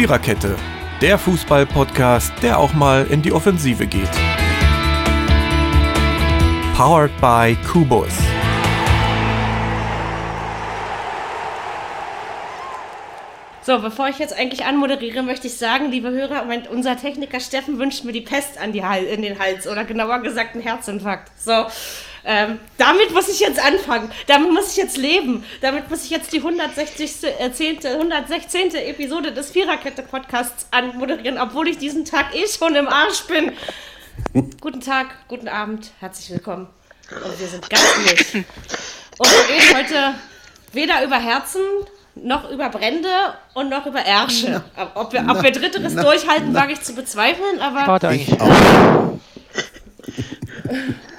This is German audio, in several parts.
Viererkette, der Fußball-Podcast, der auch mal in die Offensive geht. Powered by Kubus. So, bevor ich jetzt eigentlich anmoderiere, möchte ich sagen, liebe Hörer, mein, unser Techniker Steffen wünscht mir die Pest an die in den Hals oder genauer gesagt einen Herzinfarkt. So, ähm, damit muss ich jetzt anfangen. Damit muss ich jetzt leben. Damit muss ich jetzt die 160. Äh, 10., 116. Episode des Viererkette-Podcasts anmoderieren, obwohl ich diesen Tag eh schon im Arsch bin. guten Tag, guten Abend, herzlich willkommen. Und wir sind ganz wild. Und wir reden heute weder über Herzen noch über Brände und noch über Ärsche. Ob wir, ob wir Dritteres na, durchhalten, wage ich zu bezweifeln, aber. Warte eigentlich.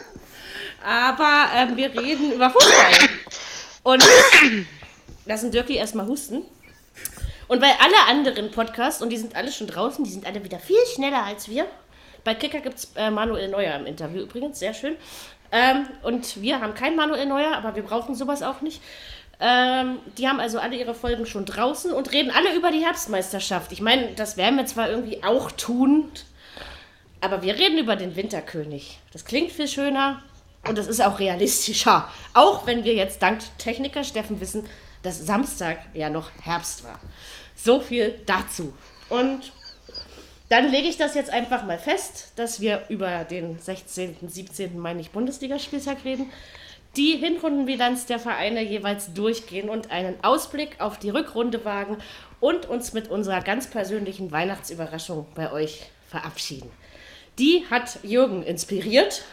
Aber ähm, wir reden über Fußball. Und lassen Dirkie erstmal husten. Und bei alle anderen Podcasts, und die sind alle schon draußen, die sind alle wieder viel schneller als wir. Bei Kicker gibt es äh, Manuel Neuer im Interview übrigens, sehr schön. Ähm, und wir haben kein Manuel Neuer, aber wir brauchen sowas auch nicht. Ähm, die haben also alle ihre Folgen schon draußen und reden alle über die Herbstmeisterschaft. Ich meine, das werden wir zwar irgendwie auch tun, aber wir reden über den Winterkönig. Das klingt viel schöner und das ist auch realistischer. Auch wenn wir jetzt dank Techniker Steffen wissen, dass Samstag ja noch Herbst war. So viel dazu. Und dann lege ich das jetzt einfach mal fest, dass wir über den 16., 17., meine ich, Bundesligaspieltag reden die Hinrundenbilanz der Vereine jeweils durchgehen und einen Ausblick auf die Rückrunde wagen und uns mit unserer ganz persönlichen Weihnachtsüberraschung bei euch verabschieden. Die hat Jürgen inspiriert.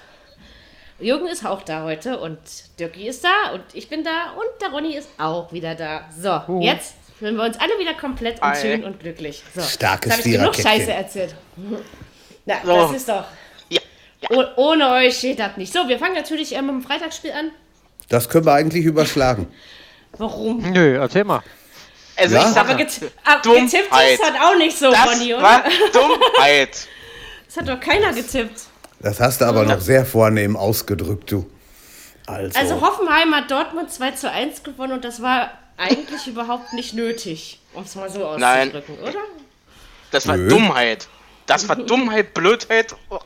Jürgen ist auch da heute und Dirki ist da und ich bin da und der Ronny ist auch wieder da. So, Uh. jetzt fühlen wir uns alle wieder komplett und Ei. schön und glücklich. So, Starkes jetzt habe ich genug. Scheiße erzählt. Na, So. das ist doch... Ja. ja. Oh, ohne euch steht das nicht. So, wir fangen natürlich äh, mit dem Freitagsspiel an. Das können wir eigentlich überschlagen. Warum? Nö, erzähl mal. Also Ja? ich sage, Aber get ah, getippt Dummheit. ist das auch nicht so, das Ronny, oder? war Dummheit. Das hat doch keiner getippt. Das hast du aber noch sehr vornehm ausgedrückt, du. Also, Also Hoffenheim hat Dortmund 2 zu 1 gewonnen und das war eigentlich überhaupt nicht nötig, um es mal so Nein. auszudrücken, oder? Das war Nö. Dummheit. Das war Dummheit, Blödheit. Och,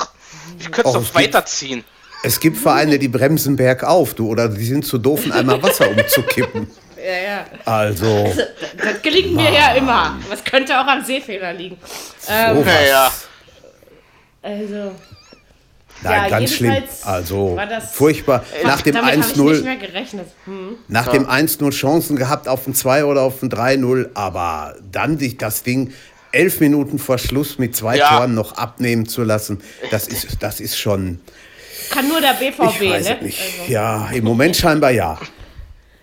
Ich könnte es Och, doch weiterziehen. es gibt Vereine, die bremsen bergauf, du, oder die sind zu doof, ein Eimer Wasser umzukippen. Ja, ja. Also, Das, das gelingt mir ja immer. Es könnte auch am Seefehler liegen. Ähm, sowas. Naja. also, Nein, Ja, ganz schlimm. jedenfalls Also, war das- furchtbar. Nach dem damit habe ich nicht 1-0 mehr gerechnet. Hm. Nach dem 1-0 Chancen gehabt auf ein 2 oder auf ein 3-0, aber dann sich das Ding elf Minuten vor Schluss mit zwei Ja. Toren noch abnehmen zu lassen, das ist, das ist schon, Kann nur der BVB, ich weiß ne? nicht. Also. Ja, im Moment scheinbar ja.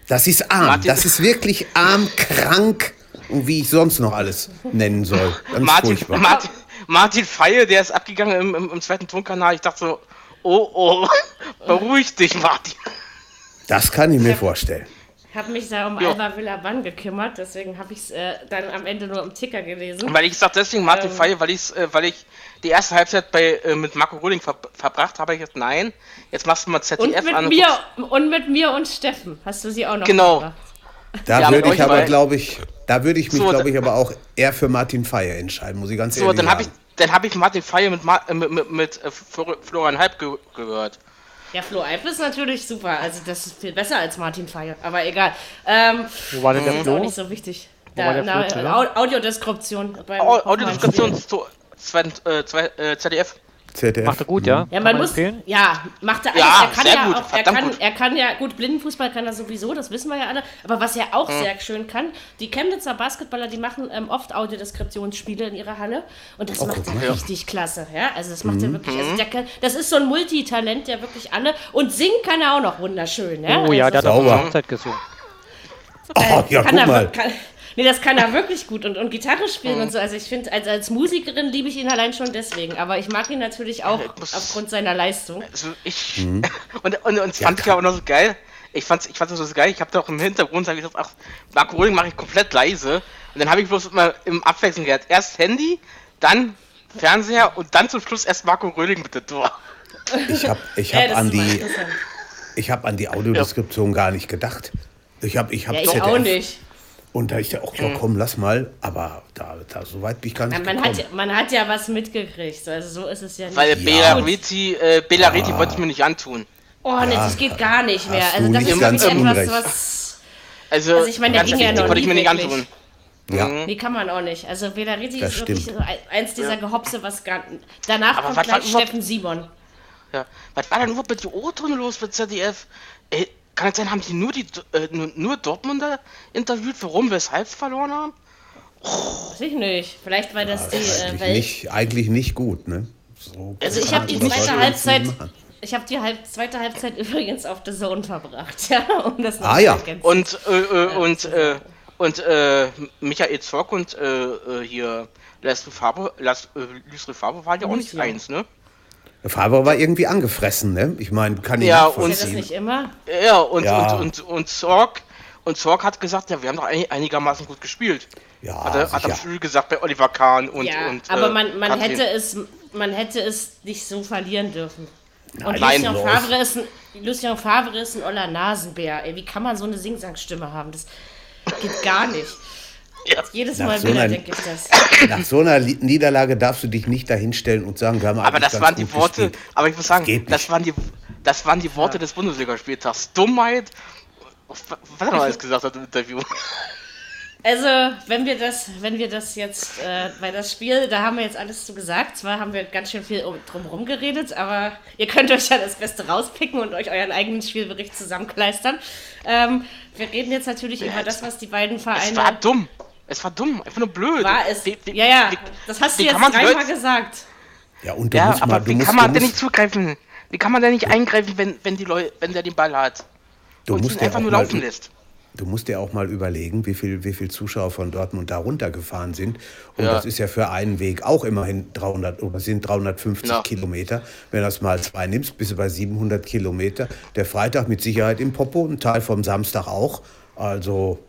Das ist arm, Martin- das ist wirklich arm, krank und wie ich sonst noch alles nennen soll. Ganz Martin, furchtbar. Martin, Martin Feil, der ist abgegangen im, im, im zweiten Tonkanal. Ich dachte so, oh, oh, beruhig dich, Martin. Das kann ich mir vorstellen. Ich habe mich da um Ja. Alba Villaban gekümmert, deswegen habe ich es äh, dann am Ende nur im Ticker gelesen. Weil ich sag deswegen Martin Ähm. Feil, weil, ich's, äh, weil ich die erste Halbzeit bei, äh, mit Marco Röhling ver verbracht habe. Ich gesagt, nein, jetzt machst du mal Und ZDF mit an. mir und mit mir und Steffen hast du sie auch noch Genau. gebracht. Da Ja, würde ich aber, glaube ich, da würde ich mich, So, glaube ich, aber auch eher für Martin Feier entscheiden, muss ich ganz So, ehrlich dann habe ich, sagen. dann hab ich Martin Feil mit, Ma äh, mit, mit, mit äh, Flor- Florian Halb ge gehört. Ja, Flo Eif ist natürlich super. Also das ist viel besser als Martin Feier. Aber egal. Ähm, Wo war denn der ist auch Flo? nicht so wichtig. Da, na, Flo Audiodeskription. Audiodeskription zu zweiten, äh, zwei, äh, ZDF. ZDF. Macht er gut, ja? Ja, Kann man muss. empfehlen? Ja, macht er alles. Ja, er kann sehr ja gut, auch. Er kann, gut. er kann ja gut. Blindenfußball kann er sowieso. Das wissen wir ja alle. Aber was er auch Hm. sehr schön kann, die Chemnitzer Basketballer, die machen ähm, oft Audiodeskriptionsspiele in ihrer Halle und das macht er richtig klasse. Ja, also das macht er wirklich. Mhm. Also der kann, das ist so ein Multitalent, der wirklich alle und singen kann er auch noch wunderschön. Ja? Oh ja, der also, hat auch Sauber. eine Hochzeit gesungen. Oh, ja, kann guck er, mal. Kann, nee, das kann er wirklich gut und, und Gitarre spielen Mhm. und so. Also ich finde, als, als Musikerin liebe ich ihn allein schon deswegen. Aber ich mag ihn natürlich auch muss- aufgrund seiner Leistung. Also ich. Und, und, und das fand ich auch noch so geil. Ich fand's, ich fand's so geil. Ich habe da auch im Hintergrund hab ich gesagt, ach, Marco Röhling mache ich komplett leise. Und dann habe ich bloß immer im Abwechseln gehört. Erst Handy, dann Fernseher und dann zum Schluss erst Marco Röhling mit der Tor. Ich habe ich Ja, hab das an, die, ich hab an die Audiodeskription gar nicht gedacht. Ich habe ich hab Ja, ich ZDF, auch nicht. Und da ich ja auch, ja komm, lass mal, aber da, da so weit bin ich gar nicht Man gekommen. hat, ja- man hat ja was mitgekriegt, also so ist es ja nicht. Weil Ja. Belariti, äh, Belariti wollte ich mir nicht antun. oh, nee, das geht gar nicht mehr. Also das nicht ist ganz wirklich etwas, unrecht. was... Also, Also ich meine, der ging ja noch wollte ich mir nicht wirklich. antun. ja, Nee, kann man auch nicht. Also Belariti Das ist wirklich stimmt. ein- eins dieser Gehopse, was gar... Danach Aber kommt gleich Steffen Simon. Ja. Was war denn überhaupt mit der O-Töne los mit ZDF? Ey, kann es sein, haben die nur die äh, nur, nur Dortmunder interviewt, warum, weshalb verloren haben? Weiß ich nicht. Vielleicht weil das die äh, eigentlich, Welt... nicht, eigentlich nicht gut, ne? So Also ich habe die zweite Halbzeit... Ich habe die halb, zweite Halbzeit übrigens auf The Zone verbracht, ja, um das noch Ah, ja. Und, äh, äh, und, äh, und, äh, Michael Zorc und, äh, äh, hier, Leslie Faber, Las, äh, Faber waren ja auch nicht eins, ne? Der Faber war irgendwie angefressen, ne? Ich meine, kann ich Ja, nicht und- das nicht immer? Ja, und, Ja. und, und, und Zorc, und Zorc hat gesagt, ja, wir haben doch ein- einigermaßen gut gespielt. Ja, hat er, hat er früh gesagt bei Oliver Kahn und, ja, und aber äh, man, man, hätte es, man hätte es nicht so verlieren dürfen. Und Nein, Lucien. Favre, ist ein, Lucien Favre ist ein oller Nasenbär. Ey, wie kann man so eine Singsangstimme haben? Das geht gar nicht. Ja. Jedes Nach Mal so wieder einer- denke ich das. Nach so einer Niederlage darfst du dich nicht dahinstellen und sagen, wir haben Aber das waren die Worte, gespielt. aber ich muss sagen, das waren die, das waren die Worte des Bundesligaspieltags. Dummheit, was was er noch alles gesagt hat im Interview. Also, wenn wir das, wenn wir das jetzt, äh, bei das Spiel, da haben wir jetzt alles zu gesagt. Zwar haben wir ganz schön viel um, drumherum geredet, aber ihr könnt euch ja das Beste rauspicken und euch euren eigenen Spielbericht zusammenkleistern. Ähm, wir reden jetzt natürlich über das, was die beiden Es war Vereine. dumm. Es war dumm, einfach nur blöd. War es? Wie- wie- ja, ja, das hast du jetzt dreimal gesagt. Ja, und du Ja, musst aber mal, du wie musst, kann man denn nicht zugreifen? Wie kann man denn nicht eingreifen, wenn, wenn die Leute, wenn der den Ball hat? du und musst ihn ja einfach nur mal, laufen lässt. Du musst dir auch mal überlegen, wie viel, wie viel Zuschauer von Dortmund da runtergefahren sind. Und Ja. das ist ja für einen Weg auch immerhin 300 oder sind 350 Ja. Kilometer. Wenn du das mal zwei nimmst, bist du bei 700 Kilometer. Der Freitag mit Sicherheit im Popo, ein Teil vom Samstag auch. Also,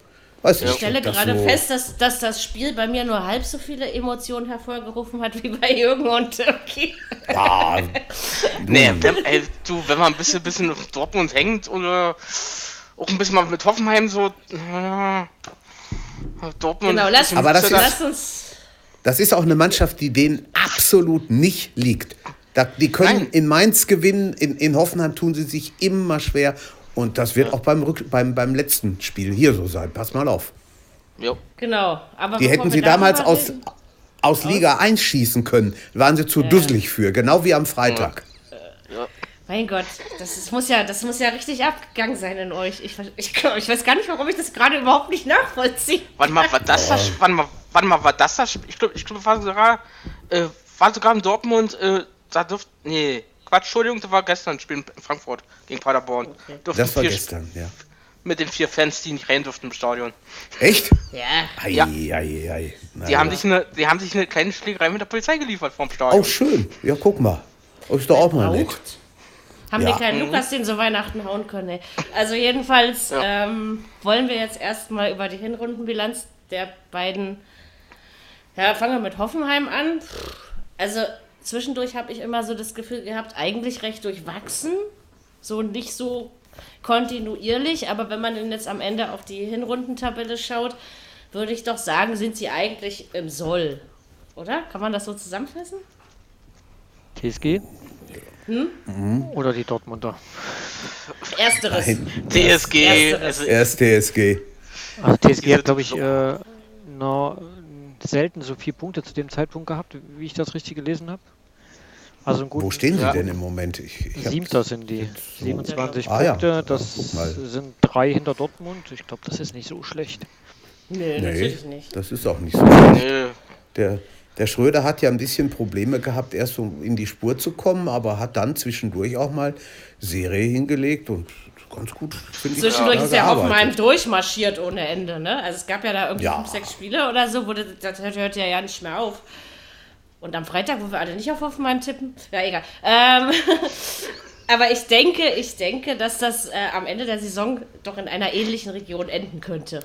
weiß Ich stelle gerade fest, dass, dass das Spiel bei mir nur halb so viele Emotionen hervorgerufen hat wie bei Jürgen und Türki. Ja, Nee, wenn, ey, du, wenn man ein bisschen, bisschen auf Dortmund hängt oder auch ein bisschen mal mit Hoffenheim so. Äh, Dortmund. Genau, lass, Aber das lass ist- uns. Das ist auch eine Mannschaft, die denen absolut nicht liegt. Da, die können Nein. in Mainz gewinnen, in, in Hoffenheim tun sie sich immer schwer. Und das wird auch beim, Rück, beim, beim letzten Spiel hier so sein. Pass mal auf. Jo. Genau. Aber Die hätten sie damals aus, aus Liga 1 schießen können. Waren sie zu dusselig für. Genau wie am Freitag. Mein Gott, das, ist, muss ja, das muss ja richtig abgegangen sein in euch. Ich, ich, ich weiß gar nicht, warum ich das gerade überhaupt nicht nachvollziehe. Warte mal, war das das? Warte mal, warte mal, war das das? Ich glaube, ich glaube, war sogar, äh, war sogar in Dortmund, äh, da dürft, nee, Quatsch, Entschuldigung, das war gestern ein Spiel in Frankfurt gegen Paderborn. Durften Das war vier, gestern, ja. Mit den vier Fans, die nicht rein durften im Stadion. Echt? Ja. Ei, Ja. ei, ei. Die haben sich eine, die haben sich eine kleine Schlägerei mit der Polizei geliefert vorm Stadion. Auch schön. Ja, guck mal. Ist doch auch mal nett. Haben Ja. den kleinen Lukas den so Weihnachten hauen können. Ey. Also jedenfalls Ja. ähm, wollen wir jetzt erstmal über die Hinrundenbilanz der beiden. Ja, fangen wir mit Hoffenheim an. Also zwischendurch habe ich immer so das Gefühl gehabt, eigentlich recht durchwachsen. So nicht so kontinuierlich, aber wenn man denn jetzt am Ende auf die Hinrundentabelle schaut, würde ich doch sagen, sind sie eigentlich im Soll. Oder? Kann man das so zusammenfassen? TSG? Hm? Oder die Dortmunder? Ersteres. TSG, Ersteres. Erst TSG. Also TSG hat, glaube ich, äh, noch selten so viele Punkte zu dem Zeitpunkt gehabt, wie ich das richtig gelesen habe. Also Wo stehen sie Ja. denn im Moment? Ich, ich Siebter sind die. 27 Ah Punkte, ja, das sind drei hinter Dortmund. Ich glaube, das ist nicht so schlecht. Nö, Nee, natürlich nicht. das ist auch nicht so. nö. Der, der Schröder hat ja ein bisschen Probleme gehabt, erst so in die Spur zu kommen, aber hat dann zwischendurch auch mal Serie hingelegt und ganz gut, finde ich. Zwischendurch ist ja gearbeitet. Hoffenheim durchmarschiert ohne Ende, ne? Also es gab ja da irgendwie Ja. fünf, sechs Spiele oder so, wo das, das hört ja ja nicht mehr auf. Und am Freitag, wo wir alle nicht auf Hoffenheim tippen, ja egal. Ähm, aber ich denke, ich denke, dass das äh, am Ende der Saison doch in einer ähnlichen Region enden könnte.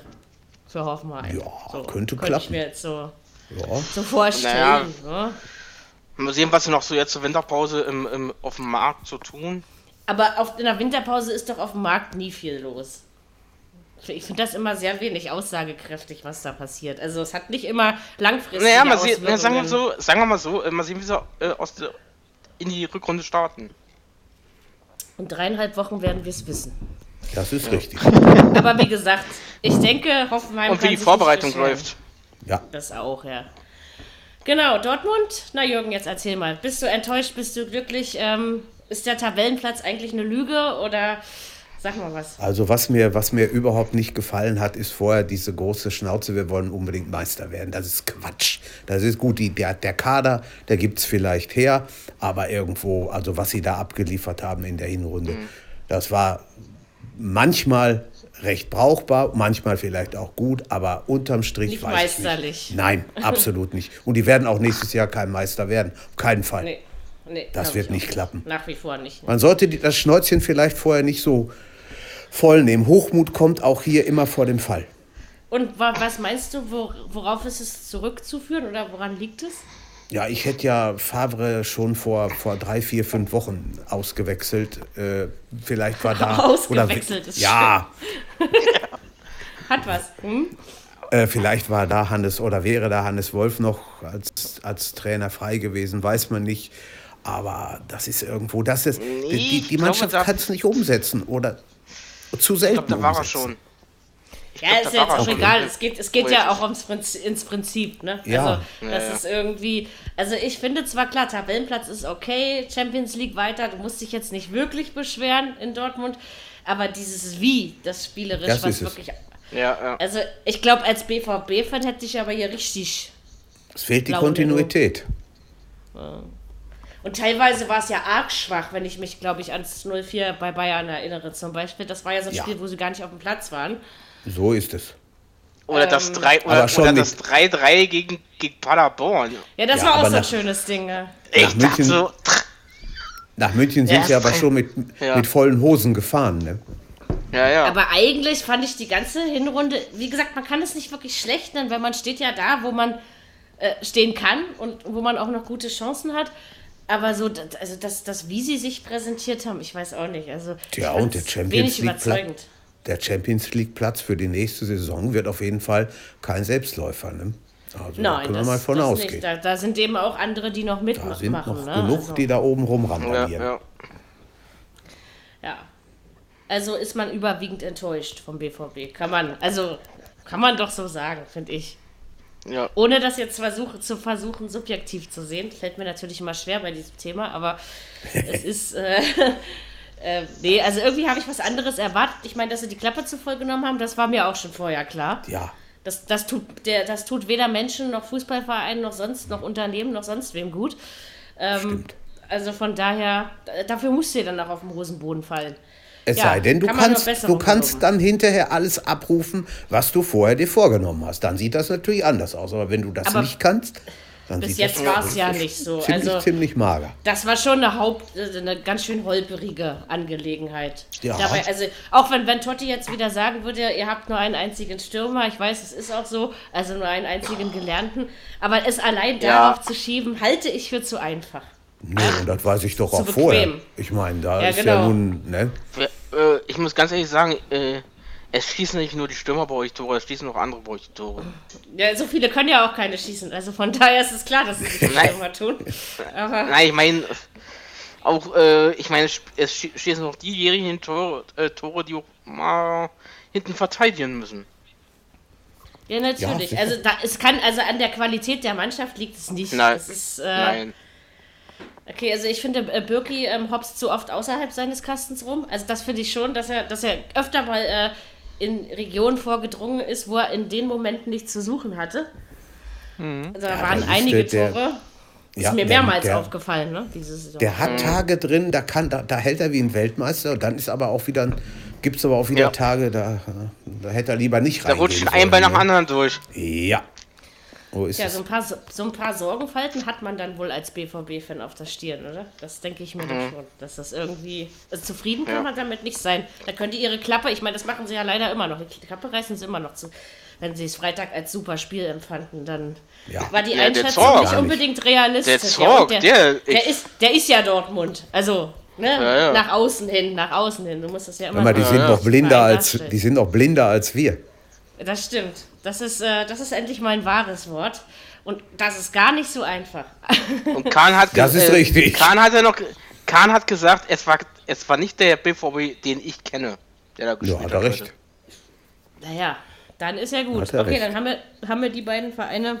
Für Hoffenheim. Ja, könnte Ich klappen. mir jetzt so, Ja. so vorstellen. Ne? Mal sehen, was sie noch so jetzt zur Winterpause im, im, auf dem Markt so tun. Aber auf, in der Winterpause ist doch auf dem Markt nie viel los. Ich finde das immer sehr wenig aussagekräftig, was da passiert. Also es hat nicht immer langfristig. Naja, mal sehen, na, sagen, wir so, sagen wir mal so, äh, mal sehen, wie sie äh, aus der, in die Rückrunde starten. In dreieinhalb Wochen werden wir es wissen. Das ist richtig. Aber wie gesagt, ich denke, Hoffenheim. Und wie die Vorbereitung läuft. Ja. Das auch, ja. Genau, Dortmund. Na Jürgen, jetzt erzähl mal. Bist du enttäuscht? Bist du glücklich? Ähm, ist der Tabellenplatz eigentlich eine Lüge oder sag mal was? Also was mir, was mir überhaupt nicht gefallen hat, ist vorher diese große Schnauze, wir wollen unbedingt Meister werden. Das ist Quatsch. Das ist gut, die, der, der Kader, der gibt es vielleicht her, aber irgendwo, also was sie da abgeliefert haben in der Hinrunde, das war manchmal recht brauchbar, manchmal vielleicht auch gut, aber unterm Strich Nicht weiß meisterlich. ich nicht. Nein, absolut nicht. Und die werden auch nächstes Jahr kein Meister werden. Auf keinen Fall. Nee. Nee Das wird ich nicht klappen. Nach wie vor nicht. Man sollte die, das Schnäuzchen vielleicht vorher nicht so voll nehmen. Hochmut kommt auch hier immer vor dem Fall. Und wa was meinst du, wo, worauf ist es zurückzuführen oder woran liegt es? Ja, ich hätte ja Favre schon vor, vor drei, vier, fünf Wochen ausgewechselt. Äh, vielleicht war da. Ausgewechselt oder, ist Ja, Hat was. Hm? äh, vielleicht war da Hannes oder wäre da Hannes Wolf noch als, als Trainer frei gewesen, weiß man nicht. Aber das ist irgendwo, das ist, die, die, ich die Mannschaft kann es nicht umsetzen oder zu Ich selten glaube, da war er umsetzen. schon. Ja, glaub, ist jetzt auch er egal. Es geht, es geht ja auch ums Prinzip, ins Prinzip, ne? Ja. Also, das Ja, ja. ist irgendwie. Also, ich finde zwar klar, Tabellenplatz ist okay, Champions League weiter, du musst dich jetzt nicht wirklich beschweren in Dortmund, aber dieses Wie, das spielerisch, Das was ist es. wirklich. Ja, ja. Also, ich glaube, als BVB-Fan hätte ich aber hier richtig. Es fehlt die Kontinuität. Und teilweise war es ja arg schwach, wenn ich mich, glaube ich, ans 0-4 bei Bayern erinnere zum Beispiel. Das war ja so ein Ja. Spiel, wo sie gar nicht auf dem Platz waren. So ist es. Oder das Ähm, 3 aber oder, schon oder mit- das 3-3 gegen, gegen Paderborn. Ja, das Ja, war auch so ein nach- schönes Ding. Ja. Ich München- so, Nach München sind sie aber schon mit, Ja. mit vollen Hosen gefahren. Ne? ja, ja. Aber eigentlich fand ich die ganze Hinrunde, wie gesagt, man kann es nicht wirklich schlecht nennen, weil man steht ja da, wo man äh, stehen kann und wo man auch noch gute Chancen hat. Aber so, also das, das, wie sie sich präsentiert haben, ich weiß auch nicht. Also, Tja, ich und der Champions wenig League überzeugend. Platz, der Champions League Platz für die nächste Saison wird auf jeden Fall kein Selbstläufer. Ne? Also da Nein, können das, wir mal von ausgehen. Da, da sind eben auch andere, die noch Da mitmachen. sind noch ne? genug, also, die da oben ja, rumrandalieren. ja. ja. Also ist man überwiegend enttäuscht vom BVB. Kann man, also kann man doch so sagen, finde ich. Ja. Ohne das jetzt versuch, zu versuchen, subjektiv zu sehen, fällt mir natürlich immer schwer bei diesem Thema, aber es ist. Äh, äh, nee, also irgendwie habe ich was anderes erwartet. Ich meine, dass sie die Klappe zu voll genommen haben, das war mir auch schon vorher klar. Ja, Das, das, tut, der, das tut weder Menschen noch Fußballvereinen noch sonst noch Unternehmen noch sonst wem gut. Ähm, stimmt. also von daher, dafür musst du dir dann auch auf den Hosenboden fallen. Es Ja, sei denn, du kann kannst, du kannst dann hinterher alles abrufen, was du vorher dir vorgenommen hast. Dann sieht das natürlich anders aus. Aber wenn du das Aber nicht kannst, dann Bis sieht jetzt war es ja nicht so. ziemlich, Also ziemlich mager. Das war schon eine Haupt, äh, eine ganz schön holperige Angelegenheit. Ja. Dabei, also auch wenn, wenn Totti jetzt wieder sagen würde, ihr habt nur einen einzigen Stürmer, ich weiß, es ist auch so, also nur einen einzigen Gelernten, aber es allein Ja. darauf zu schieben, halte ich für zu einfach. Nee, und das weiß ich doch auch vorher. bequem. Ich meine, da Ja, ist ja genau. nun, ne? Äh, ich muss ganz ehrlich sagen, äh, es schießen nicht nur die Stürmer bei euch Tore, es schießen auch andere bei euch Tore. Ja, so viele können ja auch keine schießen, also von daher ist es klar, dass sie das Nein. immer tun. Aber Nein, ich meine, auch, äh, ich meine, es es schie- schießen auch diejenigen Tore, äh, Tore, die auch mal hinten verteidigen müssen. ja, natürlich. sicher. also da, es kann, also an der Qualität der Mannschaft liegt es nicht. Nein, Das ist, äh, nein. Okay, also ich finde, äh, Birki ähm, hopst zu oft außerhalb seines Kastens rum. Also das finde ich schon, dass er, dass er öfter mal äh, in Regionen vorgedrungen ist, wo er in den Momenten nichts zu suchen hatte. Also da Ja, waren da einige der- Tore. Ist Ja, mir mehrmals der- aufgefallen, ne? Diese Saison. Der hat Tage drin, da, kann, da, da hält er wie ein Weltmeister. Und dann ist aber auch wieder, gibt es aber auch wieder Ja. Tage, da, da hätte er lieber nicht Da reingehen rutscht ein Bein nach ne? dem anderen durch. Ja. So ist ja, es. so ein, paar, so ein paar Sorgenfalten hat man dann wohl als BVB-Fan auf der Stirn, oder? Das denke ich mir Mhm. doch schon. Dass das irgendwie. Also zufrieden kann Ja. man damit nicht sein. Da können die ihre Klappe, ich meine, das machen sie ja leider immer noch. Die Klappe reißen sie immer noch zu. Wenn sie es Freitag als super Spiel empfanden, dann Ja. war die Ja, Einschätzung Zorg. nicht unbedingt realistisch. Der Zorg, der, der- der, ist, der ist ja Dortmund. Also, Ne? Ja, ja. Nach außen hin, nach außen hin. Du musst das ja immer mal, die sind noch blinder als, die sind noch blinder als wir. Das stimmt. Das ist, äh, das ist endlich mein wahres Wort. Und das ist gar nicht so einfach. Und Kahn hat Das ist richtig. Kahn hat ja noch Kahn hat gesagt, es war es war nicht der BVB, den ich kenne, der da Ja, gespielt hat er recht. heute. Naja, dann ist ja gut. Okay, recht. dann haben wir, haben wir die beiden Vereine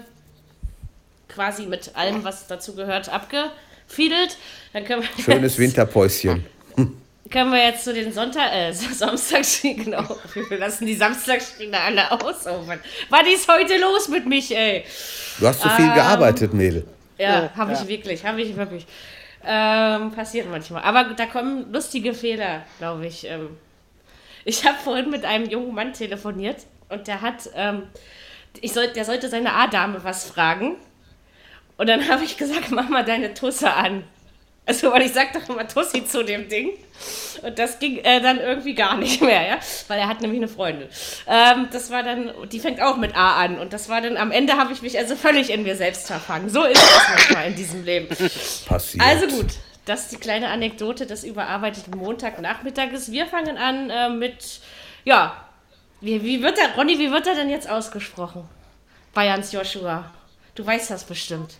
quasi mit allem, was dazu gehört, abgefiedelt. Dann können wir Schönes Winterpäuschen. können wir jetzt zu den Sonntag, äh, Samstagsspielen, genau. Wir lassen die Samstagsspiele alle aus. Oh Mann. Was ist heute los mit mich, ey? Du hast so Ähm. viel gearbeitet, Mädel. Ja, habe ich wirklich, habe ich wirklich. Ähm, passiert manchmal. Aber da kommen lustige Fehler, glaube ich. Ähm, ich habe vorhin mit einem jungen Mann telefoniert und der hat, ähm, ich soll, der sollte seine A-Dame was fragen. Und dann habe ich gesagt, mach mal deine Tusse an. Also, weil ich sag doch immer Tussi zu dem Ding. Und das ging äh, dann irgendwie gar nicht mehr, ja. Weil er hat nämlich eine Freundin. Ähm, das war dann, die fängt auch mit A an. Und das war dann, am Ende habe ich mich also völlig in mir selbst verfangen. So ist das manchmal in diesem Leben. Passiert. Also gut, das ist die kleine Anekdote des überarbeiteten Montagnachmittages. Wir fangen an äh, mit, ja, wie, wie wird der, Ronny, wie wird er denn jetzt ausgesprochen? Bayerns Joshua. Du weißt das bestimmt.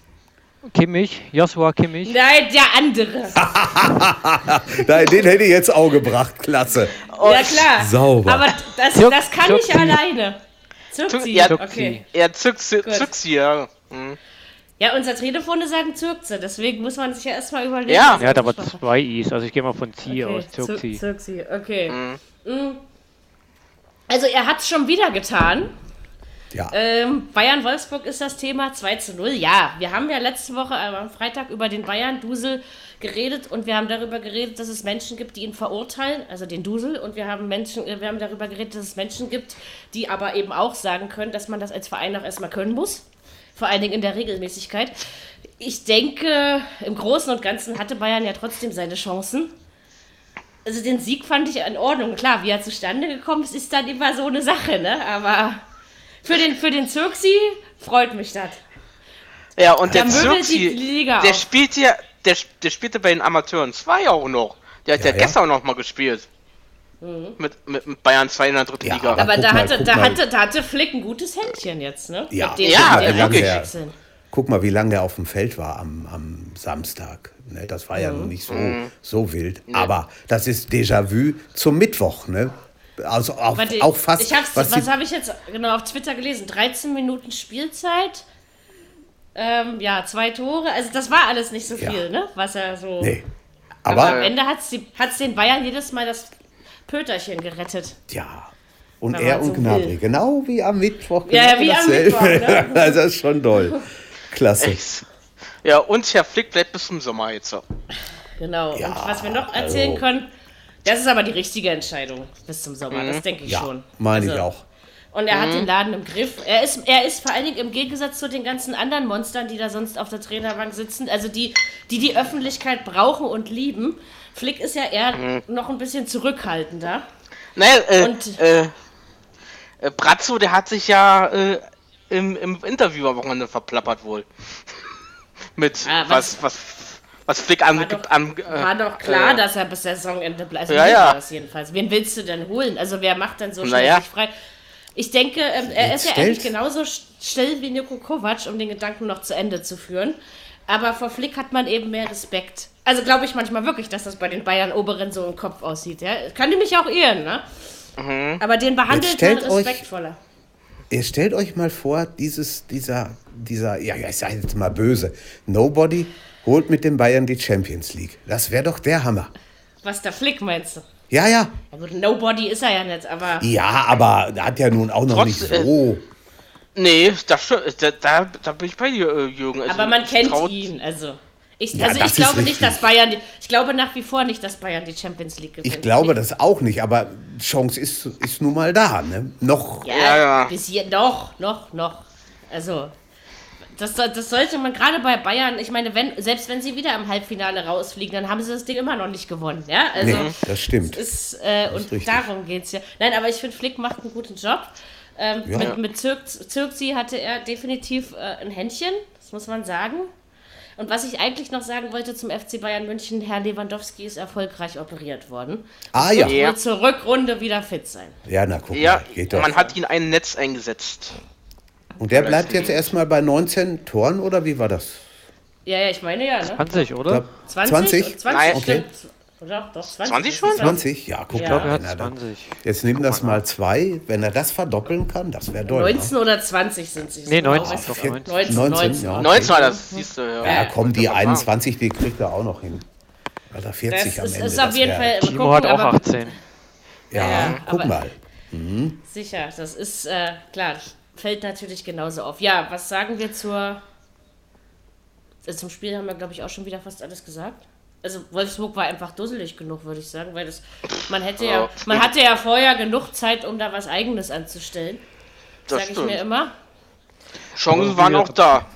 Kimmich, Joshua Kimmich. Nein, der andere. Nein, den hätte ich jetzt auch gebracht. Klasse. ja, klar. Sauber. Aber das, Zirk- das kann ich Zirkzi. alleine. Zirkzi, Ja, okay. Er sie, zückt sie, ja. Mhm. Ja, unser Telefone sagen Zirkze, deswegen muss man sich ja erstmal überlegen. Ja. Er hat aber zwei Is, also ich gehe mal von Zi Okay, aus. Zirkzi. Zir- Zirkzi, okay. Mm. Also er hat es schon wieder getan. Ja. Ähm, Bayern-Wolfsburg ist das Thema 2 zu 0. Ja, wir haben ja letzte Woche äh, am Freitag über den Bayern-Dusel geredet und wir haben darüber geredet, dass es Menschen gibt, die ihn verurteilen, also den Dusel, und wir haben Menschen, äh, wir haben darüber geredet, dass es Menschen gibt, die aber eben auch sagen können, dass man das als Verein auch erstmal können muss. Vor allen Dingen in der Regelmäßigkeit. Ich denke, im Großen und Ganzen hatte Bayern ja trotzdem seine Chancen. Also den Sieg fand ich in Ordnung. Klar, wie er zustande gekommen ist, ist dann immer so eine Sache, ne? Aber für den, für den Zirksi freut mich das. Ja, und der Der Liga der auf. spielt ja, der, der spielte bei den Amateuren 2 auch noch. Der hat ja, ja. gestern noch mal gespielt. Mit, mit, mit Bayern 2 in der dritten Ja, Liga. aber- Aber da, mal, hatte, da, mal. hatte, da hatte Flick ein gutes Händchen jetzt, ne? Ja, Mit dem ja, mit der dem wirklich. Wechseln. Guck mal, wie lange der auf dem Feld war am, am Samstag. Ne, das war ja Mhm. noch nicht so, so wild. Aber das ist Déjà-vu zum Mittwoch. Ne? Also auch, Warte, auch fast. Ich hab's, was was habe ich jetzt genau auf Twitter gelesen? 13 Minuten Spielzeit. Ähm, ja, zwei Tore. Also das war alles nicht so Ja. viel, ne? Was er so. nee. Aber am Aber, Ende hat es den Bayern jedes Mal das Pöterchen gerettet. ja. Und Wenn er und so Gnabry, will. genau wie am Mittwoch. Ja, genau wie am dasselbe. Mittwoch, ne? also das ist schon toll. Klasse. Echt. Ja, und Herr Flick bleibt bis zum Sommer jetzt. so. Genau. Ja, und was wir noch erzählen also- können, das ist aber die richtige Entscheidung bis zum Sommer. Das denke ich Ja, schon. meine ich Also, auch. Und er hat den Laden im Griff. Er ist, er ist vor allen Dingen im Gegensatz zu den ganzen anderen Monstern, die da sonst auf der Trainerbank sitzen, also die, die die Öffentlichkeit brauchen und lieben. Flick ist ja eher noch ein bisschen zurückhaltender. Naja, äh, Und- äh, äh, Brazzo, der hat sich ja äh, im, im Interview am Wochenende verplappert wohl. Mit Ah, was, was- was, was Flick an, War doch, an war doch klar, äh, dass er bis Saisonende bleibt. Also Ja, ja. das jedenfalls. Wen willst du denn holen? Also wer macht dann so schnell Naja. sich frei? Ich denke, ähm, er ist ja stellt- eigentlich genauso st- still wie Niko Kovac, um den Gedanken noch zu Ende zu führen. Aber vor Flick hat man eben mehr Respekt. Also glaube ich manchmal wirklich, dass das bei den Bayern Oberen so im Kopf aussieht. Ja? Kann die mich auch irren, ne? Aber den behandelt man euch- respektvoller. Ihr stellt euch mal vor, dieses, dieser, dieser, ja, ja, ich sage jetzt mal böse, Nobody holt mit den Bayern die Champions League. Das wäre doch der Hammer. Was der Flick meinst du? Ja, ja. Ja gut, Nobody ist er ja nicht, aber Ja, aber er hat ja nun auch noch Trotz- nicht so. Nee, das, st- da, da, da bin ich bei dir, äh, Jürgen. Also, Aber man kennt traut- ihn, also. Ich, Ja, also ich glaube nicht, dass Bayern, die- ich glaube nach wie vor nicht, dass Bayern die Champions League gewinnt. Ich glaube das auch nicht, aber Chance ist, ist nun mal da. Ne? Noch. Ja, Ja, ja. bis hier noch, noch, noch. Also das, das sollte man gerade bei Bayern, ich meine, wenn, selbst wenn sie wieder im Halbfinale rausfliegen, dann haben sie das Ding immer noch nicht gewonnen. Ja, also Nee, das stimmt. ist, äh, und richtig. darum geht es ja. Nein, aber ich finde, Flick macht einen guten Job. Ähm, Ja. Mit, mit Zirk, Zirkzi hatte er definitiv äh, ein Händchen, das muss man sagen. Und was ich eigentlich noch sagen wollte zum FC Bayern München, Herr Lewandowski ist erfolgreich operiert worden. Ah Wird ja. Ja. wohl zur Rückrunde wieder fit sein. Ja, na guck Ja, mal, geht doch. man hat ihn ein Netz eingesetzt. Und der bleibt jetzt erstmal bei 19 Toren oder wie war das? Ja, ja, ich meine ja, ne? 20, oder? Glaub, 20? 20? 20 Nein. Okay. stimmt. Oder? Doch, 20. 20 schon? 20? Ja, guck Ja. mal. Wenn er dann- 20. Jetzt nimm das mal zwei. Wenn er das verdoppeln kann, das wäre doll. 19 oder 20 sind sie. Nee, So genau 19, weiß ich doch, nicht. 19. 19, 19, 19. ja. 19 war das, siehst du, ja. Ne? Ja, komm, die wollte gerade 21, die kriegt er auch noch hin. Oder 40 Das am ist, Ende. ist auf das jeden Fall. mal Timo gucken, hat auch aber- 18. Ja, Ja, guck aber- mal. Sicher, das ist äh, klar, fällt natürlich genauso auf. Ja, was sagen wir zur. äh, Zum Spiel haben wir, glaube ich, auch schon wieder fast alles gesagt. Also Wolfsburg war einfach dusselig genug, würde ich sagen, weil das man hätte ja, Ja. man hatte ja vorher genug Zeit, um da was Eigenes anzustellen. Das Sage ich stimmt. mir immer. Chancen waren auch da.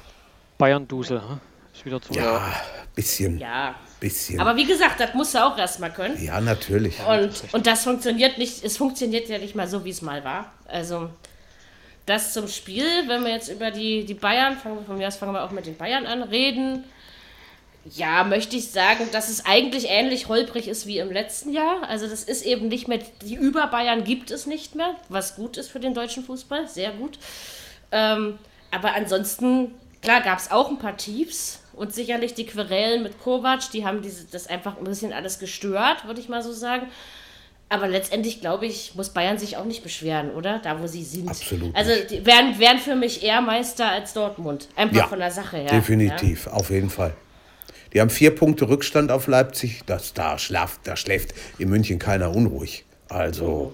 Bayern-Duse. hm? Ist wieder zurück. Ja, bisschen, Ja. bisschen. Aber wie gesagt, das musst du auch erstmal können. ja, natürlich. Und, und das funktioniert nicht, es funktioniert ja nicht mal so, wie es mal war. Also, das zum Spiel, wenn wir jetzt über die, die Bayern, fangen wir von mir aus fangen wir auch mit den Bayern an, reden. Ja, möchte ich sagen, dass es eigentlich ähnlich holprig ist wie im letzten Jahr. Also das ist eben nicht mehr, die Über-Bayern gibt es nicht mehr, was gut ist für den deutschen Fußball, sehr gut. Ähm, aber ansonsten, klar, gab es auch ein paar Tiefs und sicherlich die Querellen mit Kovac, die haben diese, das einfach ein bisschen alles gestört, würde ich mal so sagen. Aber letztendlich, glaube ich, muss Bayern sich auch nicht beschweren, oder? Da, wo sie sind. Absolut Also, die wären, wären für mich eher Meister als Dortmund. Einfach Ja, von der Sache her. Definitiv, auf jeden Fall. Die haben vier Punkte Rückstand auf Leipzig. Das, da, schlaft, da schläft in München keiner unruhig. Also,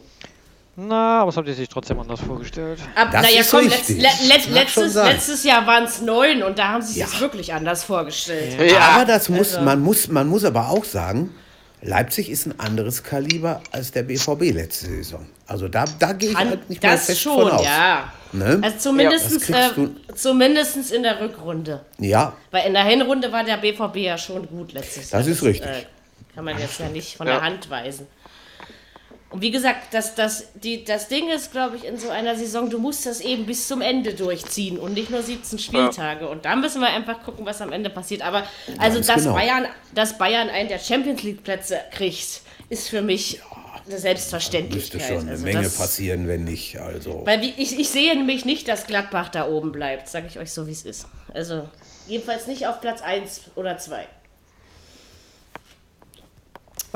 Na, aber das habt ihr sich trotzdem anders vorgestellt. Ja. Ab, Das naja, ist komm, letzt, let, schon letztes, letztes Jahr waren es neun und da haben sie Ja. sich wirklich anders vorgestellt. Ja, aber das muss, also- man, muss, man muss aber auch sagen, Leipzig ist ein anderes Kaliber als der BVB letzte Saison. Also da, da gehe ich An, halt nicht das fest schon, von aus. ja. Ne? Also zumindest, das kriegst äh, zumindest in der Rückrunde. Ja, Weil in der Hinrunde war der BVB ja schon gut letztes Jahr. Das ist richtig. Äh, kann man jetzt ja nicht von Ja. der Hand weisen. Und wie gesagt, das, das, die, das Ding ist, glaube ich, in so einer Saison, du musst das eben bis zum Ende durchziehen und nicht nur 17 Spieltage. Und da müssen wir einfach gucken, was am Ende passiert. Aber also, Ganz dass, genau. Bayern, dass Bayern einen der Champions League-Plätze kriegt, ist für mich eine müsste Selbstverständlichkeit. schon eine Also Menge das- passieren, wenn nicht. Also, weil wie, ich, ich sehe nämlich nicht, dass Gladbach da oben bleibt, sage ich euch so, wie es ist. Also jedenfalls nicht auf Platz 1 oder 2.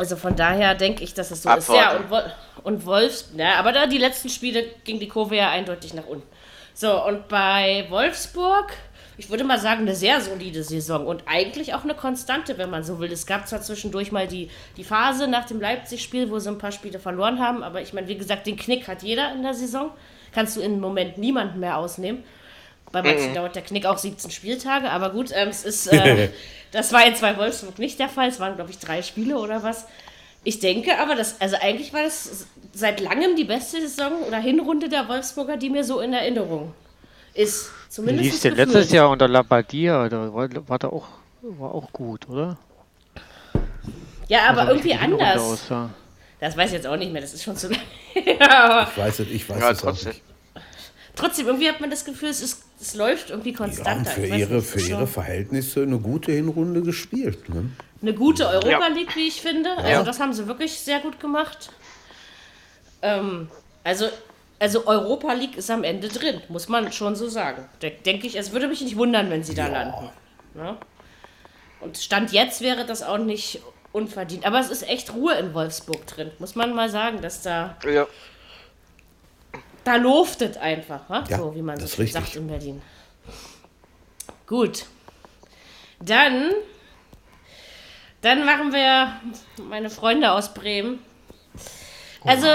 Also von daher denke ich, dass es so ist. Ja, Abwarten. und, Wol und Wolfs, ja, aber da die letzten Spiele ging die Kurve ja eindeutig nach unten. So, und bei Wolfsburg, ich würde mal sagen, eine sehr solide Saison und eigentlich auch eine Konstante, wenn man so will. Es gab zwar zwischendurch mal die, die Phase nach dem Leipzig-Spiel, wo sie ein paar Spiele verloren haben, aber ich meine, wie gesagt, den Knick hat jeder in der Saison. Kannst du im Moment niemanden mehr ausnehmen. Bei manchen dauert der Knick auch 17 Spieltage, aber gut, ähm, es ist, äh, das war jetzt bei Wolfsburg nicht der Fall. Es waren, glaube ich, drei Spiele oder was. Ich denke aber, dass, also eigentlich war das seit langem die beste Saison oder Hinrunde der Wolfsburger, die mir so in Erinnerung ist. Wie Zumindest lief denn letztes Jahr unter Labadia? Da war, war der auch, war auch gut, oder? Ja, aber Also, wie irgendwie anders. aussah. Das weiß ich jetzt auch nicht mehr, das ist schon zu lange. aber ich weiß es, ich weiß Ja, es auch trotzdem. nicht. Trotzdem, irgendwie hat man das Gefühl, es, ist, es läuft irgendwie Ja, konstanter. und für ihre, nicht, für ihre Verhältnisse eine gute Hinrunde gespielt. Ne? Eine gute Europa Ja. League, wie ich finde. Also Ja. das haben sie wirklich sehr gut gemacht. Ähm, also, also Europa League ist am Ende drin, muss man schon so sagen. De denke ich, es würde mich nicht wundern, wenn sie da landen. Ne? Und Stand jetzt wäre das auch nicht unverdient. Aber es ist echt Ruhe in Wolfsburg drin, muss man mal sagen, dass da, Ja. Da luftet einfach, wa? Ja, so wie man so das schön richtig. sagt in Berlin. Gut. Dann, dann machen wir meine Freunde aus Bremen. Also,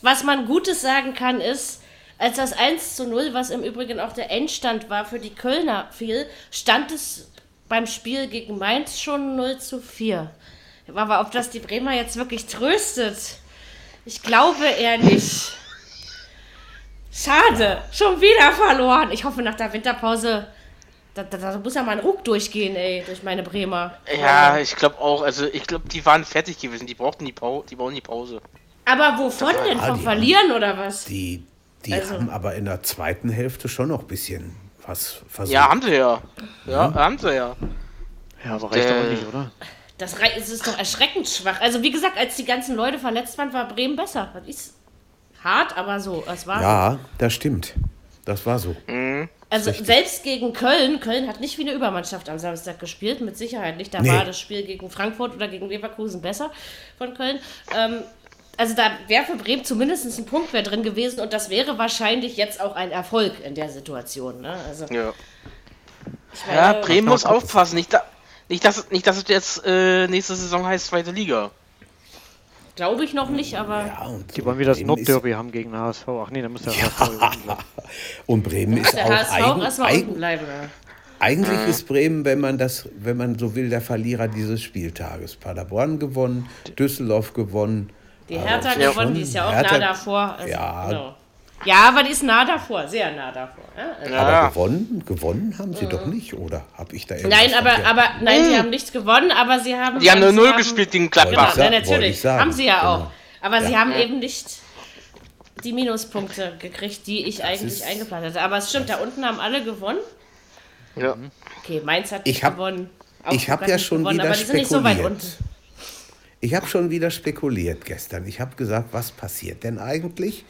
was man Gutes sagen kann, ist, als das 1 zu 0, was im Übrigen auch der Endstand war für die Kölner fiel, stand es beim Spiel gegen Mainz schon 0 zu 4. Aber ob das die Bremer jetzt wirklich tröstet, ich glaube eher nicht. Schade, schon wieder verloren. Ich hoffe, nach der Winterpause, da, da, da muss ja mal ein Ruck durchgehen, ey, durch meine Bremer. Ja, ich glaube auch. Also ich glaube, die waren fertig gewesen. Die brauchten die Pause. Die brauchen die Pause. Aber wovon denn? Ja, die- Verlieren oder was? Die, die Also- haben aber in der zweiten Hälfte schon noch ein bisschen was versucht. Ja, haben sie ja. Ja, haben sie ja. Ja, aber reicht Äh, aber nicht, oder? Das ist doch erschreckend schwach. Also wie gesagt, als die ganzen Leute verletzt waren, war Bremen besser. Das ist hart, aber so. Es war Ja, das stimmt. Das war so. Also selbst gegen Köln, Köln hat nicht wie eine Übermannschaft am Samstag gespielt, mit Sicherheit nicht. Da Nee. war das Spiel gegen Frankfurt oder gegen Leverkusen besser von Köln. Ähm, also da wäre für Bremen zumindest ein Punkt drin gewesen und das wäre wahrscheinlich jetzt auch ein Erfolg in der Situation. Ne? Also, Ja. ich Ja, meine, Bremen muss aufpassen. Nicht, da, nicht, dass, nicht, dass es jetzt äh, nächste Saison heißt zweite Liga. Glaube ich noch nicht, aber Ja, und Die wollen wieder das Nordderby haben gegen den HSV. Ach nee, da muss der HSV unten bleiben. Und Bremen ist der auch HSV eigen, erstmal eigen, unten bleiben. Ja. Eigentlich ist Bremen, wenn man das, wenn man so will, der Verlierer dieses Spieltages. Paderborn gewonnen, Düsseldorf gewonnen. Die Also Hertha gewonnen, die ist ja auch Hertha- nah davor. Also, Ja. genau. Ja, aber die ist nah davor, sehr nah davor. Ja? Also, Aber gewonnen, gewonnen haben sie doch nicht, oder habe ich da irgendwas Nein, aber, aber nein, sie haben nichts gewonnen, aber sie haben. Die haben sie nur Null gespielt gegen Genau, Gladbach. Wollte ja, ich wollte natürlich. ich sagen. Haben sie ja Genau. auch. Aber sie Ja. haben eben nicht die Minuspunkte gekriegt, die ich eigentlich ist- eingeplant hatte. Aber es stimmt, da unten haben alle gewonnen. Ja. Okay, Mainz hat Ich nicht hab- gewonnen. ich hab Augsburg hat ja nicht schon gewonnen, wieder aber die sind nicht so weit spekuliert. unten. Ich habe schon wieder spekuliert gestern. Ich habe gesagt, was passiert denn eigentlich,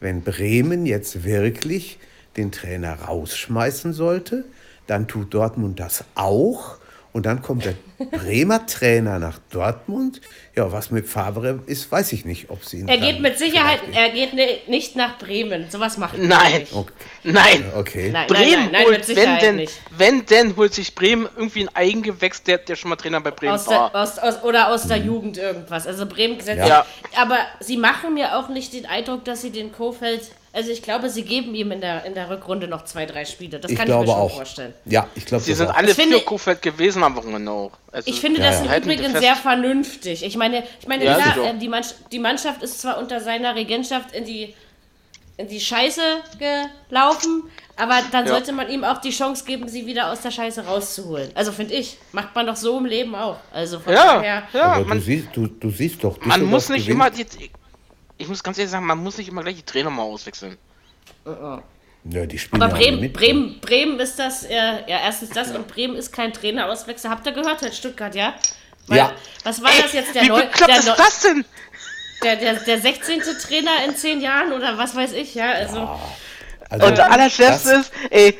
wenn Bremen jetzt wirklich den Trainer rausschmeißen sollte? Dann tut Dortmund das auch. Und dann kommt der Bremer Trainer nach Dortmund. Ja, was mit Favre ist, weiß ich nicht, ob sie ihn Er geht mit Sicherheit, er geht ne, nicht nach Bremen. Sowas macht er Nein. nicht. Okay. Nein. okay. Nein, Bremen nein, nein, nein, holt, mit wenn Sicherheit denn, nicht. wenn denn, holt sich Bremen irgendwie ein Eigengewächs, der, der schon mal Trainer bei Bremen Aus war. der, aus, aus, oder aus der Jugend irgendwas. Also Bremen gesetzt. Mhm. Ja. Aber sie machen mir auch nicht den Eindruck, dass sie den Kofeld. Also ich glaube, sie geben ihm in der, in der Rückrunde noch zwei, drei Spiele. Das Ich kann ich mir schon auch. vorstellen. Ja, ich glaube Sie sind auch. alle Ich finde- für Kofeld gewesen am Wochenende auch. Also, Ich finde Ja, das ja. im Übrigen sehr vernünftig. Ich meine, ich meine Ja, klar, sicher. äh, die, Mannschaft, die Mannschaft ist zwar unter seiner Regentschaft in die, in die Scheiße gelaufen, aber dann Ja. sollte man ihm auch die Chance geben, sie wieder aus der Scheiße rauszuholen. Also finde ich, macht man doch so im Leben auch. Also von ja, daher. ja, Aber du man, siehst, du, du siehst doch, man muss nicht gewinnt. immer die, ich muss ganz ehrlich sagen, man muss nicht immer gleich die Trainer mal auswechseln. Ja, die spielen Aber ja Bremen, mit. Bremen, Bremen ist das, äh, ja, erstens das und Bremen ist kein Trainerauswechsel. Habt ihr gehört, Herr Stuttgart, ja? Weil, Ja. Was war das jetzt, der, Wie neu, der, ist das denn? der, der, der 16. Trainer in 10 Jahren oder was weiß ich, ja? Also, Also, Und das Allerschärfste ist, ey,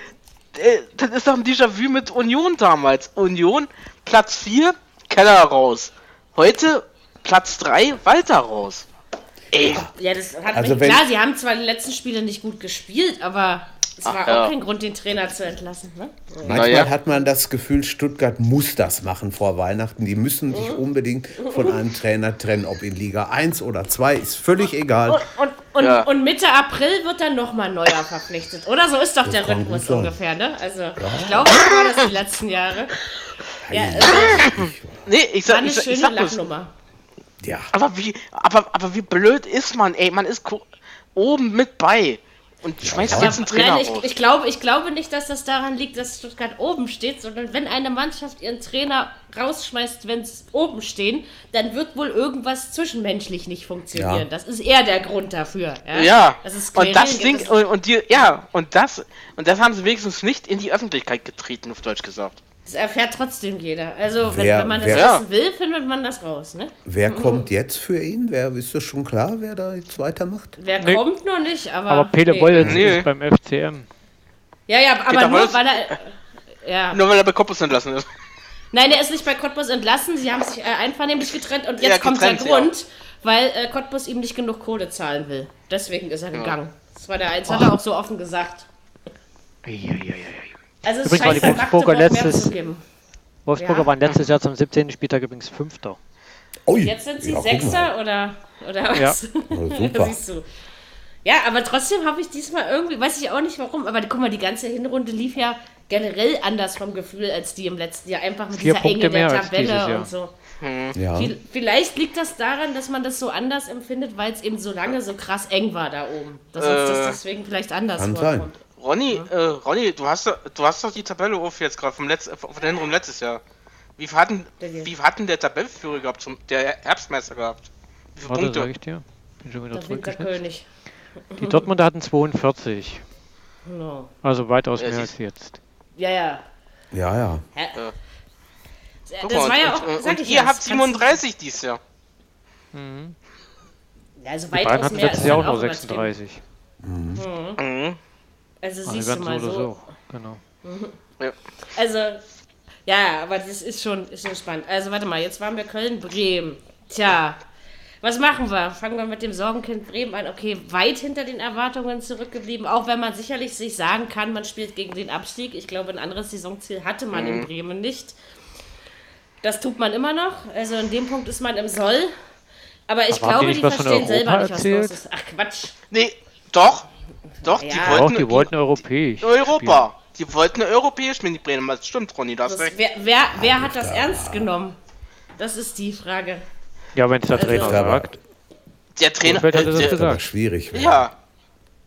äh, das ist doch ein Déjà-vu mit Union damals. Union, Platz 4, Keller raus. Heute, Platz 3, Walter raus. Ey, ja, das hat Also mich, wenn- klar, sie haben zwar die letzten Spiele nicht gut gespielt, aber es war Ach, auch ja. kein Grund, den Trainer zu entlassen. Ne? Manchmal Naja. hat man das Gefühl, Stuttgart muss das machen vor Weihnachten. Die müssen sich unbedingt von einem Trainer trennen, ob in Liga 1 oder 2, ist völlig egal. Und, und, und, Ja. und Mitte April wird dann nochmal neuer verpflichtet. Oder so ist doch der kann Rhythmus ungefähr, ne? Also, ich glaube, so war das die letzten Jahre. Ja, also, nee, ich war sag, eine ich, ich schöne sag bloß, Lachnummer. Ja, aber wie, aber, aber wie blöd ist man, ey, man ist oben mit bei und schmeißt Ja. jetzt einen Trainer Nein, ich, raus. ich, glaube, ich glaube nicht, dass das daran liegt, dass Stuttgart oben steht, sondern wenn eine Mannschaft ihren Trainer rausschmeißt, wenn es oben stehen, dann wird wohl irgendwas zwischenmenschlich nicht funktionieren. Ja. Das ist eher der Grund dafür. Ja, ja, das ist und das Ding, und, und die, ja, und das, und das haben sie wenigstens nicht in die Öffentlichkeit getreten, auf Deutsch gesagt. Das erfährt trotzdem jeder. Also, wenn, Wer- wenn man das wer- wissen will, findet man das raus. Ne? wer kommt jetzt für ihn? Wer ist das schon klar, wer da jetzt weitermacht? Wer Nee. kommt noch nicht, aber. Aber Peter nee. Bollens Nee. ist beim FCM. Ja, ja, aber Peter nur weil er. Ja. Nur weil er bei Koppus entlassen ist. Nein, er ist nicht bei Cottbus entlassen. Sie haben sich äh, einvernehmlich getrennt und jetzt Ja, kommt getrennt, der ja. Grund, weil äh, Cottbus ihm nicht genug Kohle zahlen will. Deswegen ist er gegangen. Das war der Eins, hat er auch so offen gesagt. Also es Übrigens war scheint die Wolfsburger letztes-. Wolfsburger Ja. waren letztes Jahr zum 17. Spieltag übrigens Fünfter. Ui, Jetzt sind sie ja, Sechster oder, oder was? Ja. Ja, super. Siehst du. Ja, aber trotzdem habe ich diesmal irgendwie, weiß ich auch nicht warum, aber guck mal, die ganze Hinrunde lief ja generell anders vom Gefühl als die im letzten Jahr. Einfach mit Vier dieser Punkte Enge der Tabelle und so. Ja. Viel- Vielleicht liegt das daran, dass man das so anders empfindet, weil es eben so lange so krass eng war da oben. Dass uns das Äh, deswegen vielleicht anders vorkommt. Ronny, äh, Ronny, du hast, doch- du hast doch die Tabelle auf jetzt gerade vom letzten, von der Hinrunde letztes Jahr. Wie viel hatten, wie viel hatten der Tabellenführer gehabt, zum, der Herbstmeister gehabt? Wie viele Warte, sag Punkte? ich dir. Bin schon wieder Der zurückgeschnitten. Die Dortmunder hatten 42. No. Also weitaus Ja, mehr als jetzt. Ja, ja. Ja, ja. Hä? Guck das mal, war ja und, auch, und, sag und ich ihr ja, habt das kannst du- 37 dieses Jahr. Ja, also Die beiden hatten letztes ist Jahr auch nur übertrieben. 36. Mhm. Also Also siehst du mal so oder so. so. Genau. Ja. Also, ja, aber das ist schon, ist schon spannend. Also, warte mal, jetzt waren wir Köln-Bremen. Tja, was machen wir? Fangen wir mit dem Sorgenkind Bremen an. Okay, weit hinter den Erwartungen zurückgeblieben, auch wenn man sicherlich sich sagen kann, man spielt gegen den Abstieg. Ich glaube, ein anderes Saisonziel hatte man in Bremen nicht. Das tut man immer noch. Also, in dem Punkt ist man im Soll. Aber ich Aber die glaube, die von verstehen selber nicht, was erzählt? los ist. Ach, Quatsch. Nee, doch. Doch, die Ja. wollten. Auch die wollten europäisch. Europa. Die wollten europäisch mit die Bremen. Das stimmt, Ronny, du hast Das, recht. wer, wer, wer hat das ernst genommen? Das ist die Frage. spielen. Ja, wenn es der Trainer aber- sagt. Der Trainer. Kofeld hatte das äh, der, gesagt. schwierig. werden. ja.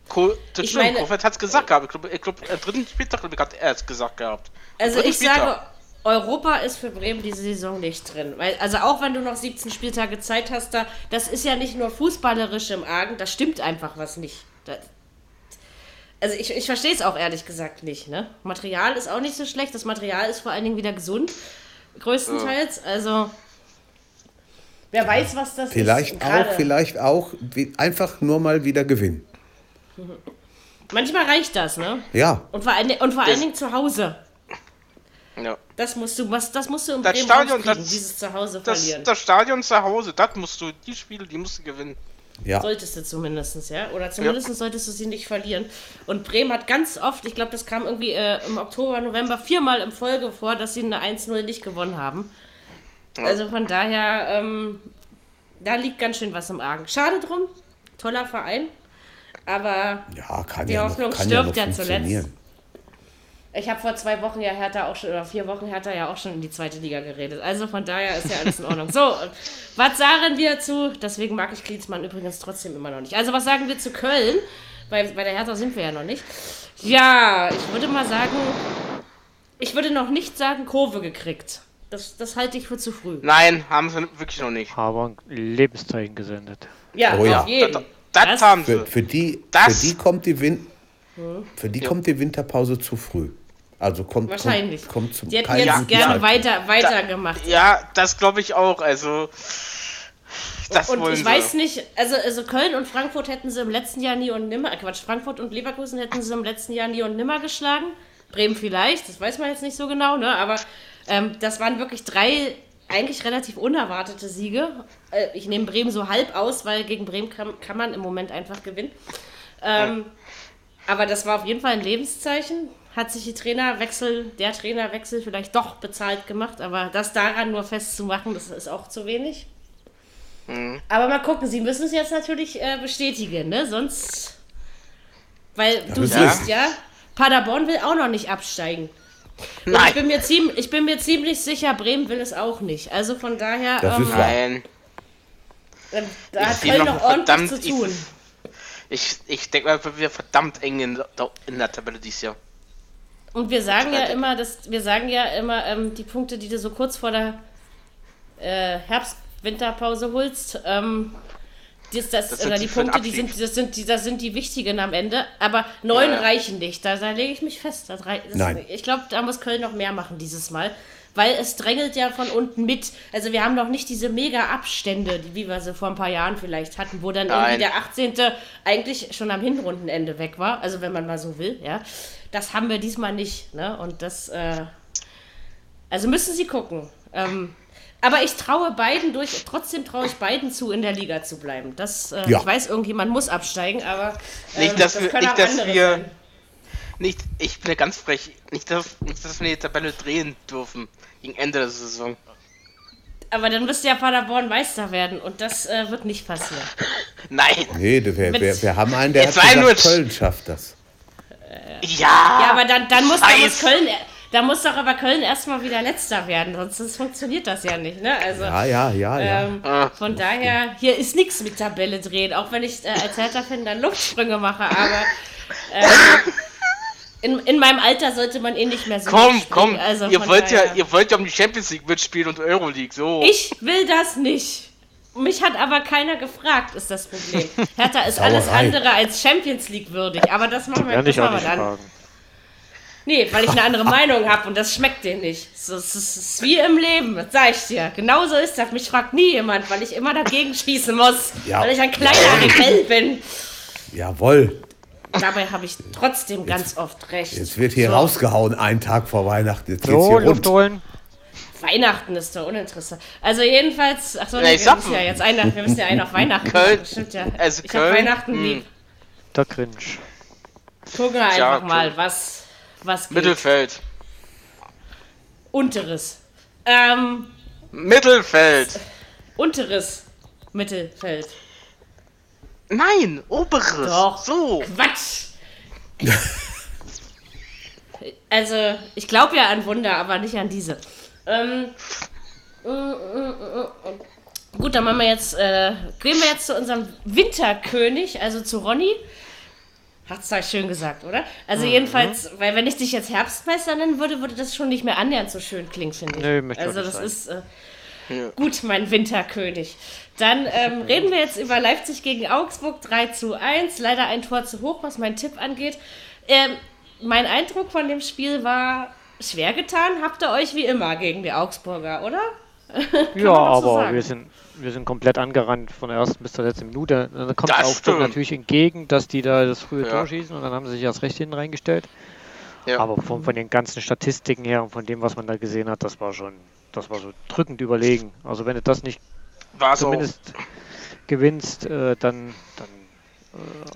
Ko das Ich stimmt, meine- Kofeld hat's gesagt gehabt. Ich glaube, glaub, am dritten Spieltag hat er es gesagt gehabt. Also ich sage, Spieltag. Europa ist für Bremen diese Saison nicht drin. Weil, also auch wenn du noch 17 Spieltage Zeit hast, da, das ist ja nicht nur fußballerisch im Argen, da stimmt einfach was nicht. Da, also ich, ich verstehe es auch ehrlich gesagt nicht. Ne? Material ist auch nicht so schlecht, das Material ist vor allen Dingen wieder gesund, größtenteils. Also wer weiß, was das Vielleicht ist. Auch, vielleicht auch wie, einfach nur mal wieder gewinnen. Manchmal reicht das, ne? Ja, Und vor allen, und vor allen Dingen zu Hause. Ja. Das musst du, was, das musst du im Das Bremen Stadion, das- dieses Zuhause Das, verlieren. das Stadion zu Hause, das musst du, die Spiele, die musst du gewinnen. Ja. Solltest du zumindest, ja? Oder zumindest solltest du sie nicht verlieren. Und Bremen hat ganz oft, ich glaube, das kam irgendwie äh, im Oktober, November viermal in Folge vor, dass sie eine 1-0 nicht gewonnen haben. Also von daher, ähm, da liegt ganz schön was im Argen. Schade drum, toller Verein. Aber Ja, Die ja Hoffnung stirbt ja ja zuletzt. Ich habe vor zwei Wochen ja Hertha auch schon, oder vier Wochen Hertha ja auch schon in die zweite Liga geredet. Also von daher ist ja alles in Ordnung. So, was sagen wir zu, deswegen mag ich Klinsmann übrigens trotzdem immer noch nicht. Also was sagen wir zu Köln? Bei, bei der Hertha sind wir ja noch nicht. Ja, ich würde mal sagen, ich würde noch nicht sagen Kurve gekriegt. Das, das halte ich für zu früh. Nein, haben sie wirklich noch nicht. Aber ein Lebenszeichen gesendet. Ja, Oh ja. auf jeden. Das, das, Das- haben sie. Für, für die, Das- für die kommt die Win für die kommt die Winterpause zu früh. Also kommt Wahrscheinlich. kommt, kommt zum Die hätten jetzt gerne Zeitpunkt. weiter, weitergemacht. Ja, das glaube ich auch. Also, das Und ich sie. weiß nicht, also, also Köln und Frankfurt hätten sie im letzten Jahr nie und nimmer, Quatsch, Frankfurt und Leverkusen hätten sie im letzten Jahr nie und nimmer geschlagen. Bremen vielleicht, das weiß man jetzt nicht so genau, ne? Aber ähm, das waren wirklich drei eigentlich relativ unerwartete Siege. Äh, ich nehme Bremen so halb aus, weil gegen Bremen kann, kann man im Moment einfach gewinnen. Ähm, aber das war auf jeden Fall ein Lebenszeichen. Hat sich die Trainerwechsel, der Trainerwechsel vielleicht doch bezahlt gemacht, aber das daran nur festzumachen, das ist auch zu wenig. Aber mal gucken, sie müssen es jetzt natürlich äh, bestätigen, ne? Sonst. Weil du das siehst ja, Paderborn will auch noch nicht absteigen. Und Ich Nein, bin, mir ziemlich, ich bin mir ziemlich sicher, Bremen will es auch nicht. Also von daher, Das ähm, ist nein. äh, da Ich hat Köln noch noch ordentlich zu tun. Ich, ich denke mal, wir verdammt eng in, der- in der Tabelle dieses Jahr. Und wir sagen ja immer, dass wir sagen ja immer, ähm, die Punkte, die du so kurz vor der äh, Herbst-Winterpause holst, ähm, das, das, Das sind oder die die Punkte, die sind, das sind die, das sind die wichtigen am Ende. Aber neun Ja, ja. reichen nicht. Da, da lege ich mich fest. Das, Nein. Ich glaube, da muss Köln noch mehr machen dieses Mal. Weil es drängelt ja von unten mit. Also wir haben noch nicht diese mega Abstände, die, wie wir sie vor ein paar Jahren vielleicht hatten, wo dann irgendwie Nein. der 18. eigentlich schon am Hinrundenende weg war. Also wenn man mal so will, ja. Das haben wir diesmal nicht. Ne? Und das, äh, also müssen sie gucken. Ähm, aber ich traue beiden durch, trotzdem traue ich beiden zu, in der Liga zu bleiben. Das, äh, Ja. Ich weiß, irgendjemand muss absteigen, aber ähm, Nicht, dass das wir- nicht, dass wir- sein. Nicht, ich bin ja ganz frech. Nicht dass, nicht, dass wir die Tabelle drehen dürfen. Gegen Ende der Saison. Aber dann müsste ja Paderborn Meister werden und das äh, wird nicht passieren. Nein. Nee, wir, wir, wir haben einen, der Jetzt hat gesagt, nur- Köln schafft das. Ja. Ja, aber dann, dann, muss, Scheiß. Köln, da muss doch aber Köln erstmal wieder Letzter werden, sonst funktioniert das ja nicht. Ne? Also, Ja, ja, ja, ja. Ähm, Ah. von daher, hier ist nichts mit Tabelle drehen, auch wenn ich äh, als Hertha-Fan dann Luftsprünge mache, aber ähm, in, in meinem Alter sollte man eh nicht mehr so Komm, komm. Also ihr, wollt ja, ihr wollt ja um die Champions League mitspielen und Euroleague. So. Ich will das nicht. Mich hat aber keiner gefragt, ist das Problem. Hertha ist alles andere als Champions League würdig, aber das machen wir, Ja, das nicht machen wir dann. fragen. Nee, weil ich eine andere Meinung habe und das schmeckt dir nicht. So, es ist, es ist wie im Leben, das sag ich dir. Genauso ist das. Mich fragt nie jemand, weil ich immer dagegen schießen muss. Ja. Weil ich ein kleiner Rebell bin. Jawohl. Dabei habe ich trotzdem ganz oft recht. Jetzt wird hier So, rausgehauen, einen Tag vor Weihnachten. Jetzt geht's So, hier Luft holen. Weihnachten ist doch uninteressant. Also jedenfalls, ach so, Ja, nee, ich wir müssen ja jetzt einer, wir müssen ja einen auf Weihnachten. Köln. Stimmt ja. Also ich habe Köln, Weihnachten hm. lieb. Der Cringe. Gucken wir Ja, einfach okay. mal, was, was geht. Mittelfeld. Unteres. Ähm, Mittelfeld. unteres Mittelfeld. Nein, oberes. Doch. So. Quatsch! also, ich glaube ja an Wunder, aber nicht an diese. Ähm, mm, mm, mm, gut, dann machen wir jetzt, äh, gehen wir jetzt zu unserem Winterkönig, also zu Ronny. Hat's da schön gesagt, oder? Also Mhm. jedenfalls, weil wenn ich dich jetzt Herbstmeister nennen würde, würde das schon nicht mehr annähernd so schön klingen, finde ich. Nö, möchte ich also auch das nicht ist äh, gut, mein Winterkönig. Dann ähm, reden wir jetzt über Leipzig gegen Augsburg 3 zu 1. Leider ein Tor zu hoch, was mein Tipp angeht. Ähm, mein Eindruck von dem Spiel war schwer getan. Habt ihr euch wie immer gegen die Augsburger, oder? Ja, so aber sagen. wir sind, wir sind komplett angerannt von der ersten bis zur letzten Minute. Da kommt Das Augsburg stimmt. natürlich entgegen, dass die da das frühe Ja. Tor schießen und dann haben sie sich erst recht hinten reingestellt. Ja. Aber von, von den ganzen Statistiken her und von dem, was man da gesehen hat, das war schon, das war so drückend überlegen. Also wenn du das nicht War so. zumindest gewinnst, äh, dann, dann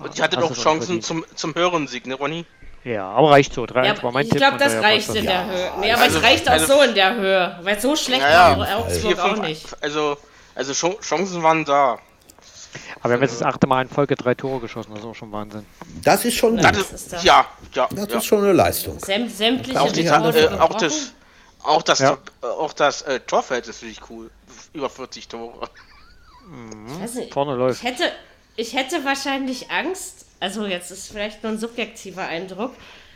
Und ich hatte doch Chancen zum, zum höheren Sieg, ne, Ronny? ja, aber reicht so. 3 Ja, war mein ich glaube, das reicht in der Höhe. Nee, aber Also- es reicht auch also- so in der Höhe. Weil so schlecht Ja, war. Augsburg Vier, auch nicht. Also, also Chan- Chancen waren da. Aber wir haben jetzt das achte Mal in Folge drei Tore geschossen, das ist auch schon Wahnsinn. Das ist schon. Das ist ja, ja. Das ja. ist schon eine Leistung. Säm sämtliche Auch, die, äh, auch das, auch das, Ja. äh, auch das äh, Torfeld ist natürlich cool. Über 40 Tore. Nicht, Vorne läuft. Ich hätte, ich hätte wahrscheinlich Angst, also jetzt ist vielleicht nur ein subjektiver Eindruck,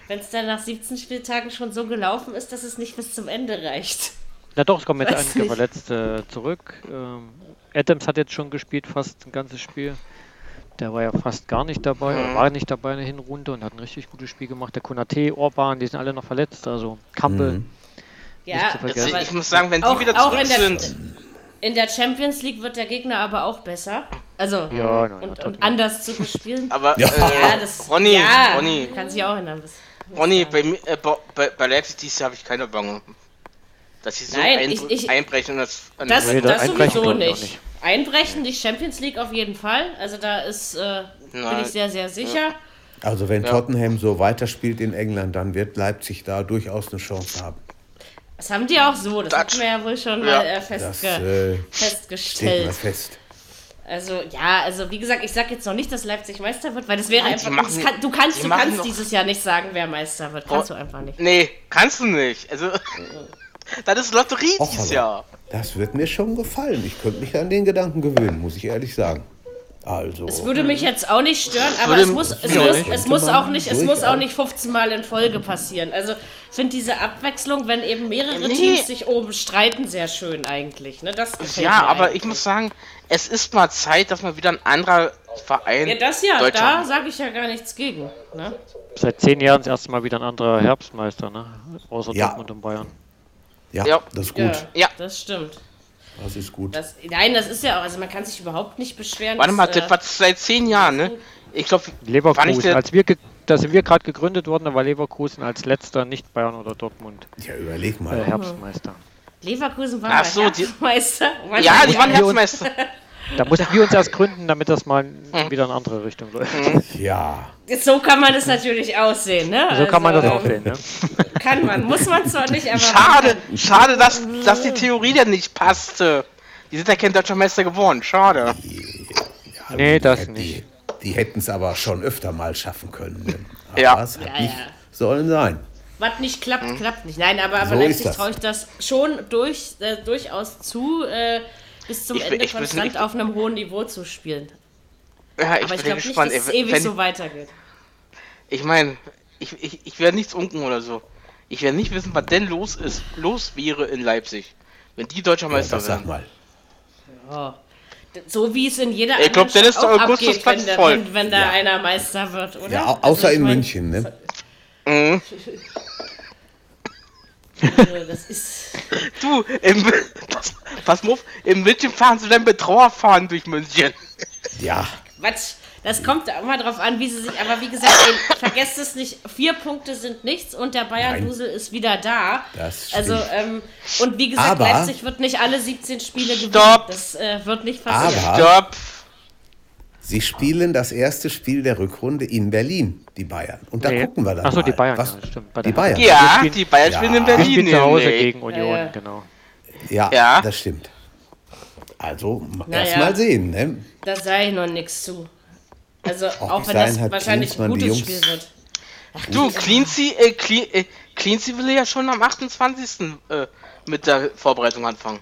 wenn es dann nach 17 Spieltagen schon so gelaufen ist, dass es nicht bis zum Ende reicht. Na doch, es kommen jetzt Weiß einige nicht. Verletzte zurück. Ähm, Adams hat jetzt schon gespielt, fast ein ganzes Spiel. Der war ja fast gar nicht dabei, Mhm. oder war nicht dabei in der Hinrunde und hat ein richtig gutes Spiel gemacht. Der Konate, Orban, die sind alle noch verletzt. Also Kampel. Mhm. Ja. Also, ich muss sagen, wenn die auch, wieder zurück sind. In der Champions League wird der Gegner aber auch besser. Also, Ja, und, und Tottenham. anders zu bespielen. Aber, Ja. äh, ja, das, Ronny, ja, Ronny, kann sich auch ändern. Ronny, bei, mir- äh, bei, bei- Leipzig dieses Jahr habe ich keine Bange. Dass sie so Nein, ein, ich- ich- einbrechen in das. Das, Nee, das das einbrechen sowieso nicht. nicht. Einbrechen, die Champions League auf jeden Fall. Also da ist, äh, bin Nein. ich sehr, sehr sicher. Also wenn Ja. Tottenham so weiterspielt in England, dann wird Leipzig da durchaus eine Chance haben. Das haben die auch so. Das Das- hatten wir ja wohl schon Ja. mal äh, Das festge äh, steht mal festgestellt. fest. Also ja, also wie gesagt, ich sag jetzt noch nicht, dass Leipzig Meister wird, weil das wäre Nein, einfach. machen- das kann, du kannst, du kannst dieses Jahr nicht sagen, wer Meister wird. Kannst Oh. du einfach nicht. Nee, kannst du nicht. Also, das ist Lotterie Och, dieses Jahr. Das wird mir schon gefallen. Ich könnte mich an den Gedanken gewöhnen, muss ich ehrlich sagen. Also, Es würde mich jetzt auch nicht stören, aber es muss, es muss, es muss auch nicht, es muss auch nicht 15 Mal in Folge passieren. Also finde diese Abwechslung, wenn eben mehrere Nee. Teams sich oben streiten, sehr schön eigentlich. Ne? Das gefällt Ja, mir aber eigentlich. ich muss sagen, es ist mal Zeit, dass mal wieder ein anderer Verein. Ja, das ja, da sage ich ja gar nichts gegen. Ne? Seit zehn Jahren das erste Mal wieder ein anderer Herbstmeister, ne? Außer Ja. Dortmund und Bayern. ja, Ja. das ist gut. Ja, Ja. das stimmt. Das ist gut. Das, nein, das ist ja auch, also man kann sich überhaupt nicht beschweren. Warte mal, dass, äh, das war seit zehn Jahren, ne? Ich glaube, Leverkusen, als wir, ge- da sind wir gerade gegründet worden, da war Leverkusen als letzter nicht Bayern oder Dortmund Ja, überleg äh, mal. Herbstmeister. Leverkusen war Ach so, die- Herbstmeister. Man Ja, die waren Herbstmeister. Da mussten wir uns erst gründen, damit das mal Mhm. wieder in eine andere Richtung läuft. Ja, So kann man es natürlich aussehen, ne? So kann man das Also, auch sehen, ne? Kann man, muss man zwar nicht, aber. Schade, schade, dass, dass die Theorie dann nicht passte. Die sind ja kein deutscher Meister geworden. Schade. Nee, das die, nicht. Die hätten es aber schon öfter mal schaffen können. Ne? Aber Ja. es hat Ja, nicht ja. sollen sein. Was nicht klappt, klappt nicht. Nein, aber, aber So ist Leipzig das. traue ich das schon durch, äh, durchaus zu, äh, bis zum Ich Ende ich konstant ich- auf einem hohen Niveau zu spielen. Ja, ich Aber ich bin ja glaube nicht, gespannt. dass es ey, ewig wenn, so weitergeht. Ich meine, ich, ich, ich werde nichts unken oder so. Ich werde nicht wissen, was denn los ist, los wäre in Leipzig, wenn die deutscher Ja, Meister das sag mal. Ja. So wie es in jeder Ich glaub, anderen Dennis, Stadt auch der Augustus abgeht, wenn, Platz der, voll. wenn, wenn da Ja. einer Meister wird, oder? Ja, au- Also außer in mein, München. Ne? Mhm. Also, das ist. Du, im, das, pass mal auf, im München fahren sie dann mit Trauerfahren durch München. Ja, Quatsch. Das kommt da immer drauf an, wie sie sich. Aber wie gesagt, ey, vergesst es nicht. Vier Punkte sind nichts und der Bayern-Dusel ist wieder da. Das also, stimmt. ähm, und wie gesagt, Aber- Leipzig wird nicht alle 17 Spiele gewinnen. Stopp. Das äh, wird nicht passieren. Aber- Stopp. sie spielen das erste Spiel der Rückrunde in Berlin, die Bayern. Und da Nee. gucken wir dann Ach so, die Bayern, was, ja, stimmt. Bei die Bayern. Ja, spielen- die Bayern spielen in Ja. Berlin. Wir spielen zu Hause nämlich. gegen Union, Ja, ja. genau. Ja, Ja. das stimmt. Also, Naja. erst mal sehen. Ne? Da sei noch nichts zu. Also, auch, bis wenn das wahrscheinlich ein gutes Jungs- Spiel wird. Du, Cleansea, äh, Clean, äh, will ja schon am 28. Äh, mit der Vorbereitung anfangen.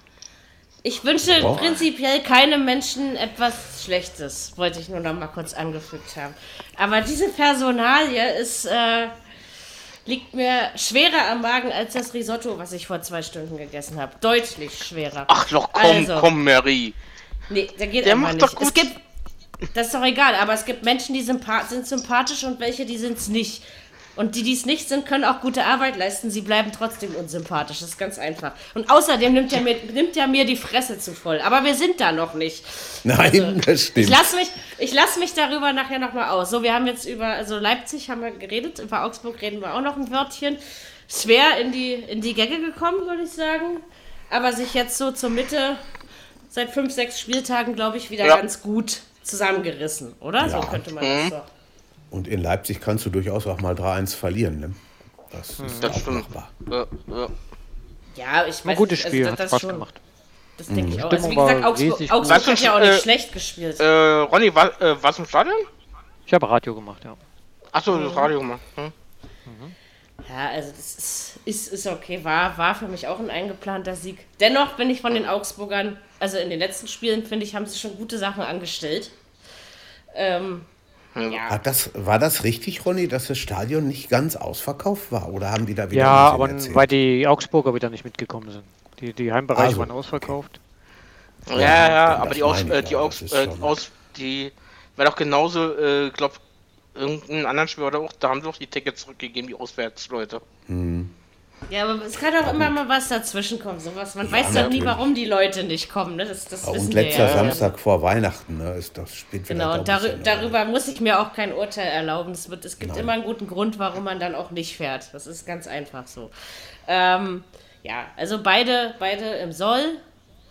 Ich wünsche Boah. prinzipiell keinem Menschen etwas Schlechtes, wollte ich nur noch mal kurz angefügt haben. Aber diese Personalie ist, äh, liegt mir schwerer am Magen als das Risotto, was ich vor zwei Stunden gegessen habe. Deutlich schwerer. Ach doch, komm, Also. komm, Mary. Nee, der geht Der macht nicht. doch gut. Es gibt, das ist doch egal, aber es gibt Menschen, die sind sympathisch und welche, die sind es nicht. Und die, die es nicht sind, können auch gute Arbeit leisten. Sie bleiben trotzdem unsympathisch. Das ist ganz einfach. Und außerdem nimmt er mir, nimmt er mir die Fresse zu voll. Aber wir sind da noch nicht. Nein, das Ich stimmt. lasse mich, ich lass mich darüber nachher nochmal aus. So, wir haben jetzt über, also Leipzig haben wir geredet, über Augsburg reden wir auch noch ein Wörtchen. Schwer in die, in die Gänge gekommen, würde ich sagen. Aber sich jetzt so zur Mitte, seit fünf, sechs Spieltagen, glaube ich, wieder Ja. ganz gut zusammengerissen, oder? So Ja. könnte man das so. Und in Leipzig kannst du durchaus auch mal 3-1 verlieren. Ne? Das ist Das auch stimmt. machbar. Ja, ja. Ja, ich weiß ein gutes nicht, Spiel, also hat das, Spaß das schon, gemacht. Das denke ich auch. Also wie gesagt, Augsburg, Augsburg hat ja auch Äh, nicht schlecht gespielt. Äh, Ronny, war, äh, warst du im Stadion? Ich habe Radio gemacht, ja. Achso, das Radio gemacht. Hm? Ja, also das ist, ist, ist okay. War, war für mich auch ein eingeplanter Sieg. Dennoch bin ich von den Augsburgern, also in den letzten Spielen, finde ich, haben sie schon gute Sachen angestellt. Ähm, ja. Hat das, war das richtig, Ronny, dass das Stadion nicht ganz ausverkauft war? Oder haben die da wieder Ja, aber erzählt? weil die Augsburger wieder nicht mitgekommen sind. Die, die Heimbereiche Also, waren ausverkauft. Ja, ja, das aber die meine Aus, äh, ja, die Aus, äh, aus, die, war doch genauso, äh, glaub, irgendeinen anderen Spiel oder auch, da haben sie auch die Tickets zurückgegeben, die Auswärtsleute. ja, aber es kann auch immer mal was dazwischen kommen. Sowas. Man weiß doch nie, warum die Leute nicht kommen. Ne? Das, das Und wir letzter ja. Samstag vor Weihnachten, ne, ist das spielt Genau, und darü eine darüber muss ich mir auch kein Urteil erlauben. Es, wird, es gibt immer einen guten Grund, warum man dann auch nicht fährt. Das ist ganz einfach so. Ähm, ja, also beide, beide im Soll.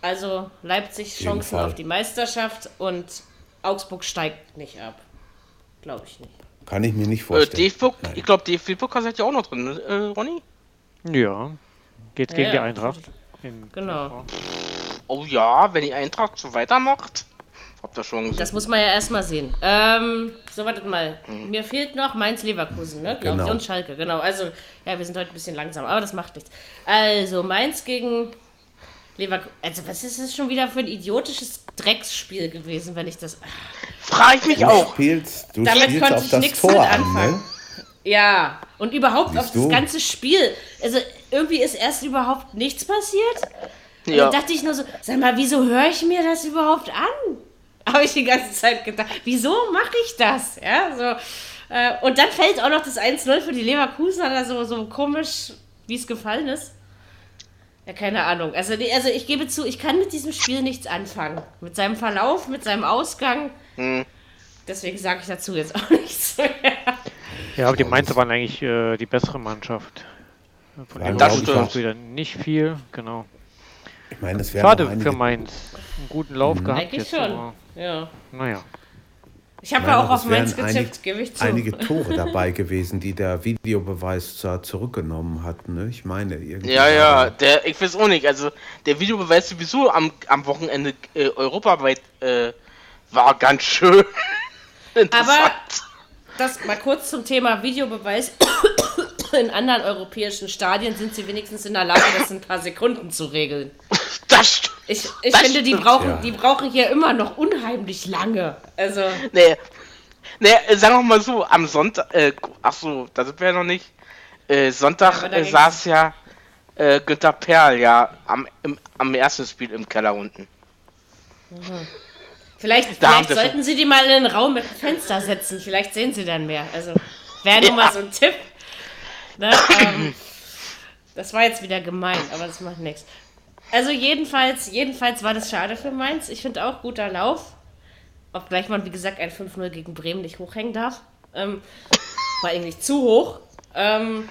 Also Leipzig Chancen auf die Meisterschaft und Augsburg steigt nicht ab. Glaube ich nicht. Kann ich mir nicht Äh, vorstellen. DFB, Nein. ich glaube, DFB-Pokal seid ihr auch noch drin, ne, äh, Ronny? Ja. Geht gegen Ja, die. Eintracht. In- Genau. Oh ja, wenn die Eintracht so weitermacht, habt ihr schon Das muss man ja erstmal sehen. Ähm, so, wartet mal. Mir fehlt noch Mainz-Leverkusen, ne? Genau. Und Schalke, genau. Also, ja, wir sind heute ein bisschen langsam, aber das macht nichts. Also, Mainz gegen Leverkusen. Also, was ist das schon wieder für ein idiotisches Drecksspiel gewesen, wenn ich das. Frage ich mich Du auch. spielst, du Damit spielst konnte auf ich nichts mit an, anfangen. ne? Ja, und überhaupt Siehst auf das du? ganze Spiel. Also, irgendwie ist erst überhaupt nichts passiert. Und Ja. dann dachte ich nur so, sag mal, wieso höre ich mir das überhaupt an? Habe ich die ganze Zeit gedacht. Wieso mache ich das? Ja, so. Äh, und dann fällt auch noch das 1-0 für die Leverkusener da so, so komisch, wie es gefallen ist. Ja, keine Ahnung. Also, nee, also ich gebe zu, ich kann mit diesem Spiel nichts anfangen. Mit seinem Verlauf, mit seinem Ausgang. Hm. Deswegen sage ich dazu jetzt auch nichts mehr. Ja, aber die Mainzer waren eigentlich äh, die bessere Mannschaft. Von Ja, das stimmt. wieder nicht viel, genau. Ich meine, es wäre Schade für Mainz. Einen guten Lauf gehabt Eigentlich jetzt, schon. aber Ja. naja. Ich habe ja auch auf getippt, einig- gebe ich zu. einige Tore dabei gewesen, die der Videobeweis zwar zurückgenommen hat. Ne? Ich meine, irgendwie. Ja, ja, war- der, ich weiß auch nicht. Also, der Videobeweis sowieso am, am Wochenende äh, europaweit äh, war ganz schön interessant. Das mal kurz zum Thema Videobeweis. In anderen europäischen Stadien sind sie wenigstens in der Lage, das in ein paar Sekunden zu regeln. das st- Ich, ich Das finde, die stimmt, brauchen, ja. die brauchen hier immer noch unheimlich lange. Also, Nee. Nee, äh, sagen wir mal so, am Sonntag, äh, ach so, da sind wir ja noch nicht. Äh, Sonntag äh, ging's- saß ja äh, Günther Perl ja am, im, am ersten Spiel im Keller unten. vielleicht, haben vielleicht sie sollten sie die mal in einen Raum mit einem Fenster setzen. Vielleicht sehen sie dann mehr. Also, wäre nur mal so ein Tipp. Ne? Ähm, Das war jetzt wieder gemein, aber das macht nichts. Also jedenfalls, jedenfalls war das schade für Mainz. Ich finde auch guter Lauf. Obgleich man, wie gesagt, ein 5-0 gegen Bremen nicht hochhängen darf. Ähm, war eigentlich zu hoch. Ähm,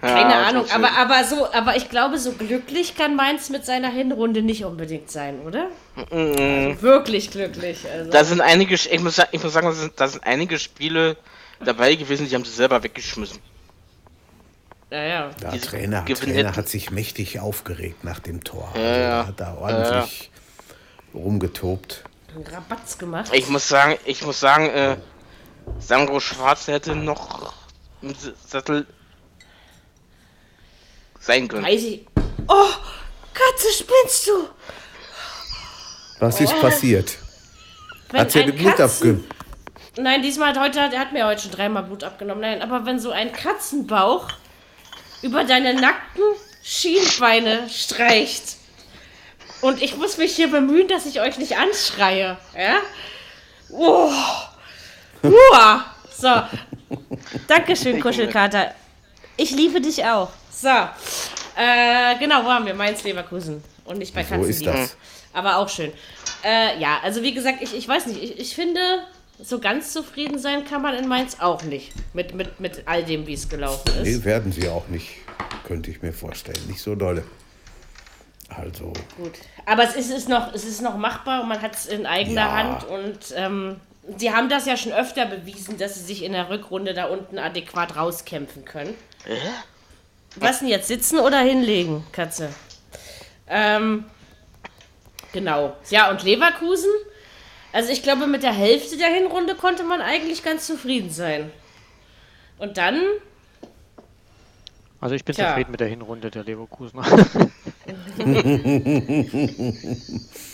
keine Ja, Ahnung, aber, aber so, aber ich glaube, so glücklich kann Mainz mit seiner Hinrunde nicht unbedingt sein, oder? Also wirklich glücklich. Also. Da sind einige, ich muss, ich muss sagen, da sind einige Spiele dabei gewesen, die haben sie selber weggeschmissen. Ja, ja. Der Trainer, Trainer hat sich mächtig aufgeregt nach dem Tor. Also, Ja, ja. er hat da ordentlich rumgetobt. Einen Rabatz gemacht. Ich muss sagen, ich muss sagen, äh, Sandro Schwarz hätte noch im Sattel sein können. Weiß ich. Oh, Katze, spinnst du? Was Oh. ist passiert? Wenn Hat sie ein die Blut abgenommen? Nein, diesmal hat heute, der hat mir heute schon dreimal Blut abgenommen. Nein, aber wenn so ein Katzenbauch über deine nackten Schienbeine streicht und ich muss mich hier bemühen, dass ich euch nicht anschreie, ja? Oh. Uah. So. Dankeschön, Kuschelkater. Ich liebe dich auch. So. Äh, genau, wo haben wir? Mainz-Leverkusen. Und nicht bei So Katzen. ist das. Aber auch schön. Äh, ja, also wie gesagt, ich, ich weiß nicht, ich, ich finde, so ganz zufrieden sein kann man in Mainz auch nicht. Mit, mit, mit all dem, wie es gelaufen ist. Nee, werden sie auch nicht, könnte ich mir vorstellen. Nicht so dolle. Also, Gut. Aber es ist, ist noch, es ist noch machbar und man hat es in eigener Ja. Hand und ähm, sie haben das ja schon öfter bewiesen, dass sie sich in der Rückrunde da unten adäquat rauskämpfen können. Was denn jetzt? Sitzen oder hinlegen, Katze? Ähm, genau. Ja, und Leverkusen? Also ich glaube, mit der Hälfte der Hinrunde konnte man eigentlich ganz zufrieden sein. Und dann Also ich bin Tja. zufrieden mit der Hinrunde der Leverkusener.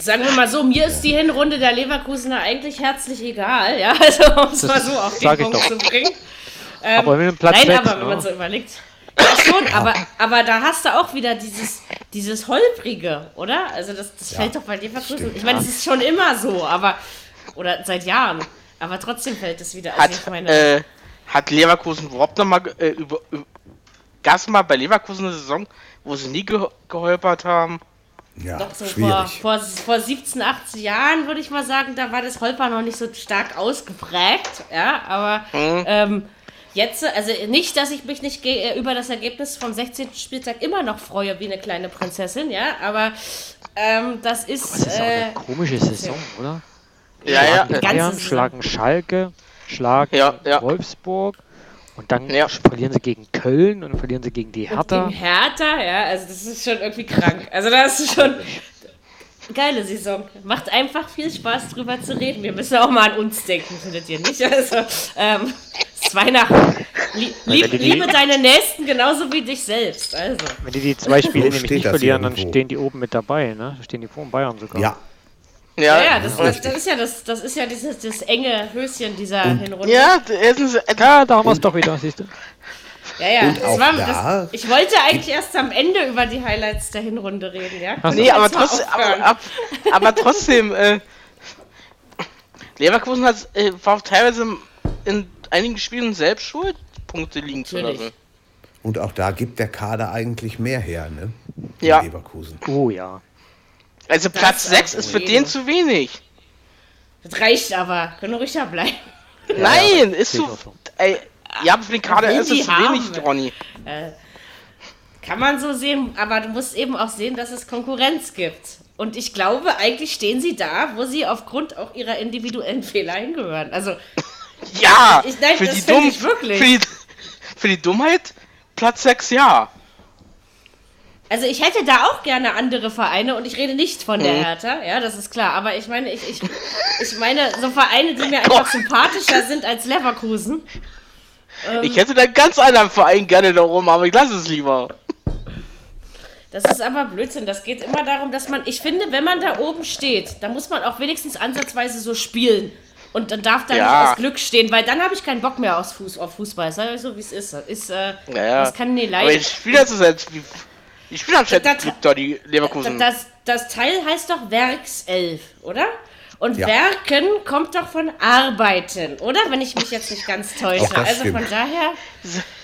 Sagen wir mal so, mir ist die Hinrunde der Leverkusener eigentlich herzlich egal, ja, also um es mal so auf den Punkt zu bringen. aber mit dem Platz Nein, sechs, aber wenn ne? man so überlegt. Ja, schon, aber, aber da hast du auch wieder dieses, dieses Holprige, oder? Also das, das fällt doch bei Leverkusen. stimmt. ich meine, es ist schon immer so, aber, oder seit Jahren, aber trotzdem fällt es wieder. Also Hat, ich meine, äh, hat Leverkusen überhaupt noch mal ge- äh, über, über gab's mal bei Leverkusen eine Saison, wo sie nie ge geholpert haben? ja, doch so vor, schwierig. vor, vor 17, 18 Jahren, würde ich mal sagen, da war das Holper noch nicht so stark ausgeprägt, ja, aber Mhm. ähm, jetzt, also nicht, dass ich mich nicht äh, über das Ergebnis vom 16. Spieltag immer noch freue wie eine kleine Prinzessin, ja, aber ähm, das ist, Das ist auch äh, eine komische Saison, oder? Ja, ja. äh, ganze Bayern schlagen Schalke, schlagen Ja, ja. Wolfsburg und dann Ja. verlieren sie gegen Köln und verlieren sie gegen die und Hertha. gegen Hertha, ja, also das ist schon irgendwie krank. Also das ist schon geile Saison. Macht einfach viel Spaß drüber zu reden. Wir müssen auch mal an uns denken, findet ihr nicht? Also, ähm, ist Weihnachten. Lie lieb, die- liebe deine Nächsten genauso wie dich selbst. Also. Wenn die die zwei Spiele nämlich nicht verlieren, dann irgendwo. stehen die oben mit dabei, ne? Da stehen die vor den Bayern sogar. Ja, Ja, Ja, ja, das, das, das ist ja das, das ist ja dieses das enge Höschen dieser Hinrunde. ja, es- äh, Ja, da haben wir es doch wieder, siehst du. ja, ja. Und das war, da- das, ich wollte eigentlich erst am Ende über die Highlights der Hinrunde reden, ja? Ach. Nee, aber trotzdem, aber, ab, aber trotzdem, äh, Leverkusen hat äh, war teilweise in einigen Spielen selbst schuld, Punkte liegen zu Natürlich. lassen. und auch da gibt der Kader eigentlich mehr her, ne? In Ja. Leverkusen. Oh ja. Also Platz ist 6 auch ist für den zu wenig. Das reicht aber. Können wir ruhiger bleiben. Nein, ist zu. so. Ey, ja, aber für den Kader ist es zu wenig. Ronny. Kann man so sehen, aber du musst eben auch sehen, dass es Konkurrenz gibt. Und ich glaube, eigentlich stehen sie da, wo sie aufgrund auch ihrer individuellen Fehler hingehören. Also, Ja, Ich- nein, für, die Dumm. Für, die, für die Dummheit Platz 6, ja. also ich hätte da auch gerne andere Vereine und ich rede nicht von Mhm. der Hertha, ja, das ist klar. Aber ich meine, ich, ich, ich meine, so Vereine, die mir einfach sympathischer sind als Leverkusen. Ähm. Ich hätte da einen ganz anderen Verein gerne da rum, aber ich lasse es lieber. Das ist aber Blödsinn. Das geht immer darum, dass man, ich finde, wenn man da oben steht, dann muss man auch wenigstens ansatzweise so spielen. Und dann darf da Ja. nicht aus Glück stehen, weil dann habe ich keinen Bock mehr aufs Fuß, auf Fußball. Sag ich so, wie es ist. Das ist, äh, Naja. das kann nie Aber leiden. ich spiele das jetzt wie. Ich spiele anscheinend Das- Glück da, die Leverkusen. Das, das Teil heißt doch Werkself, oder? Und Ja. Werken kommt doch von Arbeiten, oder? Wenn ich mich jetzt nicht ganz täusche. Das Also von stimmt. daher,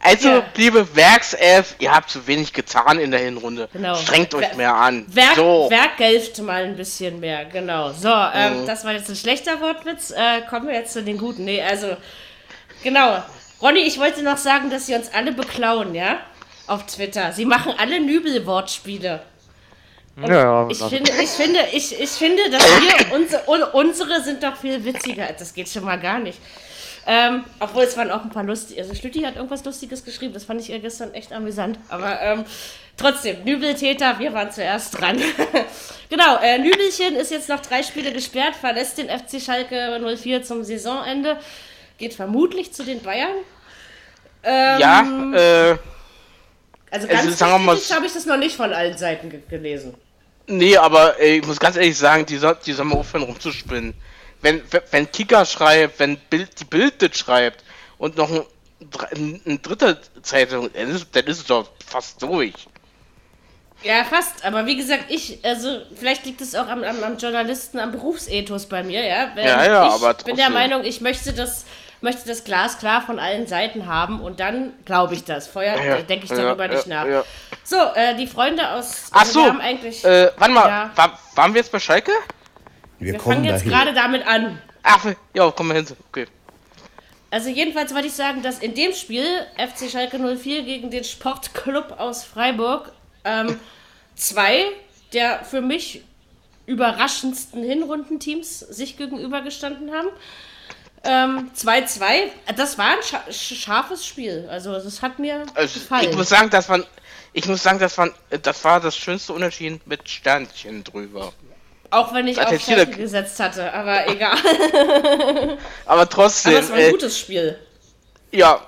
Also, Ja. liebe Werkself, ihr habt zu wenig getan in der Hinrunde. Genau. Strengt euch Wer- mehr an. Werk, so. Werkgelft mal ein bisschen mehr, genau. So, ähm, das war jetzt ein schlechter Wortwitz. Äh, kommen wir jetzt zu den guten. Nee, also, genau. Ronny, ich wollte noch sagen, dass sie uns alle beklauen, ja? Auf Twitter. Sie machen alle Nübel-Wortspiele. Ja, Ich finde, ich finde, ich, ich finde, dass wir, unsere, un- unsere sind doch viel witziger. Das geht schon mal gar nicht. Ähm, obwohl es waren auch ein paar lustige. Also Schlütti hat irgendwas Lustiges geschrieben. Das fand ich ihr gestern echt amüsant. Aber ähm, trotzdem, Nübeltäter, wir waren zuerst dran. genau, äh, Nübelchen ist jetzt noch drei Spiele gesperrt, verlässt den FC Schalke 04 zum Saisonende. Geht vermutlich zu den Bayern. Ähm, ja, äh, Also also ganz sagen wir mal bestätigt habe ich das noch nicht von allen Seiten ge gelesen. nee, aber äh, ich muss ganz ehrlich sagen, die, soll, die sollen mal aufhören rumzuspinnen. Wenn, wenn- Kicker schreibt, wenn Bild, die Bild das schreibt und noch ein, ein, ein dritter Zeitung, dann ist, dann ist es doch fast durch. Ja, fast. Aber wie gesagt, ich, also vielleicht liegt es auch am, am, am Journalisten, am Berufsethos bei mir, ja. Wenn Ja, ja, ich aber bin der trotzdem. Meinung, ich möchte das, möchte das Glas klar von allen Seiten haben und dann glaube ich das. Vorher Ja, denke ich darüber ja, nicht nach. ja. So, äh, die Freunde aus. Ach also so, haben eigentlich. Äh, warte mal, war, waren wir jetzt bei Schalke? Wir, wir kommen fangen jetzt gerade damit an. Ach, ja, komm mal hin. Okay. Also jedenfalls wollte ich sagen, dass in dem Spiel FC Schalke 04 gegen den Sportclub aus Freiburg ähm, zwei der für mich überraschendsten Hinrundenteams sich gegenübergestanden haben. Ähm, 2-2, das war ein scha scharfes Spiel. Also das hat mir Also, gefallen. ich muss sagen, das war, ich muss sagen, das war, das war das schönste Unentschieden mit Sternchen drüber. Auch wenn ich auf Schalke jeder- gesetzt hatte, aber egal. Aber trotzdem, Aber es war ein äh, gutes Spiel. ja,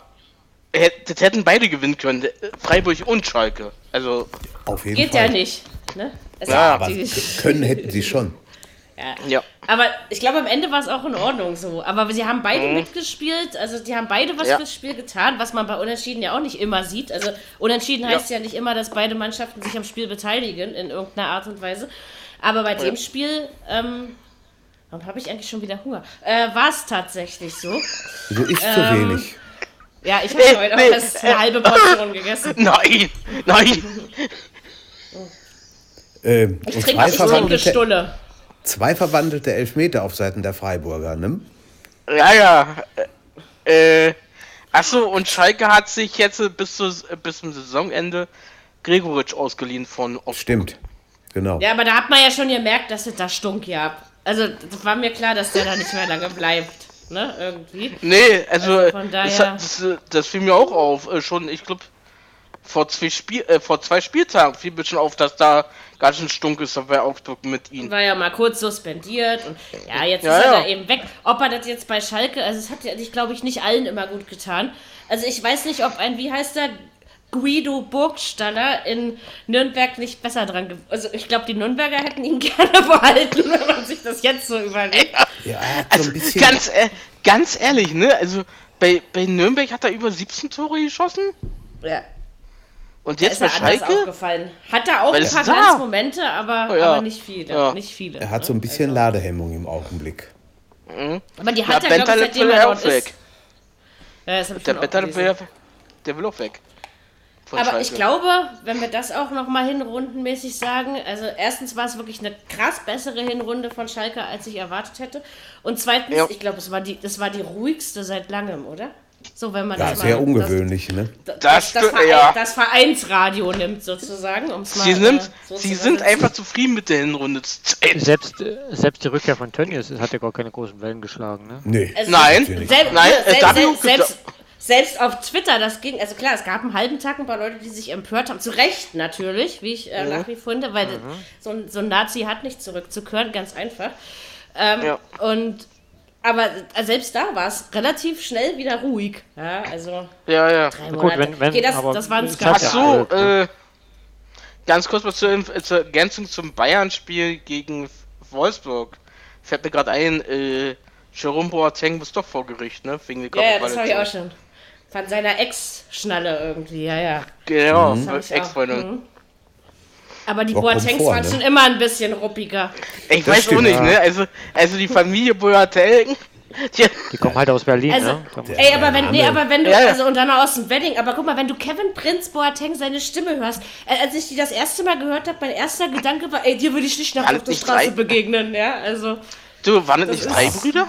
das hätten beide gewinnen können, äh, Freiburg und Schalke. Also, Auf jeden Geht Fall. ja nicht. Ne? Es Ja, Aber können hätten sie schon. ja. ja. Aber ich glaube, am Ende war es auch in Ordnung so. Aber sie haben beide mitgespielt, also die haben beide was Mhm. Ja. fürs Spiel getan, was man bei Unentschieden ja auch nicht immer sieht. Also Unentschieden Ja. heißt ja nicht immer, dass beide Mannschaften sich am Spiel beteiligen in irgendeiner Art und Weise. Aber bei dem Spiel, ähm, warum habe ich eigentlich schon wieder Hunger? Äh, war es tatsächlich so. Du isst Ähm, zu wenig. Ja, ich habe Nee, heute nee, auch erst eine halbe Portion gegessen. Nein, nein. Ähm, Ich trinke, trinke verwandelte, Stulle. zwei verwandelte Elfmeter auf Seiten der Freiburger, ne? Ja, ja. Äh, äh, achso, und Schalke hat sich jetzt bis, zu, bis zum Saisonende Gregoritsch ausgeliehen von Ost Stimmt. Genau. Ja, aber da hat man ja schon gemerkt, dass es da stunk ja. Also, das war mir klar, dass der da nicht mehr lange bleibt. Ne, irgendwie. Nee, also, Also von das, daher- hat- das, das fiel mir auch auf. Äh, schon, ich glaube, vor zwei Spiel, äh, vor zwei Spieltagen fiel mir schon auf, dass da ganz schön stunk ist bei Augsburg mit ihm. War ja mal kurz suspendiert und ja, jetzt Ja, ist er ja. da eben weg. Ob er das jetzt bei Schalke, also es hat ja, ich glaube ich, nicht allen immer gut getan. Also ich weiß nicht, ob ein, wie heißt der, Guido Burgstaller in Nürnberg nicht besser dran ge Also ich glaube, die Nürnberger hätten ihn gerne behalten, wenn man sich das jetzt so überlegt. Ja, so Also, ein bisschen. ganz, äh, ganz ehrlich, ne? Also, bei, bei Nürnberg hat er über 17 Tore geschossen. Ja, Und da jetzt ist bei er anders Schalke? aufgefallen. Hat er auch Weil ein paar da- Glanzmomente, aber, Oh ja. aber nicht viele. Ja. Nicht viele. er hat so ein ne? bisschen Ladehemmung im Augenblick. Aber die hat er, glaube ich, seitdem er auch dort ist. weg. Ja, das Der will, der will auch weg. Aber Schalke. ich glaube, wenn wir das auch nochmal hinrundenmäßig sagen, also erstens war es wirklich eine krass bessere Hinrunde von Schalke, als ich erwartet hätte. Und zweitens, Ja. ich glaube, es war die, das war die ruhigste seit langem, oder? So, wenn man Ja, das sehr mal, ungewöhnlich, ne? Das, Das das, das, Verein, ja. das Vereinsradio nimmt sozusagen, um es mal Sie, nimmt, äh, so sie sind einfach zufrieden mit der Hinrunde. Selbst, selbst die Rückkehr von Tönnies hat ja gar keine großen Wellen geschlagen. Ne? Nee. Also Nein. Selbst, Nein, ne, äh, selbst, selbst, selbst, selbst auf Twitter, das ging, also klar, es gab einen halben Tag ein paar Leute, die sich empört haben. Zu Recht natürlich, wie ich äh, nach wie vor finde, weil so, ein, so ein Nazi hat nicht zurückzukehren, ganz einfach. Ähm, Ja. Und aber selbst da war es relativ schnell wieder ruhig. Ja, also Ja, ja. drei gut, Monate. wenn- wenn- okay, das, aber das war ein Skandal. ja- so, äh, ganz kurz mal zur, Inf- zur Ergänzung zum Bayern-Spiel gegen Wolfsburg. Fällt mir gerade ein, äh, Jerome Boateng muss doch vor Gericht, ne? Wegen der Ja, ja, das habe ich auch schon. Von seiner Ex-Schnalle irgendwie, ja, ja. Genau, auch. Ex-Freundin. Mhm. Aber die Boatengs waren ne? schon immer ein bisschen ruppiger. Ich Das weiß auch stimmt, nicht, ja. ne? Also, also die Familie Boateng, Die, Die kommen halt aus Berlin, Also, ne? Ey, aber wenn, nee, aber wenn du, Ja, ja. also und dann aus dem Wedding, aber guck mal, wenn du Kevin Prinz Boateng seine Stimme hörst, äh, als ich die das erste Mal gehört habe, mein erster Gedanke war, ey, dir würde ich nicht nach auf der Straße begegnen, ja, also du, waren das nicht drei Brüder?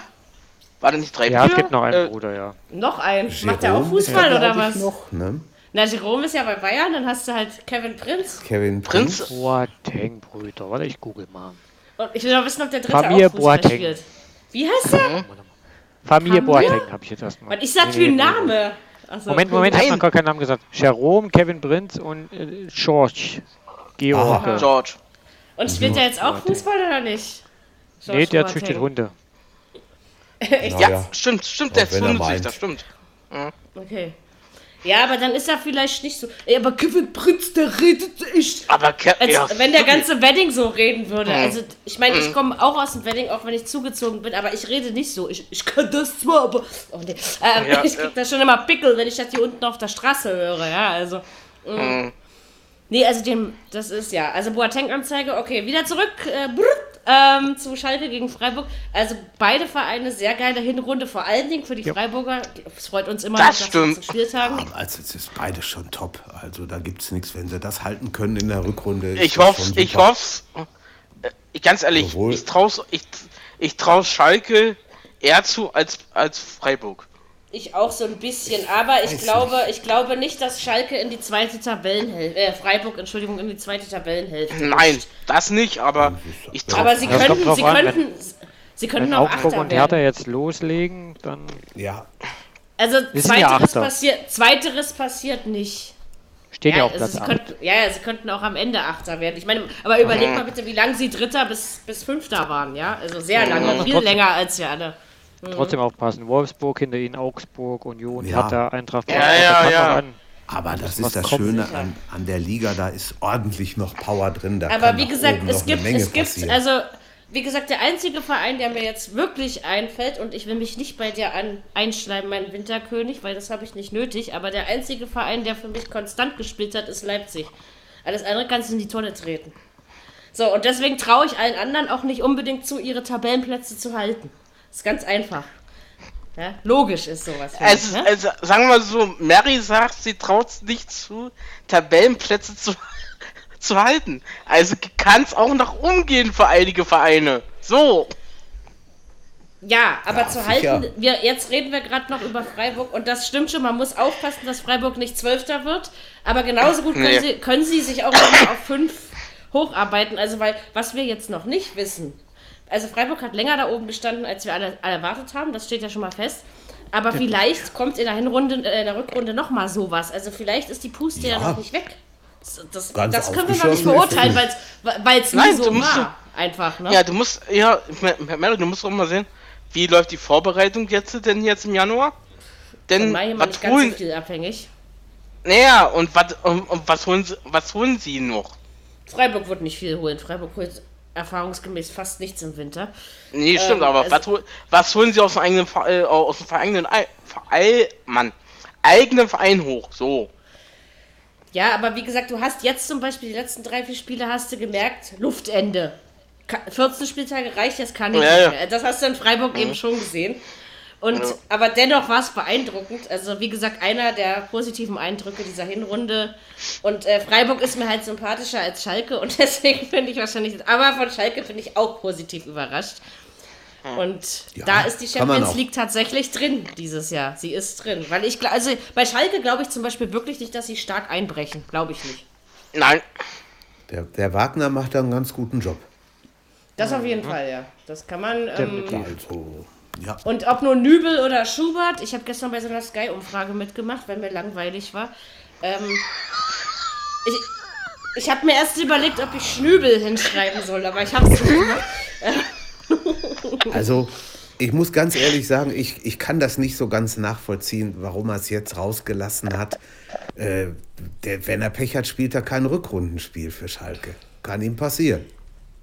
Waren das nicht drei Ja, es Brüder? gibt noch einen Äh, Bruder, ja. noch ein. Macht der auch Jerome, Fußball ja, oder glaub ich was? Noch, ne? Na, Jerome ist ja bei Bayern, dann hast du halt Kevin Prinz. Kevin Prinz? Prinz. Boateng-Brüder. Warte, ich google mal. Und ich will noch wissen, ob der dritte Familie auch Fußball Boateng. spielt. Wie heißt der? Familie Familie? Boateng habe ich jetzt erstmal. Was ist das für ein Name? Achso, Moment, cool. Moment, ich habe Nein. noch gar keinen Namen gesagt. Jerome, Kevin Prinz und äh, George. George. George. Und spielt der jetzt auch Fußball oder nicht? Nee, George der Boateng. züchtet Hunde. Echt? Ja, ja. stimmt, stimmt, der ist Hundezüchter, meint. stimmt. Okay. Ja, aber dann ist er vielleicht nicht so. Ey, aber Kevin Prinz, der redet echt. Aber Ke Als ja, wenn der ganze Wedding so reden würde. Mhm. Also, ich meine, ich komme auch aus dem Wedding, auch wenn ich zugezogen bin, aber ich rede nicht so. Ich, ich kann das zwar, aber. Oh, nee. ähm, Ja, ich ja. krieg da schon immer Pickel, wenn ich das hier unten auf der Straße höre, ja, also. mm. Mhm. Nee, also dem, das ist ja. Also Boateng-Anzeige, okay, wieder zurück. Äh, ähm, zu Schalke gegen Freiburg. Also beide Vereine, sehr geile Hinrunde, vor allen Dingen für die Freiburger. Es freut uns immer Das nach stimmt. 14 Spieltagen. Aber also es ist beides schon top. Also da gibt es nichts, wenn sie das halten können in der Rückrunde. Ich hoffe, ich hoffe, ich, ganz ehrlich, Sowohl- ich traue ich, ich trau Schalke eher zu als, als Freiburg. Ich auch so ein bisschen, aber ich glaube, ich glaube nicht, dass Schalke in die zweite Tabellenhälfte, äh, Freiburg, Entschuldigung, in die zweite Tabellenhälfte. Nein, das nicht, aber ich traue Aber sie Ja, kommt könnten, sie an, könnten, sie könnten Wenn auch Augsburg Achter und Hertha werden. jetzt loslegen, dann Ja, Also ja zweiteres Achter. passiert, zweiteres passiert nicht. steht ja, Ja, auf also Platz sie 8. könnten, ja, ja, sie könnten auch am Ende Achter werden. Ich meine, aber überleg mal bitte, wie lange sie Dritter bis, bis Fünfter waren, ja? Also sehr lange, viel trotzdem. länger als wir alle. Trotzdem aufpassen. Wolfsburg hinter ihnen, Augsburg, Union, Ja. Hertha, Eintracht. Ja, ja, ja. an. aber das was ist das. Schöne an, an der Liga, da ist ordentlich noch Power drin. Da Aber wie gesagt, es gibt, es gibt, passieren. also, wie gesagt, der einzige Verein, der mir jetzt wirklich einfällt, und ich will mich nicht bei dir an, einschleimen, mein Winterkönig, weil das habe ich nicht nötig, aber der einzige Verein, der für mich konstant gespielt hat, ist Leipzig. Alles andere kannst du in die Tonne treten. So, und deswegen traue ich allen anderen auch nicht unbedingt zu, ihre Tabellenplätze zu halten. Ist ganz einfach. Ja, logisch ist sowas. für Also, mich, ne? also, sagen wir mal so, Mary sagt, sie traut es nicht zu, Tabellenplätze zu, zu halten. Also kann es auch nach oben gehen für einige Vereine. So. Ja, aber Ja, zu sicher. halten, wir, jetzt reden wir gerade noch über Freiburg und das stimmt schon, man muss aufpassen, dass Freiburg nicht Zwölfter wird, aber genauso gut können, Nee. sie, können sie sich auch noch mal auf fünf hocharbeiten, also weil, was wir jetzt noch nicht wissen, also Freiburg hat länger da oben gestanden, als wir alle, alle erwartet haben, das steht ja schon mal fest, aber vielleicht kommt in der Hinrunde, äh, in der Rückrunde noch mal sowas, also vielleicht ist die Puste ja, Ja. noch nicht weg. Das, das, das können wir noch nicht beurteilen, es weil es nie so war. Einfach, ne? Ja, du musst, ja, Mary, du musst auch mal sehen, wie läuft die Vorbereitung jetzt denn jetzt im Januar? Denn Mai was nicht ganz holen, so viel abhängig. naja, und was, und, und was holen sie, was holen sie noch? Freiburg wird nicht viel holen. Freiburg holt erfahrungsgemäß fast nichts im Winter. Nee, stimmt, Ähm, aber also- was, was holen sie aus dem eigenen Verein, äh, aus dem eigenen Ei- Verein, Mann, eigenen Verein hoch, so. Ja, aber wie gesagt, du hast jetzt zum Beispiel die letzten drei, vier Spiele hast du gemerkt, Luftende. Ka- 14 Spieltage reicht, das kann nicht Ja, ja. Das hast du in Freiburg eben schon gesehen. Und, aber dennoch war es beeindruckend. Also, wie gesagt, einer der positiven Eindrücke dieser Hinrunde. Und äh, Freiburg ist mir halt sympathischer als Schalke und deswegen finde ich wahrscheinlich, aber von Schalke bin ich auch positiv überrascht. Und Ja, da ist die Champions. League tatsächlich drin dieses Jahr. Sie ist drin. Weil ich, also bei Schalke glaube ich zum Beispiel wirklich nicht, dass sie stark einbrechen. Glaube ich nicht. Nein, Der, der Wagner macht da einen ganz guten Job. Das auf jeden Fall, ja. Das kann man. Ähm, Also, ja. und ob nur Nübel oder Schubert, ich habe gestern bei so einer Sky-Umfrage mitgemacht, weil mir langweilig war. Ähm, ich ich habe mir erst überlegt, ob ich Schnübel hinschreiben soll, aber ich habe es nicht gemacht. Also, ich muss ganz ehrlich sagen, ich, ich kann das nicht so ganz nachvollziehen, warum er es jetzt rausgelassen hat. Äh, der, wenn er Pech hat, spielt er kein Rückrundenspiel für Schalke. Kann ihm passieren.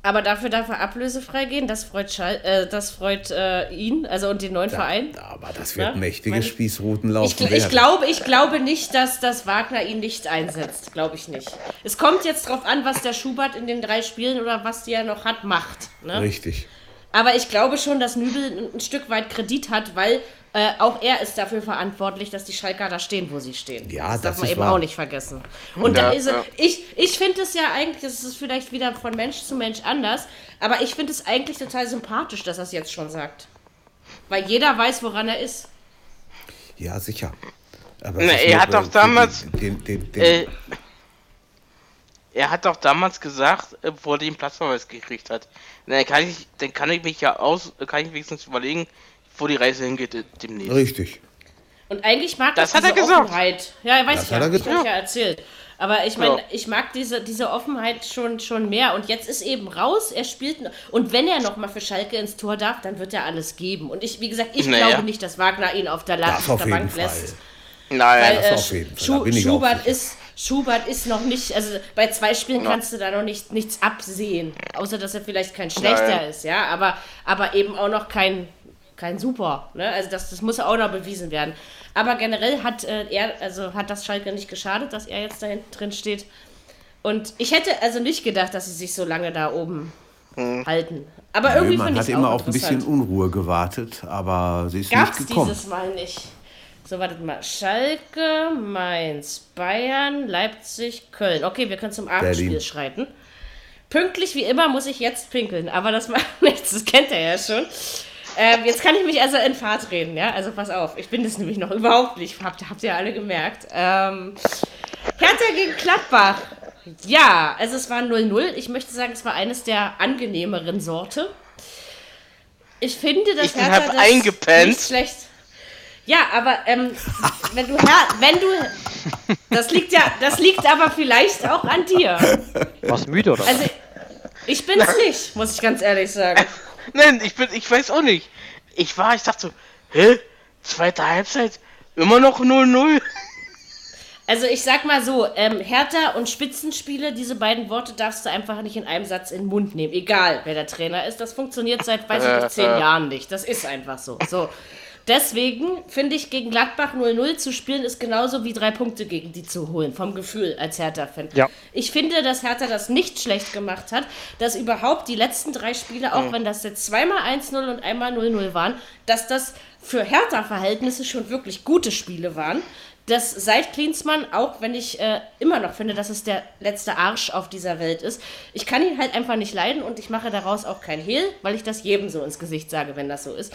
Aber dafür darf er ablösefrei gehen, das freut, Schal äh, das freut äh, ihn, also und den neuen Verein. Aber das wird Ja, mächtige meine- Spießruten Ich, ich, glaube, ich glaube nicht, dass das Wagner ihn nicht einsetzt. Glaube ich nicht. Es kommt jetzt drauf an, was der Schubert in den drei Spielen oder was die er noch hat, macht. Ne? Richtig. Aber ich glaube schon, dass Nübel ein Stück weit Kredit hat, weil äh, auch er ist dafür verantwortlich, dass die Schalker da stehen, wo sie stehen. Ja, das, das darf man ist eben wahr. auch nicht vergessen. Und Ja, da ist er, ja. ich, ich finde es ja eigentlich, das ist vielleicht wieder von Mensch zu Mensch anders, aber ich finde es eigentlich total sympathisch, dass er es jetzt schon sagt. Weil jeder weiß, woran er ist. Ja, sicher. Aber Na, er hat doch äh, damals- Den, den, den, Äh, er hat doch damals gesagt, äh, bevor er den Platzverweis gekriegt hat. Dann kann ich, dann kann ich mich ja aus, kann ich wenigstens überlegen, wo die Reise hingeht äh, demnächst. richtig. Und eigentlich mag Das ich hat er diese gesagt. Offenheit. Ja, weiß Das ich hat ja. er Ich gesagt. hab ja erzählt. Aber ich meine, Ja. ich mag diese, diese Offenheit schon, schon mehr. Und jetzt ist eben raus, er spielt. Und wenn er nochmal für Schalke ins Tor darf, dann wird er alles geben. Und ich, wie gesagt, ich Naja. glaube nicht, dass Wagner ihn auf der, La Das auf auf der jeden Bank Fall. lässt. Nein, Weil das äh, auf jeden Fall, da Schu ich Schubert, ist, Schubert ist noch nicht, also bei zwei Spielen kannst du da noch nicht, nichts absehen. Außer, dass er vielleicht kein schlechter Nein. ist, ja. Aber, aber eben auch noch kein, kein Super. Ne? Also das, das muss auch noch bewiesen werden. Aber generell hat äh, er, also hat das Schalke nicht geschadet, dass er jetzt da hinten drin steht. Und ich hätte also nicht gedacht, dass sie sich so lange da oben halten. Aber irgendwie man finde hat ich immer auch auf ein bisschen. Unruhe gewartet, aber sie ist Gab's nicht gekommen. dieses Mal nicht. So, wartet mal. Schalke, Mainz, Bayern, Leipzig, Köln. Okay, wir können zum Abendspiel Berlin. schreiten. Pünktlich wie immer muss ich jetzt pinkeln, aber das macht nichts, das kennt er ja schon. Ähm, jetzt kann ich mich also in Fahrt reden, ja? Also pass auf, ich bin das nämlich noch überhaupt nicht, habt, habt ihr alle gemerkt. Ähm, Hertha gegen Gladbach. Ja, also es war 0-0. Ich möchte sagen, es war eines der angenehmeren Sorte. Ich finde, dass Ich bin Hertha halb das eingepennt. nicht schlecht. Ja, aber ähm, wenn du Her wenn du das liegt ja, das liegt aber vielleicht auch an dir. Warst müde oder? was? Also ich bin's nicht, muss ich ganz ehrlich sagen. Nein, ich bin, ich weiß auch nicht. Ich war, ich dachte so, hä? Zweite Halbzeit? Immer noch 0-0? Also ich sag mal so, ähm, Hertha und Spitzenspiele, diese beiden Worte darfst du einfach nicht in einem Satz in den Mund nehmen. Egal, wer der Trainer ist. Das funktioniert seit, weiß ich nicht, zehn Jahren nicht. Das ist einfach so. So. Deswegen finde ich, gegen Gladbach 0-0 zu spielen, ist genauso wie drei Punkte gegen die zu holen, vom Gefühl als Hertha-Fan. Ja. Ich finde, dass Hertha das nicht schlecht gemacht hat, dass überhaupt die letzten drei Spiele, auch wenn das jetzt zweimal 1-0 und einmal 0-0 waren, dass das für Hertha-Verhältnisse schon wirklich gute Spiele waren. Dass seit Klinsmann, auch wenn ich äh, immer noch finde, dass es der letzte Arsch auf dieser Welt ist, ich kann ihn halt einfach nicht leiden und ich mache daraus auch kein Hehl, weil ich das jedem so ins Gesicht sage, wenn das so ist.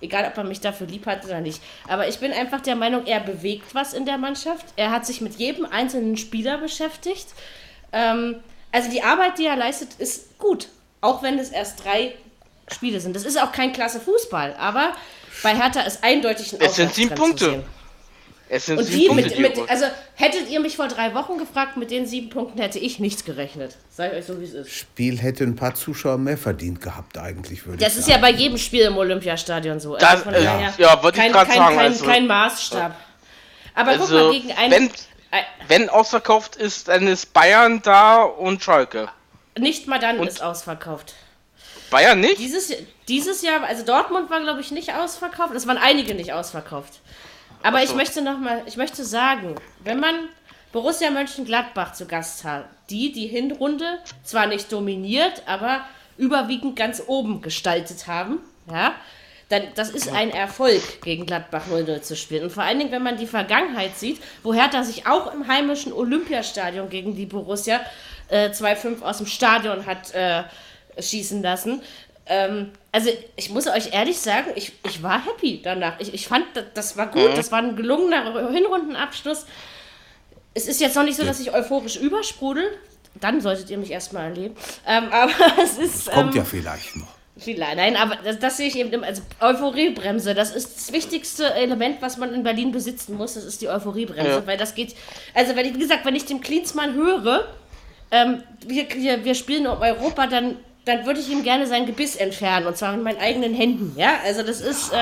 Egal, ob er mich dafür lieb hat oder nicht. Aber ich bin einfach der Meinung, er bewegt was in der Mannschaft. Er hat sich mit jedem einzelnen Spieler beschäftigt. Ähm, also die Arbeit, die er leistet, ist gut. Auch wenn es erst drei Spiele sind. Das ist auch kein klasse Fußball, aber bei Hertha ist eindeutig ein Es sind sieben Punkte. Es sind Und sieben wie Punkte, mit, die mit, also hättet ihr mich vor drei Wochen gefragt, mit den sieben Punkten hätte ich nichts gerechnet. Sag ich euch so, wie es ist. Spiel hätte ein paar Zuschauer mehr verdient gehabt, eigentlich, würde Das ich ist sagen. ja bei jedem Spiel im Olympiastadion so. Also Das, von äh, daher ja, wollte ich kein, sagen, Kein, also- kein Maßstab. Aber guck also, mal, gegen einen. wenn, ein- wenn ausverkauft ist, dann ist Bayern da und Schalke. nicht mal dann Und- ist ausverkauft. Bayern nicht? Dieses, dieses Jahr, also Dortmund war, glaube ich, nicht ausverkauft. Es waren einige nicht ausverkauft. Aber ich so. möchte noch mal, ich möchte sagen, wenn man Borussia Mönchengladbach zu Gast hat, die die Hinrunde zwar nicht dominiert, aber überwiegend ganz oben gestaltet haben, ja, dann das ist ein Erfolg, gegen Gladbach 0-0 zu spielen. Und vor allen Dingen, wenn man die Vergangenheit sieht, wo Hertha sich auch im heimischen Olympiastadion gegen die Borussia äh, 2-5 aus dem Stadion hat äh, schießen lassen. Ähm, also ich muss euch ehrlich sagen, ich, ich war happy danach. Ich, ich fand, das, war gut, das war ein gelungener Hinrundenabschluss. Es ist jetzt noch nicht so, dass ich euphorisch übersprudel. Dann solltet ihr mich erstmal erleben. Ähm, aber es ist. Kommt ähm, ja vielleicht noch. Vielleicht, nein, aber das, das sehe ich eben immer. Also Euphoriebremse, das ist das wichtigste Element, was man in Berlin besitzen muss. Das ist die Euphoriebremse, Ja. weil das geht. Also, wenn ich, wie gesagt, wenn ich dem Klinsmann höre, ähm, wir, wir, wir spielen um Europa, dann, dann würde ich ihm gerne sein Gebiss entfernen und zwar mit meinen eigenen Händen. Ja, also das ist. Äh,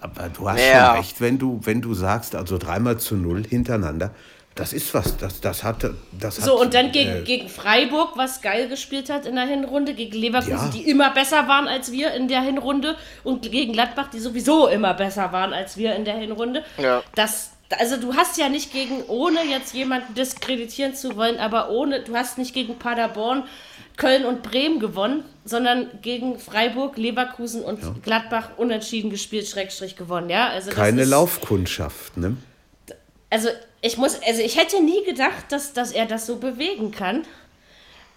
Aber du hast Ja. schon recht, wenn du, wenn du sagst, also dreimal zu null hintereinander, das ist was, das, das hat, das so, hat, und dann gegen, äh, gegen Freiburg, was geil gespielt hat in der Hinrunde, gegen Leverkusen, Ja. die immer besser waren als wir in der Hinrunde, und gegen Gladbach, die sowieso immer besser waren als wir in der Hinrunde. Ja. Das, also du hast ja nicht gegen, ohne jetzt jemanden diskreditieren zu wollen, aber ohne, du hast nicht gegen Paderborn Köln und Bremen gewonnen, sondern gegen Freiburg, Leverkusen und Gladbach unentschieden gespielt, Schrägstrich gewonnen, ja? Also das Keine ist, Laufkundschaft, ne? Also ich muss, also ich hätte nie gedacht, dass, dass er das so bewegen kann.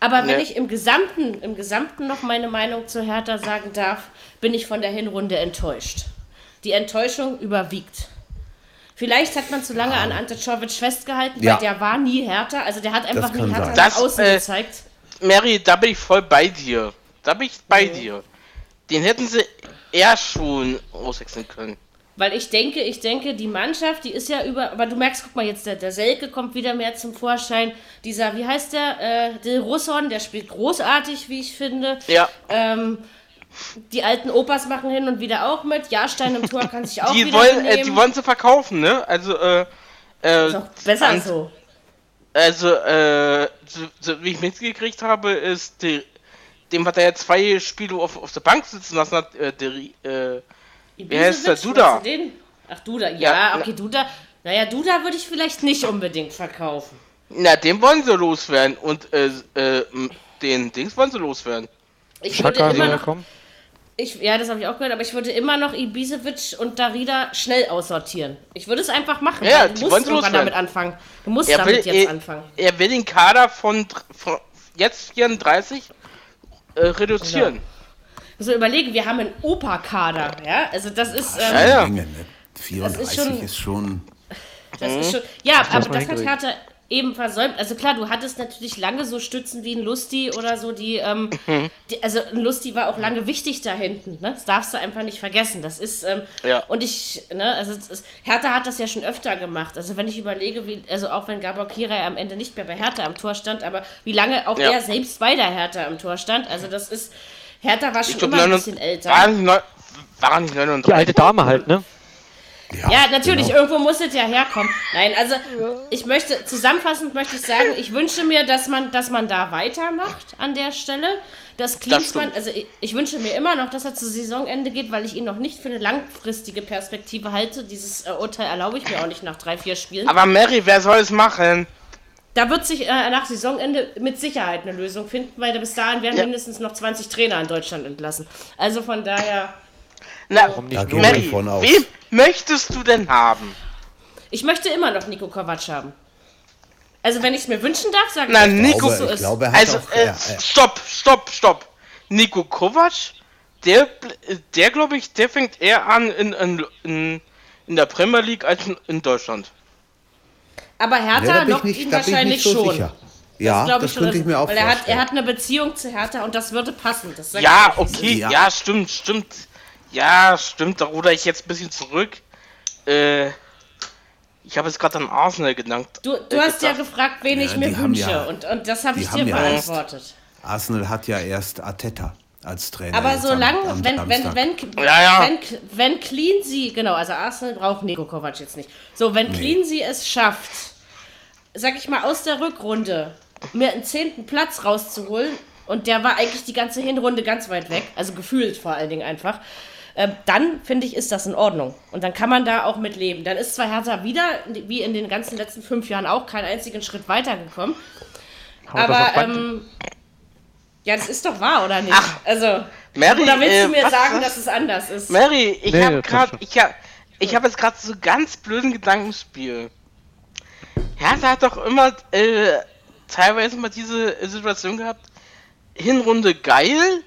Aber wenn Nee. ich im Gesamten, im Gesamten noch meine Meinung zu Hertha sagen darf, bin ich von der Hinrunde enttäuscht. Die Enttäuschung überwiegt. Vielleicht hat man zu lange an Ante Czovic festgehalten, Ja. weil der war nie härter. Also der hat einfach nie härter sein. nach Das, außen äh, gezeigt. Mary, da bin ich voll bei dir. Da bin ich bei dir. Den hätten sie eher schon auswechseln können. Weil ich denke, ich denke, die Mannschaft, die ist ja über. Aber du merkst, guck mal, jetzt der, der Selke kommt wieder mehr zum Vorschein. Dieser, wie heißt der? Äh, Del Russon, der spielt großartig, wie ich finde. Ja. Ähm, die alten Opas machen hin und wieder auch mit. Jahrstein im Tor kann sich auch Die wieder wollen, äh, die wollen sie verkaufen, ne? Also, äh, äh, ist auch besser an- so. Also, äh, so, so wie ich mitgekriegt habe, ist der, dem, was er jetzt zwei Spiele auf, auf der Bank sitzen lassen hat, äh, der, äh, Wie heißt der? Duda. Ach, Duda, ja, Ja, okay, Duda. Naja, Duda würde ich vielleicht nicht unbedingt verkaufen. na, den wollen sie loswerden und, äh, äh, den Dings wollen sie loswerden. Ich würde Schaka soll immer ja noch kommen. Ich, ja, das habe ich auch gehört, aber ich würde immer noch Ibisevic und Darida schnell aussortieren. Ich würde es einfach machen. Ja, du musst irgendwann damit anfangen. Du musst Er damit will, jetzt er, anfangen. er will den Kader von, von jetzt 34 äh, reduzieren. So überlegen, wir haben einen Opa-Kader, ja? Also das ist, ähm, Ja, ja. Ne? 34 schon- ist schon. das ist schon. Ja, aber das hat. Hertha eben versäumt. Also klar, du hattest natürlich lange so Stützen wie ein Lusti oder so, die, ähm, Mhm. die also ein Lusti war auch lange wichtig da hinten, ne? Das darfst du einfach nicht vergessen. Das ist, ähm, Ja. und ich, ne, also es ist, Hertha hat das ja schon öfter gemacht. Also wenn ich überlege, wie, also auch wenn Gabor Kirai am Ende nicht mehr bei Hertha am Tor stand, aber wie lange auch Ja. er selbst bei der Hertha am Tor stand, also das ist, Hertha war schon Ich glaube, immer ein bisschen älter. waren, waren nicht Die 39. alte Dame halt, ne? Ja, natürlich, genau. irgendwo muss es ja herkommen. Nein, also ich möchte, zusammenfassend möchte ich sagen, ich wünsche mir, dass man, dass man da weitermacht an der Stelle. Dass Klinsmann, stimmt. also ich, ich wünsche mir immer noch, dass er zu Saisonende geht, weil ich ihn noch nicht für eine langfristige Perspektive halte. Dieses äh, Urteil erlaube ich mir auch nicht nach drei, vier Spielen. Aber Mary, wer soll es machen? da wird sich äh, nach Saisonende mit Sicherheit eine Lösung finden, weil bis dahin werden Ja. mindestens noch 20 Trainer in Deutschland entlassen. Also von daher, Na, Warum nicht nur? Mary, von aus. wen möchtest du denn haben? ich möchte immer noch Nico Kovac haben. Also wenn ich es mir wünschen darf, sage Na, ich, dass Nico- es so ich ist. glaube, er hat Also, auch. äh, ja, ja. stopp, stopp, stopp. Nico Kovac, der, der glaube ich, der fängt eher an in, in, in, in der Premier League als in, in Deutschland. Aber Hertha Ja, ich lockt nicht, ihn ich wahrscheinlich so schon. sicher. Ja, glaub das schon, könnte ich mir auch weil er hat, er vorstellen. hat eine Beziehung zu Hertha und das würde passen. Das Ja, ich okay, Ja. ja. stimmt, stimmt. Ja, stimmt, da ruder ich jetzt ein bisschen zurück. Äh, ich habe jetzt gerade an Arsenal gedankt. Du, du äh, hast ja gefragt, wen Ja, ich mir wünsche ja- und, und das habe ich dir haben ja erst- beantwortet. Arsenal hat ja erst Arteta als Trainer. Aber solange, am- am wenn, wenn, wenn, Ja, ja. wenn, wenn Clean sie, genau, also Arsenal braucht Nico Kovac jetzt nicht. So, wenn Clean sie es schafft, sag ich mal, aus der Rückrunde mir einen zehnten Platz rauszuholen, und der war eigentlich die ganze Hinrunde ganz weit weg, also gefühlt vor allen Dingen einfach, äh, dann finde ich, ist das in Ordnung. Und dann kann man da auch mit leben. Dann ist zwar Hertha wieder, wie in den ganzen letzten fünf Jahren auch, keinen einzigen Schritt weitergekommen. Aber, ähm, ja, das ist doch wahr, oder nicht? Ach, also, Mary, oder willst äh, du mir was- sagen, was? dass es anders ist? Mary, ich Nee, habe gerade, ich habe, ich habe jetzt gerade so ganz blöden Gedankenspiel. Hertha hat doch immer äh, teilweise mal diese äh, Situation gehabt. Hinrunde geil,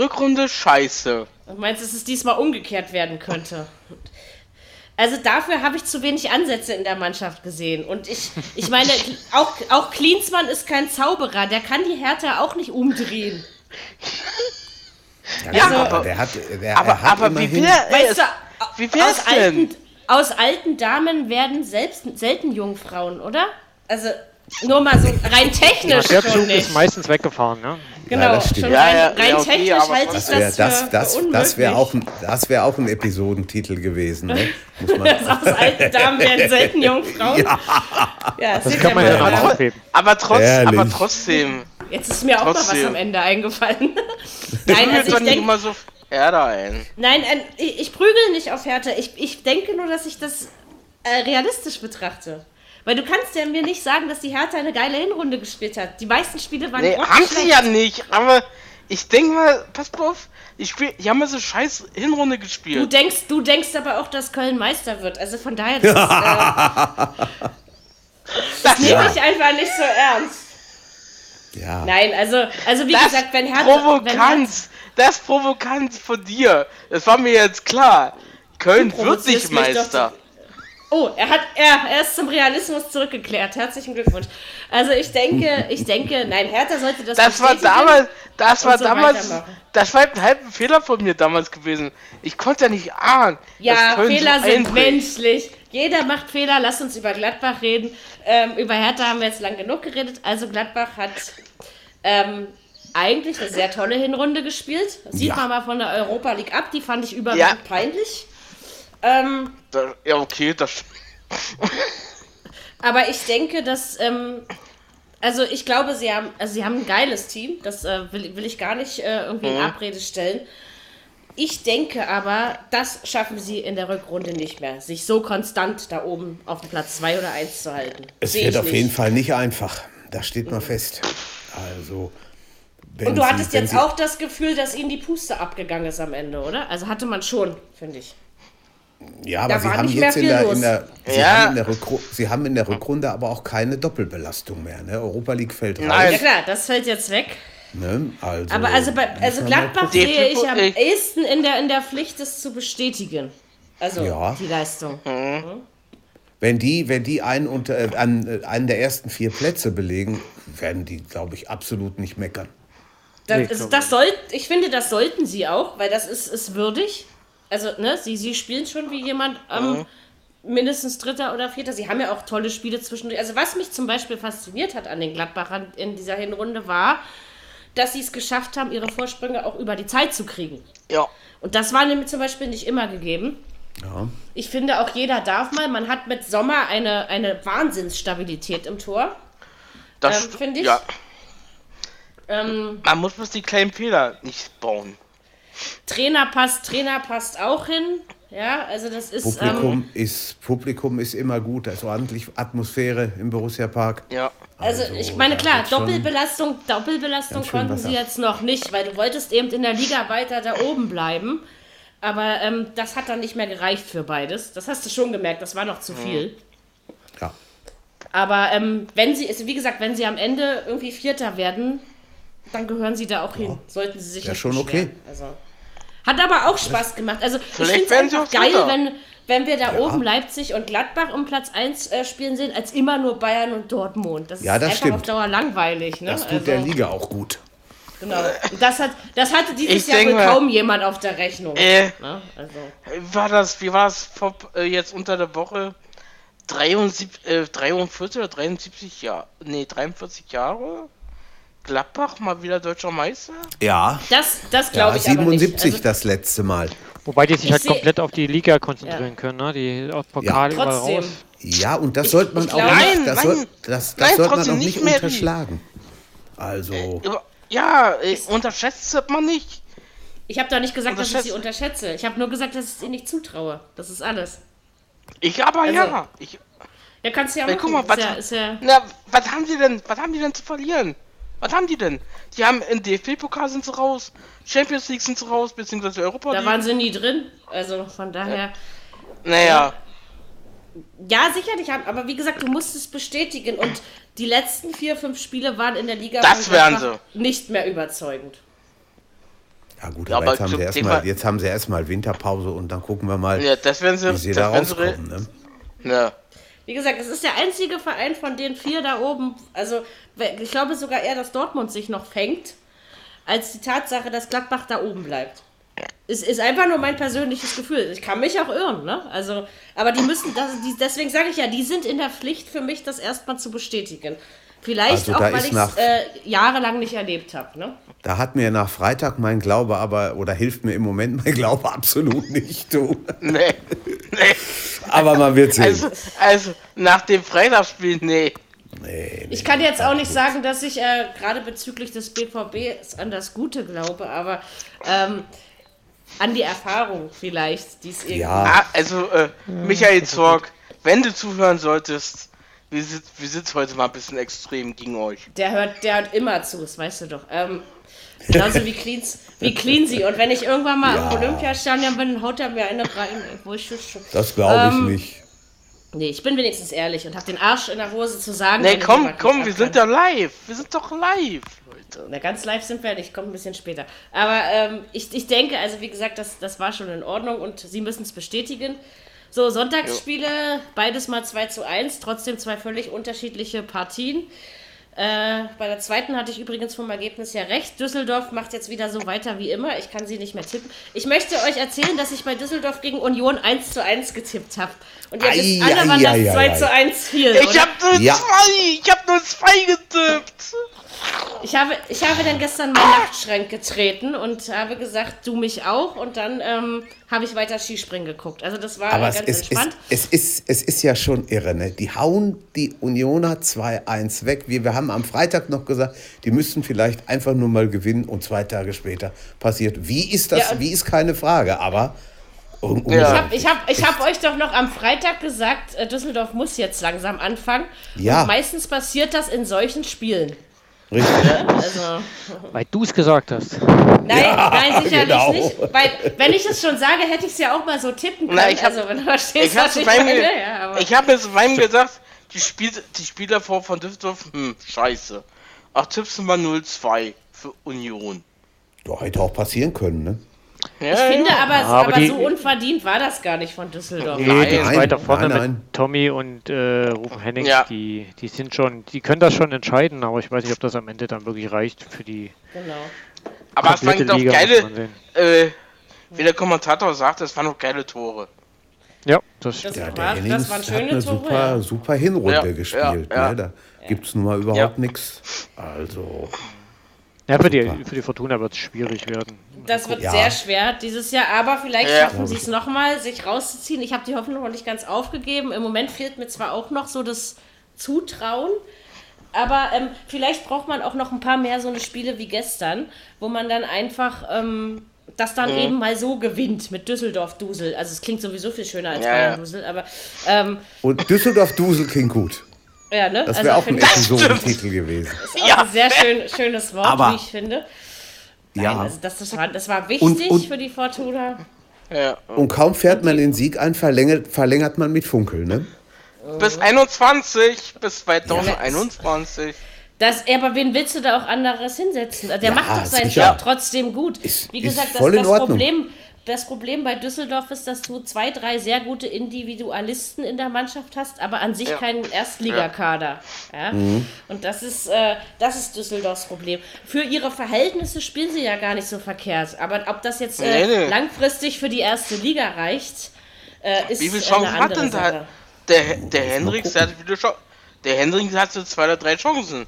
Rückrunde scheiße. Du meinst, dass es diesmal umgekehrt werden könnte? Also dafür habe ich zu wenig Ansätze in der Mannschaft gesehen. Und ich, ich meine, auch, auch Klinsmann ist kein Zauberer. Der kann die Hertha auch nicht umdrehen. Ja, Ja, aber, der hat, der, Aber, er hat aber wie immerhin, wär, Weißt du, wie wär's aus denn? alten, aus alten Damen werden selbst selten Jungfrauen, oder? Also nur mal so rein technisch Der schon Zug nicht. ist meistens weggefahren, ne? Genau, das stimmt. schon Ja, rein, ja, rein ja, okay, technisch aber halte ich das das, wäre für, das, das, für das wär auch, das wär auch ein Episodentitel gewesen. Ne? Muss man, Aus alten Damen werden selten Jungfrauen. Ja, Das seht kann man ja mal. dann auch aufheben. Aber trotz, aber trotzdem. Jetzt ist mir auch mal was Trotzdem. am Ende eingefallen. Nein, Prügelt also doch ich nicht denke, immer so Hertha ein. nein, äh, ich, ich prügel nicht auf Hertha. Ich, ich denke nur, dass ich das äh, realistisch betrachte. Weil du kannst ja mir nicht sagen, dass die Hertha eine geile Hinrunde gespielt hat. Die meisten Spiele waren Nee, haben sie ja nicht, aber ich denke mal, pass mal auf, die, Spiel, die haben ja so scheiß Hinrunde Du gespielt. denkst, du denkst aber auch, dass Köln Meister wird. Also von daher, das, äh, Das, nehme ich einfach nicht so ernst. Ja. Nein, also, also wie das gesagt, wenn Hertha... provokant, Wenn Hertha das provokant von dir. Das war mir jetzt klar. Köln Du wird nicht doch Meister. Oh, er hat, er, er ist zum Realismus zurückgekehrt. Herzlichen Glückwunsch. Also ich denke, ich denke, nein, Hertha sollte das Das war damals, das war so damals, das war ein halber Fehler von mir damals gewesen. Ich konnte ja nicht ahnen. Ja, Fehler so sind menschlich. Jeder macht Fehler. Lass uns über Gladbach reden. Ähm, über Hertha haben wir jetzt lang genug geredet. Also Gladbach hat ähm, eigentlich eine sehr tolle Hinrunde gespielt. Sieht Ja. man mal von der Europa League ab. Die fand ich überwiegend Ja. peinlich. Ähm, Da- Ja, okay, das. aber ich denke, dass ähm, also ich glaube, sie haben, also sie haben ein geiles Team. Das äh, will, will ich gar nicht äh, irgendwie in Abrede stellen. Ich denke aber, das schaffen sie in der Rückrunde nicht mehr, sich so konstant da oben auf dem Platz 2 oder 1 zu halten. Es Sehe wird auf nicht. jeden Fall nicht einfach. Das steht mal fest. Also. wenn Und du sie- hattest jetzt sie- auch das Gefühl, dass ihnen die Puste abgegangen ist am Ende, oder? Also hatte man schon, finde ich. Ja, aber da sie haben jetzt in der, in der, sie, Ja. haben in der Rückru sie haben in der Rückrunde aber auch keine Doppelbelastung mehr. Ne? Europa League fällt raus. Nein. Ja klar, das fällt jetzt weg. Ne? Also, Aber also, bei, also Gladbach sehe ich am ehesten in der, in der Pflicht, das zu bestätigen. Also Ja. die Leistung. Wenn die, wenn die einen, unter, äh, an, äh, einen der ersten vier Plätze belegen, werden die, glaube ich, absolut nicht meckern. Das, das soll, ich finde, das sollten sie auch, weil das ist, ist würdig. Also, ne, sie, sie spielen schon wie jemand am mindestens Dritter oder Vierter. Sie haben ja auch tolle Spiele zwischendurch. Also, was mich zum Beispiel fasziniert hat an den Gladbachern in dieser Hinrunde war, dass sie es geschafft haben, ihre Vorsprünge auch über die Zeit zu kriegen. Ja. Und das war nämlich zum Beispiel nicht immer gegeben. Ja. Ich finde auch jeder darf mal. Man hat mit Sommer eine, eine Wahnsinnsstabilität im Tor. Das Ähm, finde ich. Ja. Ähm, Man muss bloß die kleinen Fehler nicht bauen. Trainer passt, Trainer passt auch hin. Ja, also das ist. Ähm, Publikum, ist, Publikum ist immer gut, da ist ordentlich Atmosphäre im Borussia Park. Ja. also, also, ich meine, klar, Doppelbelastung, Doppelbelastung konnten sie jetzt noch nicht, weil du wolltest eben in der Liga weiter da oben bleiben. Aber ähm, das hat dann nicht mehr gereicht für beides. Das hast du schon gemerkt, das war noch zu viel. Ja. Aber ähm, wenn sie, also wie gesagt, wenn sie am Ende irgendwie Vierter werden, dann gehören sie da auch hin. Sollten sie sich Ja, schon beschweren. okay. Also, hat aber auch Spaß gemacht. Also ich Vielleicht finde es geil, wenn, wenn wir da oben Leipzig und Gladbach um Platz 1 äh, spielen sehen, als immer nur Bayern und Dortmund. Das Ja, ist das einfach stimmt. auf Dauer langweilig. Ne? Das tut also, der Liga auch gut. Genau. Das, hat, das hatte dieses Ich Jahr denke wohl mal- kaum jemand auf der Rechnung. Äh, Ne? Also, wie war das? Wie war es vor, äh, jetzt unter der Woche? 73, äh, 43 oder 73 Jahre? Nee, 43 Jahre? Gladbach mal wieder deutscher Meister? Ja, das das ja glaube ich 77 aber nicht. Also, das letzte Mal. Wobei die sich Ich halt seh- komplett auf die Liga konzentrieren Ja. können, ne? Die aus Pokal überall trotzdem. raus. Ja, und das sollte man ich auch nicht, Nein, das, nein. soll, das, das Nein, sollte man trotzdem auch nicht nicht mehr wie- unterschlagen. Also, Ja, Ja, äh, unterschätzt man nicht. Ich habe doch nicht gesagt, dass ich sie unterschätze. Ich habe nur gesagt, dass ich es ihnen nicht zutraue. Das ist alles. Ich aber Also- ja. Ich, Ja, kannst du ja machen. guck mal, ist, was, ja, ist ja, na, was haben die denn? Was haben die denn zu verlieren? Was haben die denn? Die haben in DFB-Pokal sind sie raus, Champions League sind sie raus, beziehungsweise Europa da League. waren sie nie drin. Also von daher. naja, Ja, sicherlich. haben- Aber wie gesagt, du musst es bestätigen. Und die letzten vier, fünf Spiele waren in der Liga Das wären Gladbach nicht mehr überzeugend. ja gut, Ja, aber, aber jetzt, haben sie erstmal, jetzt haben sie erstmal Winterpause und dann gucken wir mal, ja, das werden sie, wie sie das da sie rauskommen. Ne? Ja. Wie gesagt, es ist der einzige Verein von den vier da oben. Also, ich glaube sogar eher, dass Dortmund sich noch fängt, als die Tatsache, dass Gladbach da oben bleibt. Es ist einfach nur mein persönliches Gefühl. Ich kann mich auch irren, ne? Also, aber die müssen, das, die, deswegen sage ich ja, die sind in der Pflicht für mich, das erstmal zu bestätigen. Vielleicht Also auch, weil ich es äh, jahrelang nicht erlebt habe, ne? Da hat mir nach Freitag mein Glaube aber, oder hilft mir im Moment mein Glaube absolut nicht, du. Nee. nee. Aber man wird sehen. Also, also, nach dem Freitagsspiel, nee. nee, nee. Ich kann jetzt auch nicht sagen, dass ich äh, gerade bezüglich des BVB an das Gute glaube, aber ähm, an die Erfahrung vielleicht, die es irgendwie. Ja, Ah, also, äh, Michael Zorg, wenn du zuhören solltest, wir sind, wir sind heute mal ein bisschen extrem gegen euch. Der hört, der hört immer zu, das weißt du doch. Ähm, genauso wie Cleans, wie Cleansy. Und wenn ich irgendwann mal Ja. im Olympiastadion bin, haut er mir eine rein. Wo ich Das glaube ich Ähm, nicht. Nee, ich bin wenigstens ehrlich und habe den Arsch in der Hose zu sagen. Nee, komm, komm, wir sind ja live. Wir sind doch live, Leute. Na, ganz live sind wir nicht, kommt ein bisschen später. Aber ähm, ich, ich denke, also wie gesagt, das, das war schon in Ordnung und Sie müssen es bestätigen. So, Sonntagsspiele, beides mal 2 zu 1, trotzdem zwei völlig unterschiedliche Partien. Äh, bei der zweiten hatte ich übrigens vom Ergebnis ja recht. Düsseldorf macht jetzt wieder so weiter wie immer. Ich kann sie nicht mehr tippen. Ich möchte euch erzählen, dass ich bei Düsseldorf gegen Union 1 zu 1 getippt habe. Und ihr wisst Ei, alle, ei, wann das ei, 2 ei, zu 1 fiel. Ich oder? hab nur Ja. zwei, ich hab nur zwei getippt. Ich habe, ich habe dann gestern meinen Nachtschrank getreten und habe gesagt, du mich auch. Und dann ähm, habe ich weiter Skispringen geguckt. Also das war Aber äh, es ganz ist, entspannt. es, ist, es ist ja schon irre, ne? Die hauen die Unioner 2-1 weg. Wir, wir haben am Freitag noch gesagt, die müssten vielleicht einfach nur mal gewinnen und zwei Tage später passiert. Wie ist das? Ja, wie ist keine Frage, aber un- Ja. Ich habe ich hab, ich hab euch doch noch am Freitag gesagt, äh, Düsseldorf muss jetzt langsam anfangen. Ja. Und meistens passiert das in solchen Spielen. Richtig. Also, Weil du es gesagt hast. nein, nein, sicherlich genau. nicht. Weil, wenn ich es schon sage, hätte ich es ja auch mal so tippen können. Na, ich hab- also, wenn du verstehst, Ich was ich meine. ge Ja, aber ich hab mir zu meinem gesagt, die, Spiel die Spieler vor von Düsseldorf, hm, scheiße. Ach, tippst du mal 0-2 für Union. Doch, hätte auch passieren können, ne? Ja, ich finde aber, Ja, aber aber, die- so unverdient war das gar nicht von Düsseldorf. Nee, Nein, die ist nein, weiter vorne nein, nein. mit Tommy und äh, Rufen Hennings, Ja. die, die sind schon, die können das schon entscheiden, aber ich weiß nicht, ob das am Ende dann wirklich reicht für die Genau. aber es waren doch geile, äh, wie der Kommentator sagt, es waren doch geile Tore. Ja, das Das, Ja, war, das waren hat schöne eine Tore. super, ja. super Hinrunde Ja, gespielt. ja, ja. Ne? Da gibt es nun mal überhaupt Ja. nichts. Also, Ja, für die, für die Fortuna wird es schwierig werden. Das wird Ja. sehr schwer dieses Jahr, aber vielleicht Ja. schaffen sie es nochmal, sich rauszuziehen. Ich habe die Hoffnung noch nicht ganz aufgegeben. Im Moment fehlt mir zwar auch noch so das Zutrauen, aber ähm, vielleicht braucht man auch noch ein paar mehr so eine Spiele wie gestern, wo man dann einfach ähm, das dann eben mal so gewinnt mit Düsseldorf-Dusel. Also es klingt sowieso viel schöner als ja. Bayern-Dusel, aber ähm, und Düsseldorf-Dusel klingt gut. Ja, ne? Das wäre auch ein Episodentitel gewesen. ist auch ein sehr schön, schönes Wort, Aber- wie ich finde. Nein, Ja. also das, das, war, das war wichtig Und- und- für die Fortuna. Ja. Und kaum fährt man den Sieg ein, verlängert, verlängert man mit Funkel, ne? Bis 21, bis 2021. Das, ja, aber wen willst du da auch anderes hinsetzen? Der Ja, macht doch seinen sicher. Job trotzdem gut. Ist- Wie ist gesagt, das, voll in das, Ordnung. Problem, das Problem bei Düsseldorf ist, dass du zwei, drei sehr gute Individualisten in der Mannschaft hast, aber an sich Ja. keinen Erstligakader. Ja? Mhm. Und das ist, äh, das ist Düsseldorfs Problem. Für ihre Verhältnisse spielen sie ja gar nicht so verkehrt. Aber ob das jetzt äh, Nee, nee. langfristig für die erste Liga reicht, äh, ist Wie viele Chancen hat denn da? Der, der Hendrix, hat viele Chancen. Der Hendrix hatte zwei oder drei Chancen.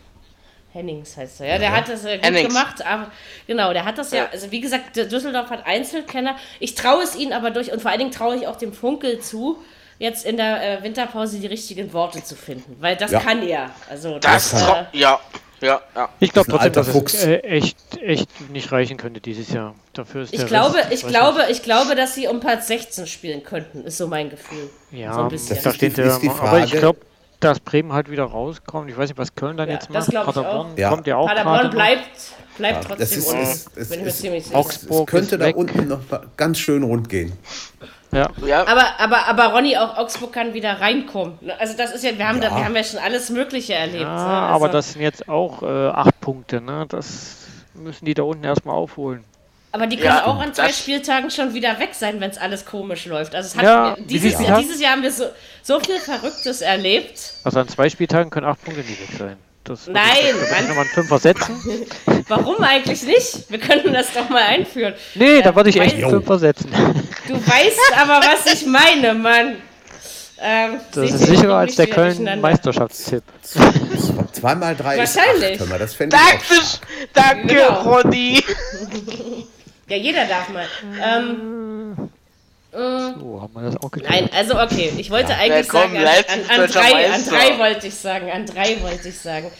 Hennings heißt er, ja. Der hat das äh, gut Hennings. gemacht, aber genau, der hat das ja, Ja. also wie gesagt, Düsseldorf hat Einzelkenner. Ich traue es ihnen aber durch und vor allen Dingen traue ich auch dem Funkel zu, jetzt in der äh, Winterpause die richtigen Worte zu finden, weil das Ja. kann er. Also Das, das, äh, ja, ja, ja. Ich glaube Das trotzdem, dass Fuchs. es äh, echt, echt nicht reichen könnte dieses Jahr. Dafür ist ich glaube, Rest, ich glaube, ich glaube, dass sie um Platz 16 spielen könnten, ist so mein Gefühl. Ja, so ein bisschen. Das da ist die- steht die aber ich glaube, dass Bremen halt wieder rauskommt. Ich weiß nicht, was Köln dann Ja, jetzt das macht. Paderborn auch. Ja. kommt ja auch Paderborn bleibt, bleibt Das trotzdem ist, unten. es, es, bin ich mir ziemlich sicher. Augsburg es könnte ist da weg. unten noch ganz schön rund gehen. Ja. ja. Aber, aber, aber Ronny, auch Augsburg kann wieder reinkommen. Also das ist ja, wir haben, Da, Ja. wir haben ja schon alles Mögliche erlebt. Ja, ne? aber Also- das sind jetzt auch äh, acht Punkte. Ne? Das müssen die da unten erstmal aufholen. Aber die können Ja, auch an zwei Spieltagen schon wieder weg sein, wenn es alles komisch läuft. Also es hat, Ja, wie dieses, Jahr, dieses Jahr haben wir so, so viel Verrücktes erlebt. Also an zwei Spieltagen können acht Punkte nie weg sein. Das Nein, Mann. nochmal einen Fünfer setzen. Warum eigentlich nicht? Wir könnten das doch mal einführen. Nee, da würde ich echt einen Fünfer setzen. Du weißt aber, was ich meine, Mann. Ähm, Das ist sicherer als nicht der wieder Köln durcheinander. Meisterschaftstipp. Zweimal drei ist Wahrscheinlich. acht. Hör mal, das Danke, danke, Genau. Ronny. Ja, jeder darf mal. Ähm, So haben wir das auch geklärt. Nein, also okay, ich wollte eigentlich Willkommen, sagen, an, an, an, drei, an drei wollte ich sagen, an drei wollte ich sagen.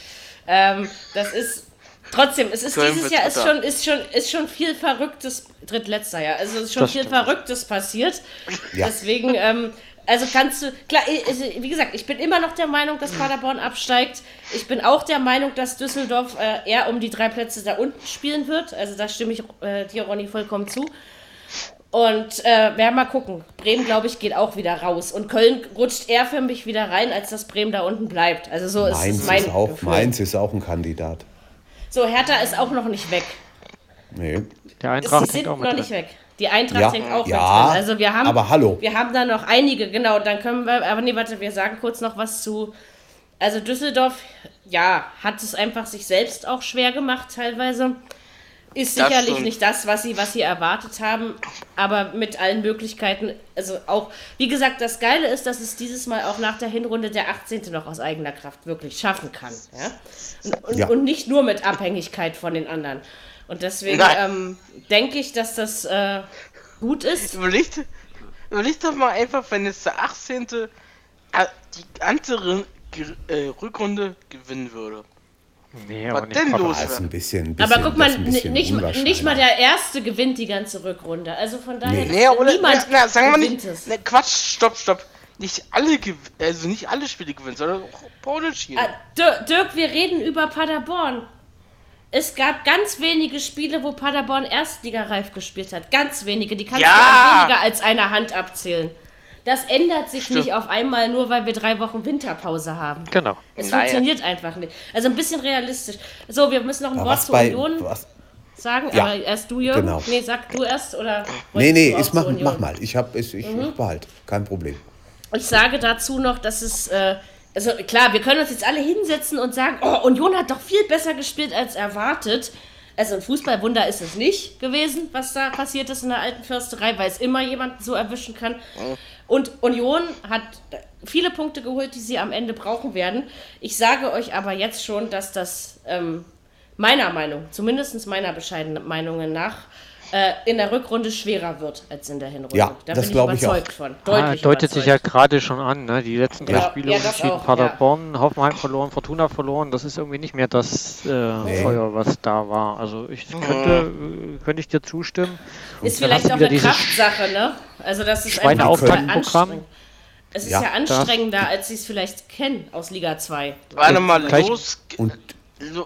Ähm, das ist trotzdem, es ist Köln dieses Jahr ist schon, ist schon, ist schon viel Verrücktes, drittletzter Jahr, also es ist schon Das viel stimmt. Verrücktes passiert. Ja. Deswegen, ähm, Also kannst du, klar, also, wie gesagt, ich bin immer noch der Meinung, dass Paderborn absteigt. Ich bin auch der Meinung, dass Düsseldorf äh, eher um die drei Plätze da unten spielen wird. Also da stimme ich äh, dir, Ronny, vollkommen zu. Und äh, werden mal gucken. Bremen, glaube ich, geht auch wieder raus. Und Köln rutscht eher für mich wieder rein, als dass Bremen da unten bleibt. Also so ist Mainz es mein ist, auch, Gefühl. Mainz ist auch ein Kandidat. So, Hertha ist auch noch nicht weg. Nee. Der Sie Eintracht sind hängt auch noch mit nicht drin. weg. Die Eintracht Ja, hängt auch ja, mit drin. Also wir haben, aber hallo. Wir haben da noch einige, genau. Dann können wir, aber nee, warte, wir sagen kurz noch was zu. Also Düsseldorf, ja, hat es einfach sich selbst auch schwer gemacht teilweise. Ist Das sicherlich stimmt. nicht das, was sie, was sie erwartet haben, aber mit allen Möglichkeiten. Also auch, wie gesagt, das Geile ist, dass es dieses Mal auch nach der Hinrunde der 18. noch aus eigener Kraft wirklich schaffen kann. Ja? Und, und, Ja. und nicht nur mit Abhängigkeit von den anderen. Und deswegen ähm, denke ich, dass das äh, gut ist. Überleg, überleg doch mal einfach, wenn jetzt der 18. äh, die ganze Ge- äh, Rückrunde gewinnen würde. Nee, Was aber denn los? Ein bisschen, ein bisschen Aber guck mal, nicht, nicht mal der Erste gewinnt die ganze Rückrunde. Also von daher, Nee. Nee, oder niemand na, na, sagen wir gewinnt nicht. es. Ne, Quatsch, stopp, stopp. Nicht alle gew- also nicht alle Spiele gewinnen, sondern auch Unentschieden. Ah, Dirk, Dirk, wir reden über Paderborn. Es gab ganz wenige Spiele, wo Paderborn Erstligareif gespielt hat. Ganz wenige. Die kannst Ja. du weniger als einer Hand abzählen. Das ändert sich Stimmt. nicht auf einmal nur, weil wir drei Wochen Winterpause haben. Genau. Es Naja. funktioniert einfach nicht. Also ein bisschen realistisch. So, wir müssen noch ein Wort was zur Union was, sagen. Ja, Aber erst du, Jürgen. genau. Nee, sag du erst oder. nee, nee, ist, mach, mach mal. Ich, hab, ich, ich, Mhm. ich behalte. Kein Problem. Ich sage dazu noch, dass es, äh, also klar, wir können uns jetzt alle hinsetzen und sagen, oh, Union hat doch viel besser gespielt als erwartet. Also ein Fußballwunder ist es nicht gewesen, was da passiert ist in der alten Försterei, weil es immer jemanden so erwischen kann. Und Union hat viele Punkte geholt, die sie am Ende brauchen werden. Ich sage euch aber jetzt schon, dass das ähm, meiner Meinung, zumindest meiner bescheidenen Meinungen nach, äh, in der Rückrunde schwerer wird als in der Hinrunde. Ja, da das bin ich ich auch. überzeugt von. Ah, Deutlich deutet sich überzeugt. ja gerade schon an, ne? Die letzten drei Ja, Spiele ja, auch, Paderborn, Hoffenheim verloren, Fortuna verloren. Das ist irgendwie nicht mehr das äh, Feuer, was da war. Also ich könnte, äh, könnte ich dir zustimmen. Ist vielleicht auch eine Kraftsache, ne? Also das ist Schweineauftakt-Programm. anstrengend. Es ist Ja, ja, anstrengender, als sie es vielleicht kennen aus Liga 2. Warte mal, los. Und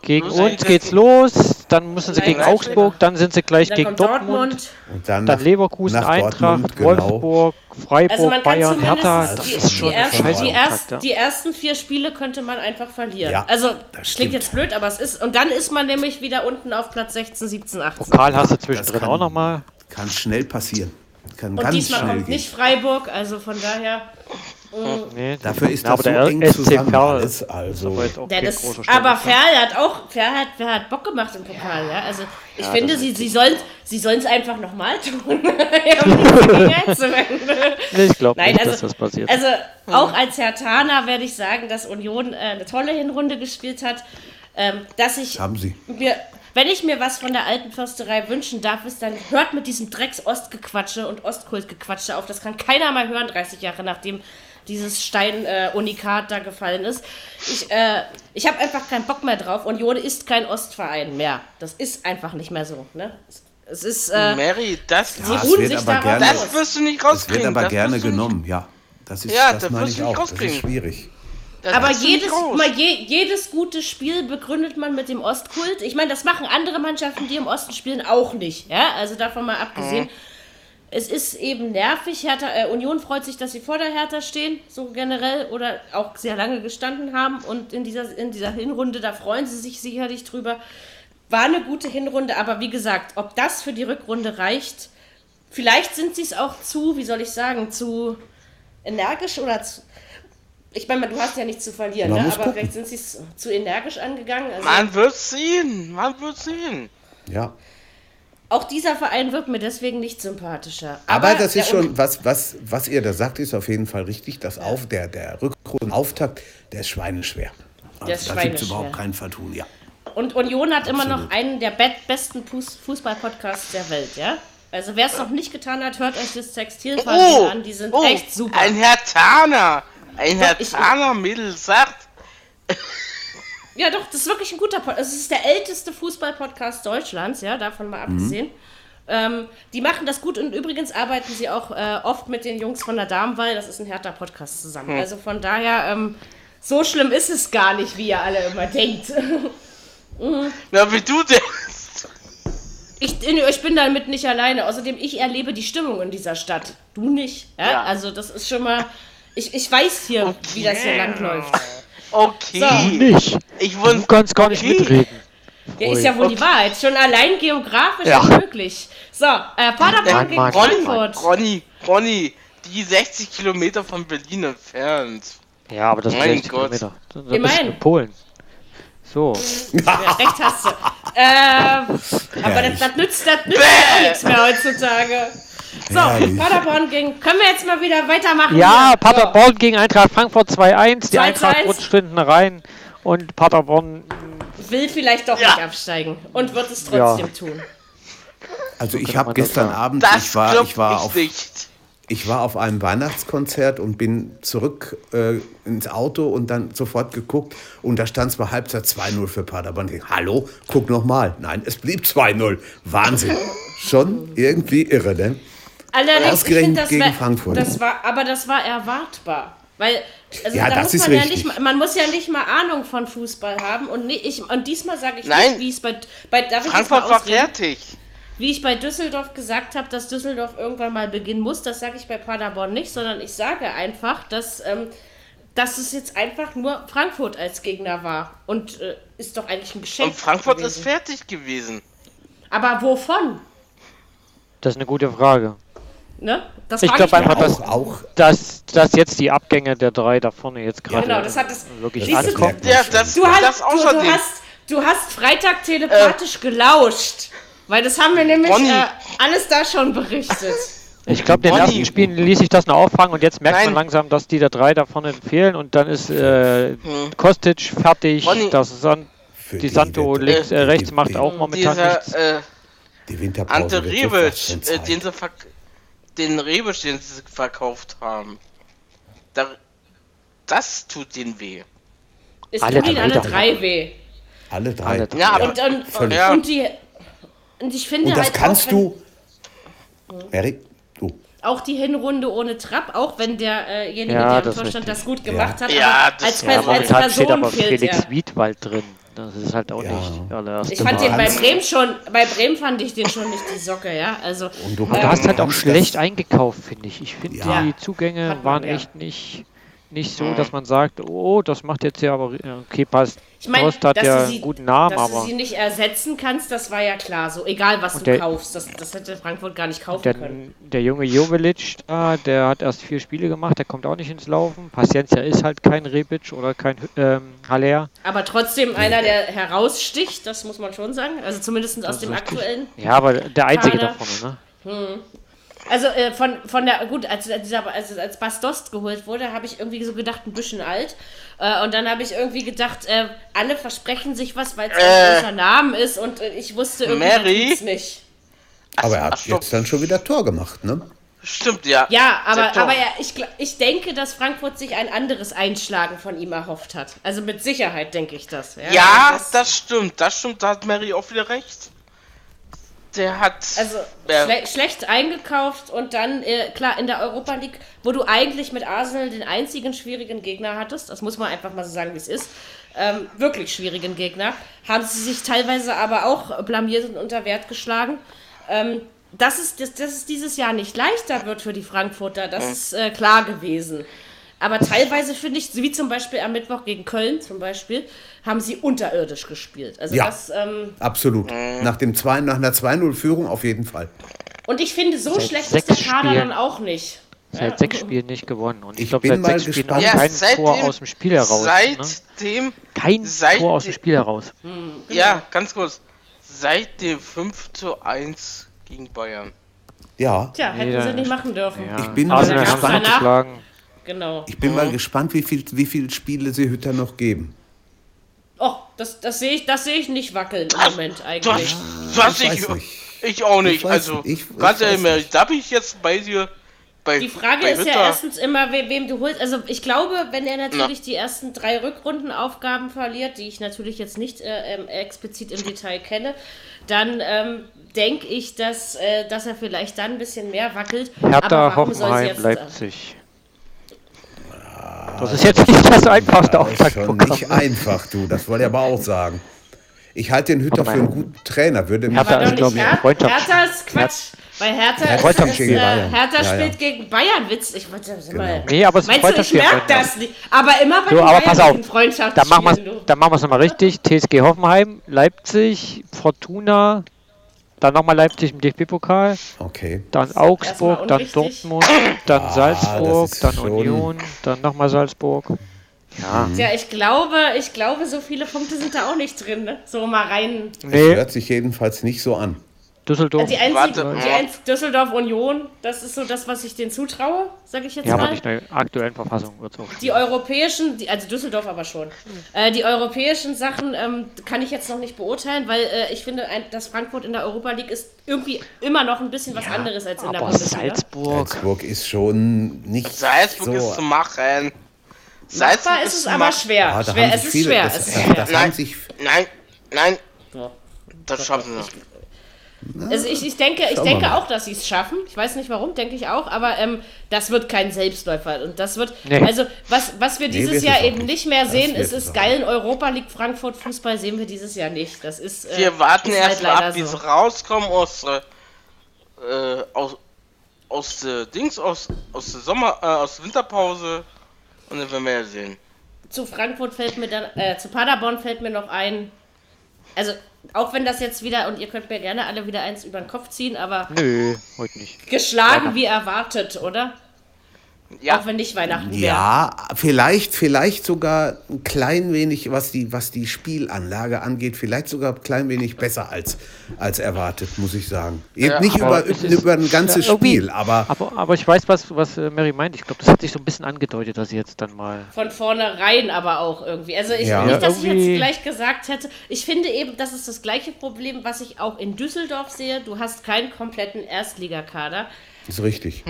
Gegen uns geht's los, dann müssen sie gegen Augsburg, dann sind sie gleich Dann gegen Dortmund, Dortmund. Und dann, dann Leverkusen, nach Eintracht, Dortmund, genau. Wolfsburg, Freiburg, Also man kann Bayern, Hertha. zumindest Das die, ist schon die, ersten, die, erst, ja. die ersten vier Spiele könnte man einfach verlieren. Ja, also das klingt jetzt blöd, aber es ist. Und dann ist man nämlich wieder unten auf Platz 16, 17, 18. Pokal hast du zwischendrin kann- auch nochmal. Kann schnell passieren. Kann Und ganz diesmal schnell kommt gehen. nicht Freiburg, also von daher. Nee, Dafür ist Ja, das aber so der eng SC zusammen alles. ist Also, kein das, aber Stolz. Ferl hat auch, Ferl hat, Ferl hat Bock gemacht im Pokal, ja. Also ich finde, sie, sie sollen sie es einfach nochmal tun. ich glaube Nein, nicht, also, dass das passiert. also auch als Herr Taner werde ich sagen, dass Union äh, eine tolle Hinrunde gespielt hat. Ähm, dass ich haben sie. mir, wenn ich mir was von der alten Försterei wünschen darf, ist dann hört mit diesem Drecks-Ostgequatsche und Ostkultgequatsche auf. Das kann keiner mal hören, 30 Jahre nachdem dieses Stein-Unikat da gefallen ist. Ich, äh, ich habe einfach keinen Bock mehr drauf. Union ist kein Ostverein mehr. Das ist einfach nicht mehr so. Ne? Es- ist. Äh, Mary, das, sie Ja, es ruhen wird sich aber darauf gerne- das wirst du nicht Es wird rauskriegen. aber das gerne wirst du nicht- genommen, ja. Das ist, Ja, das das meine wirst ich du nicht auch. Das ist rauskriegen. schwierig. das Aber jedes, mal je, jedes gute Spiel begründet man mit dem Ostkult. Ich meine, das machen andere Mannschaften, die im Osten spielen, auch nicht. Ja, also davon mal abgesehen. Mhm. Es ist eben nervig. Hertha, äh, Union freut sich, dass sie vor der Hertha stehen, so generell, oder auch sehr lange gestanden haben. Und in dieser, in dieser Hinrunde, da freuen sie sich sicherlich drüber. War eine gute Hinrunde, aber wie gesagt, ob das für die Rückrunde reicht, vielleicht sind sie es auch zu, wie soll ich sagen, zu energisch oder zu. Ich meine, du hast ja nichts zu verlieren, ne? muss aber gucken. vielleicht sind sie es zu energisch angegangen. Also Man wird sehen, man wird sehen. Ja. Auch dieser Verein wird mir deswegen nicht sympathischer. Aber, das der ist schon, was, was, was ihr da sagt, ist auf jeden Fall richtig. Das auf, der, der Rückrundenauftakt, der ist schweineschwer. Also, Der ist da gibt es überhaupt kein Vertun, ja. Und Union hat immer noch Absolut. einen der be besten Fuß- Fußball-Podcasts der Welt, ja? Also wer es noch nicht getan hat, hört euch das Textilfernsehen Oh, an. Die sind oh, echt super. Ein Herr Taner. Ein Herr ich- Taner Mädel sagt. Ja, doch, das ist wirklich ein guter Podcast. Es ist der älteste Fußball-Podcast Deutschlands, ja, davon mal abgesehen. Ähm, die machen das gut und übrigens arbeiten sie auch äh, oft mit den Jungs von der Damenwahl. Das ist ein härter Podcast zusammen. Hm. Also von daher, ähm, so schlimm ist es gar nicht, wie ihr alle immer denkt. Na, wie du denn? Ich, ich bin damit nicht alleine. Außerdem, ich erlebe die Stimmung in dieser Stadt. Du nicht. Ja? Ja. Also, das ist schon mal. Ich, ich weiß hier, wie das hier langläuft. Okay. So. Nicht. Ich Du wusste. kannst gar nicht Okay. mitreden. Ja, ist ja wohl die Wahrheit. Schon allein geografisch Ja. unmöglich. So, äh, Paderborn gegen Mann, Frankfurt. Ronny, Ronny, die 60 Kilometer von Berlin entfernt. Ja, aber das sind Mein 60 Gott. Kilometer. Immerhin. du in Polen. So. Ja, recht hast du. Äh, aber das, das nützt, das nützt ja auch nichts mehr heutzutage. So, Herrlich. Paderborn gegen. Können wir jetzt mal wieder weitermachen? Ja, hier? Paderborn gegen Eintracht Frankfurt 2-1. Die 2-1. Eintracht rutscht hinten rein. Und Paderborn, will vielleicht doch Ja. nicht absteigen und wird es trotzdem tun. Also ich habe gestern sagen. Abend, Das ich war, ich war auf, nicht. ich war auf einem Weihnachtskonzert und bin zurück äh, ins Auto und dann sofort geguckt und da stand es bei Halbzeit 2-0 für Paderborn. Ich, Hallo, guck noch mal. Nein, es blieb 2-0. Wahnsinn. Schon irgendwie irre, ne? Allerdings, ich Ausgerechnet das, gegen wär- Frankfurt. das war, aber das war erwartbar. Weil, also Ja, da das muss ist man ja richtig. nicht mal, man muss ja nicht mal Ahnung von Fußball haben und, nee, ich, und diesmal sage ich Nein. nicht, wie es bei, bei darf ich jetzt Frankfurt war fertig. Wie ich bei Düsseldorf gesagt habe, dass Düsseldorf irgendwann mal beginnen muss, das sage ich bei Paderborn nicht, sondern ich sage einfach, dass, ähm, dass es jetzt einfach nur Frankfurt als Gegner war. Und äh, ist doch eigentlich ein Geschenk. Und Frankfurt gewesen. ist fertig gewesen. Aber wovon? das ist eine gute Frage. Ne? Das Ich glaube einfach, dass, Auch, auch dass, dass jetzt die Abgänge der drei da vorne jetzt Ja, gerade genau, das hat es. wirklich du, ankommen. Ja, das, Du hast, das du, du, hast, du hast Freitag telepathisch gelauscht. Weil das haben wir nämlich äh, alles da schon berichtet. Ich glaube, den ersten Spielen ließ sich das noch auffangen und jetzt merkt Nein. man langsam, dass die da drei da vorne fehlen und dann ist äh, Kostic fertig, das San für die Santo links, äh, die- rechts die- macht die- auch momentan Dieser nichts. äh, Die Winterpause Ante schon äh, den sie verk den Rebic, den sie verkauft haben. Da, das tut denen weh. Es Alle tut ihnen alle drei weh. Alle drei. Alle drei. Ja, aber Und, und, Völlig. Ja. und, die, und ich finde Und das halt kannst auch, wenn, du. Erik, du. auch die Hinrunde ohne Trapp, auch wenn derjenige, Ja, der im das Tor stand, das gut gemacht hat. Ja, das- als, Ja, Ja, Pers- als momentan steht Person aber fehlt Felix er. Wiedwald drin. Das ist halt auch Ja. nicht allererst. Ich fand den bei Bremen schon, bei Bremen fand ich den schon nicht die Socke, ja. Also Und du Aber du hast halt auch schlecht eingekauft, finde ich. Ich finde, Ja. die Zugänge waren ja. echt nicht, nicht so, dass man sagt, oh, das macht jetzt ja aber, okay, passt. Ich meine, Trost hat dass, ja du einen sie, guten Namen, dass du aber sie nicht ersetzen kannst, das war ja klar. So, egal was Und du der- kaufst, das, das hätte Frankfurt gar nicht kaufen der, können. der junge Jovelic da, der hat erst vier Spiele gemacht, der kommt auch nicht ins Laufen. Paciencia ist halt kein Rebic oder kein ähm, Haller. Aber trotzdem einer, der heraussticht, das muss man schon sagen. Also zumindest aus dem richtig. aktuellen. Ja, aber der einzige Kader. da vorne, ne? Also äh, von, von der, gut, als, als, dieser, als, als Bastost geholt wurde, habe ich irgendwie so gedacht, ein bisschen alt. Äh, und dann habe ich irgendwie gedacht, äh, alle versprechen sich was, weil es Äh. ein großer Name ist und äh, ich wusste irgendwie, tut's nicht. Aber er hat Ach, jetzt dann schon wieder Tor gemacht, ne? Stimmt, ja. Ja, aber, aber ja, ich, ich denke, dass Frankfurt sich ein anderes Einschlagen von ihm erhofft hat. Also mit Sicherheit denke ich das. Ja, Ja, das, das stimmt, das stimmt, da hat Mary auch wieder recht. Der hat. Also schle schlecht eingekauft und dann, äh, klar, in der Europa League, wo du eigentlich mit Arsenal den einzigen schwierigen Gegner hattest, das muss man einfach mal so sagen, wie es ist, ähm, wirklich schwierigen Gegner, haben sie sich teilweise aber auch blamiert und unter Wert geschlagen. Ähm, dass, es, dass, dass es dieses Jahr nicht leichter wird für die Frankfurter, das ist äh, klar gewesen. Aber teilweise finde ich, wie zum Beispiel am Mittwoch gegen Köln zum Beispiel, haben sie unterirdisch gespielt. Also Ja. das, ähm, Absolut. Nach, dem 2, nach einer 2-0-Führung auf jeden Fall. Und ich finde, so Seit schlecht ist der Kader Spielen. dann auch nicht. Seit sechs Spielen nicht gewonnen. Und ich, Ich glaube, bin seit mal sechs Spielen gespannt. auch ja, kein seitdem, Tor aus dem Spiel heraus. Ne? Seitdem. Kein seit- Tor aus dem Spiel heraus. Ja, ganz kurz. Seit dem 5 zu 1 gegen Bayern. Ja, Tja, hätten Jeder- sie nicht machen dürfen. Ja. Ich bin mal gespannt. Genau. ich bin mal gespannt, wie viele wie viel Spiele sie Hütter noch geben. Oh, das, das sehe ich, das sehe ich nicht wackeln im Moment eigentlich. hast, du hast ich ich, ich auch nicht. Ich weiß- also, ich- ich ganz ehrlich, da bin ich jetzt bei dir. bei, Die Frage bei ist ja Hütter- erstens immer, we wem du holst. Also ich glaube, wenn er natürlich die ersten drei Rückrundenaufgaben verliert, die ich natürlich jetzt nicht äh, ähm, explizit im Detail kenne, dann ähm, denke ich, dass, äh, dass er vielleicht dann ein bisschen mehr wackelt. Hertha, warum soll sie Hoffenheim, jetzt- Leipzig. Das ist jetzt nicht das einfachste Das ist schon Auftaktprogramm. nicht einfach, du. Das wollte ich aber auch sagen. Ich halte den Hütter für einen guten Trainer. Würde mich Hertha ist, doch glaub nicht ich, Her Freundschafts- Hertha ist Quatsch. Weil Hertha, Ja, ist, Freundschaft ist, gegen äh. Hertha Ja, ja. spielt gegen Bayern. Witz. Ich wollte mal. Genau. Nee, aber es Meinst du, ich merke das nicht? Aber immer bei So, aber pass auf. Freundschaftsspielen, Dann machen wir es nochmal richtig. TSG Hoffenheim, Leipzig, Fortuna, dann nochmal Leipzig im DFB-Pokal, Okay. dann Augsburg, dann. Dortmund, dann Salzburg, das ist dann schon- Union, dann nochmal Salzburg. Ja, Ja, ich glaube, ich glaube, so viele Punkte sind da auch nicht drin. Ne? So mal rein. nee, Hört sich jedenfalls nicht so an. Düsseldorf. Die einzige, Warte, die ja. einz Düsseldorf Union, das ist so das, was ich denen zutraue, sage ich jetzt Ja, aber mal. nicht in der aktuellen Verfassung. Die europäischen, die, also Düsseldorf aber schon. Äh, die europäischen Sachen ähm, kann ich jetzt noch nicht beurteilen, weil äh, ich finde, ein, dass Frankfurt in der Europa League ist irgendwie immer noch ein bisschen was anderes als in der aber Bundesliga. Salzburg. Salzburg ist schon nicht Salzburg so. ist zu machen. Salzburg Machbar ist es zu aber machen. schwer. Da schwer es sich ist viele, schwer. das, es ist schwer. das Nein. sich Nein, nein, Ja. das schaffen sie noch. Also ich, ich denke, ich denke mal. auch, dass sie es schaffen. Ich weiß nicht warum, denke ich auch, aber ähm, das wird kein Selbstläufer. Und das wird, Nee. also was, was wir dieses wird Jahr es eben nicht. nicht mehr Das sehen, ist, es ist geilen Europa League Frankfurt Fußball sehen wir dieses Jahr nicht. Das ist äh, Wir warten ist halt erst mal leider ab, wie so. sie rauskommen aus, äh, äh, aus, aus der Dings, aus, aus der Sommer, äh, aus der Winterpause. Und dann werden wir ja sehen. Zu Frankfurt fällt mir dann, äh, zu Paderborn fällt mir noch ein. Also, auch wenn das jetzt wieder, und ihr könnt mir gerne alle wieder eins über den Kopf ziehen, aber Nö, heute nicht. geschlagen wie erwartet, oder? Ja, Auch wenn nicht Weihnachten wäre. Ja, vielleicht, vielleicht sogar ein klein wenig, was die, was die Spielanlage angeht, vielleicht sogar ein klein wenig besser als, als erwartet, muss ich sagen. Eben Ja, nicht über, über ein ganzes Ja, Spiel, aber Aber, aber ich weiß, was, was äh, Mary meint. Ich glaube, das hat sich so ein bisschen angedeutet, dass sie jetzt dann mal. Von vornherein aber auch irgendwie. Also ich Ja. nicht, dass ich jetzt gleich gesagt hätte. Ich finde eben, das ist das gleiche Problem, was ich auch in Düsseldorf sehe. Du hast keinen kompletten Erstligakader. Ist richtig.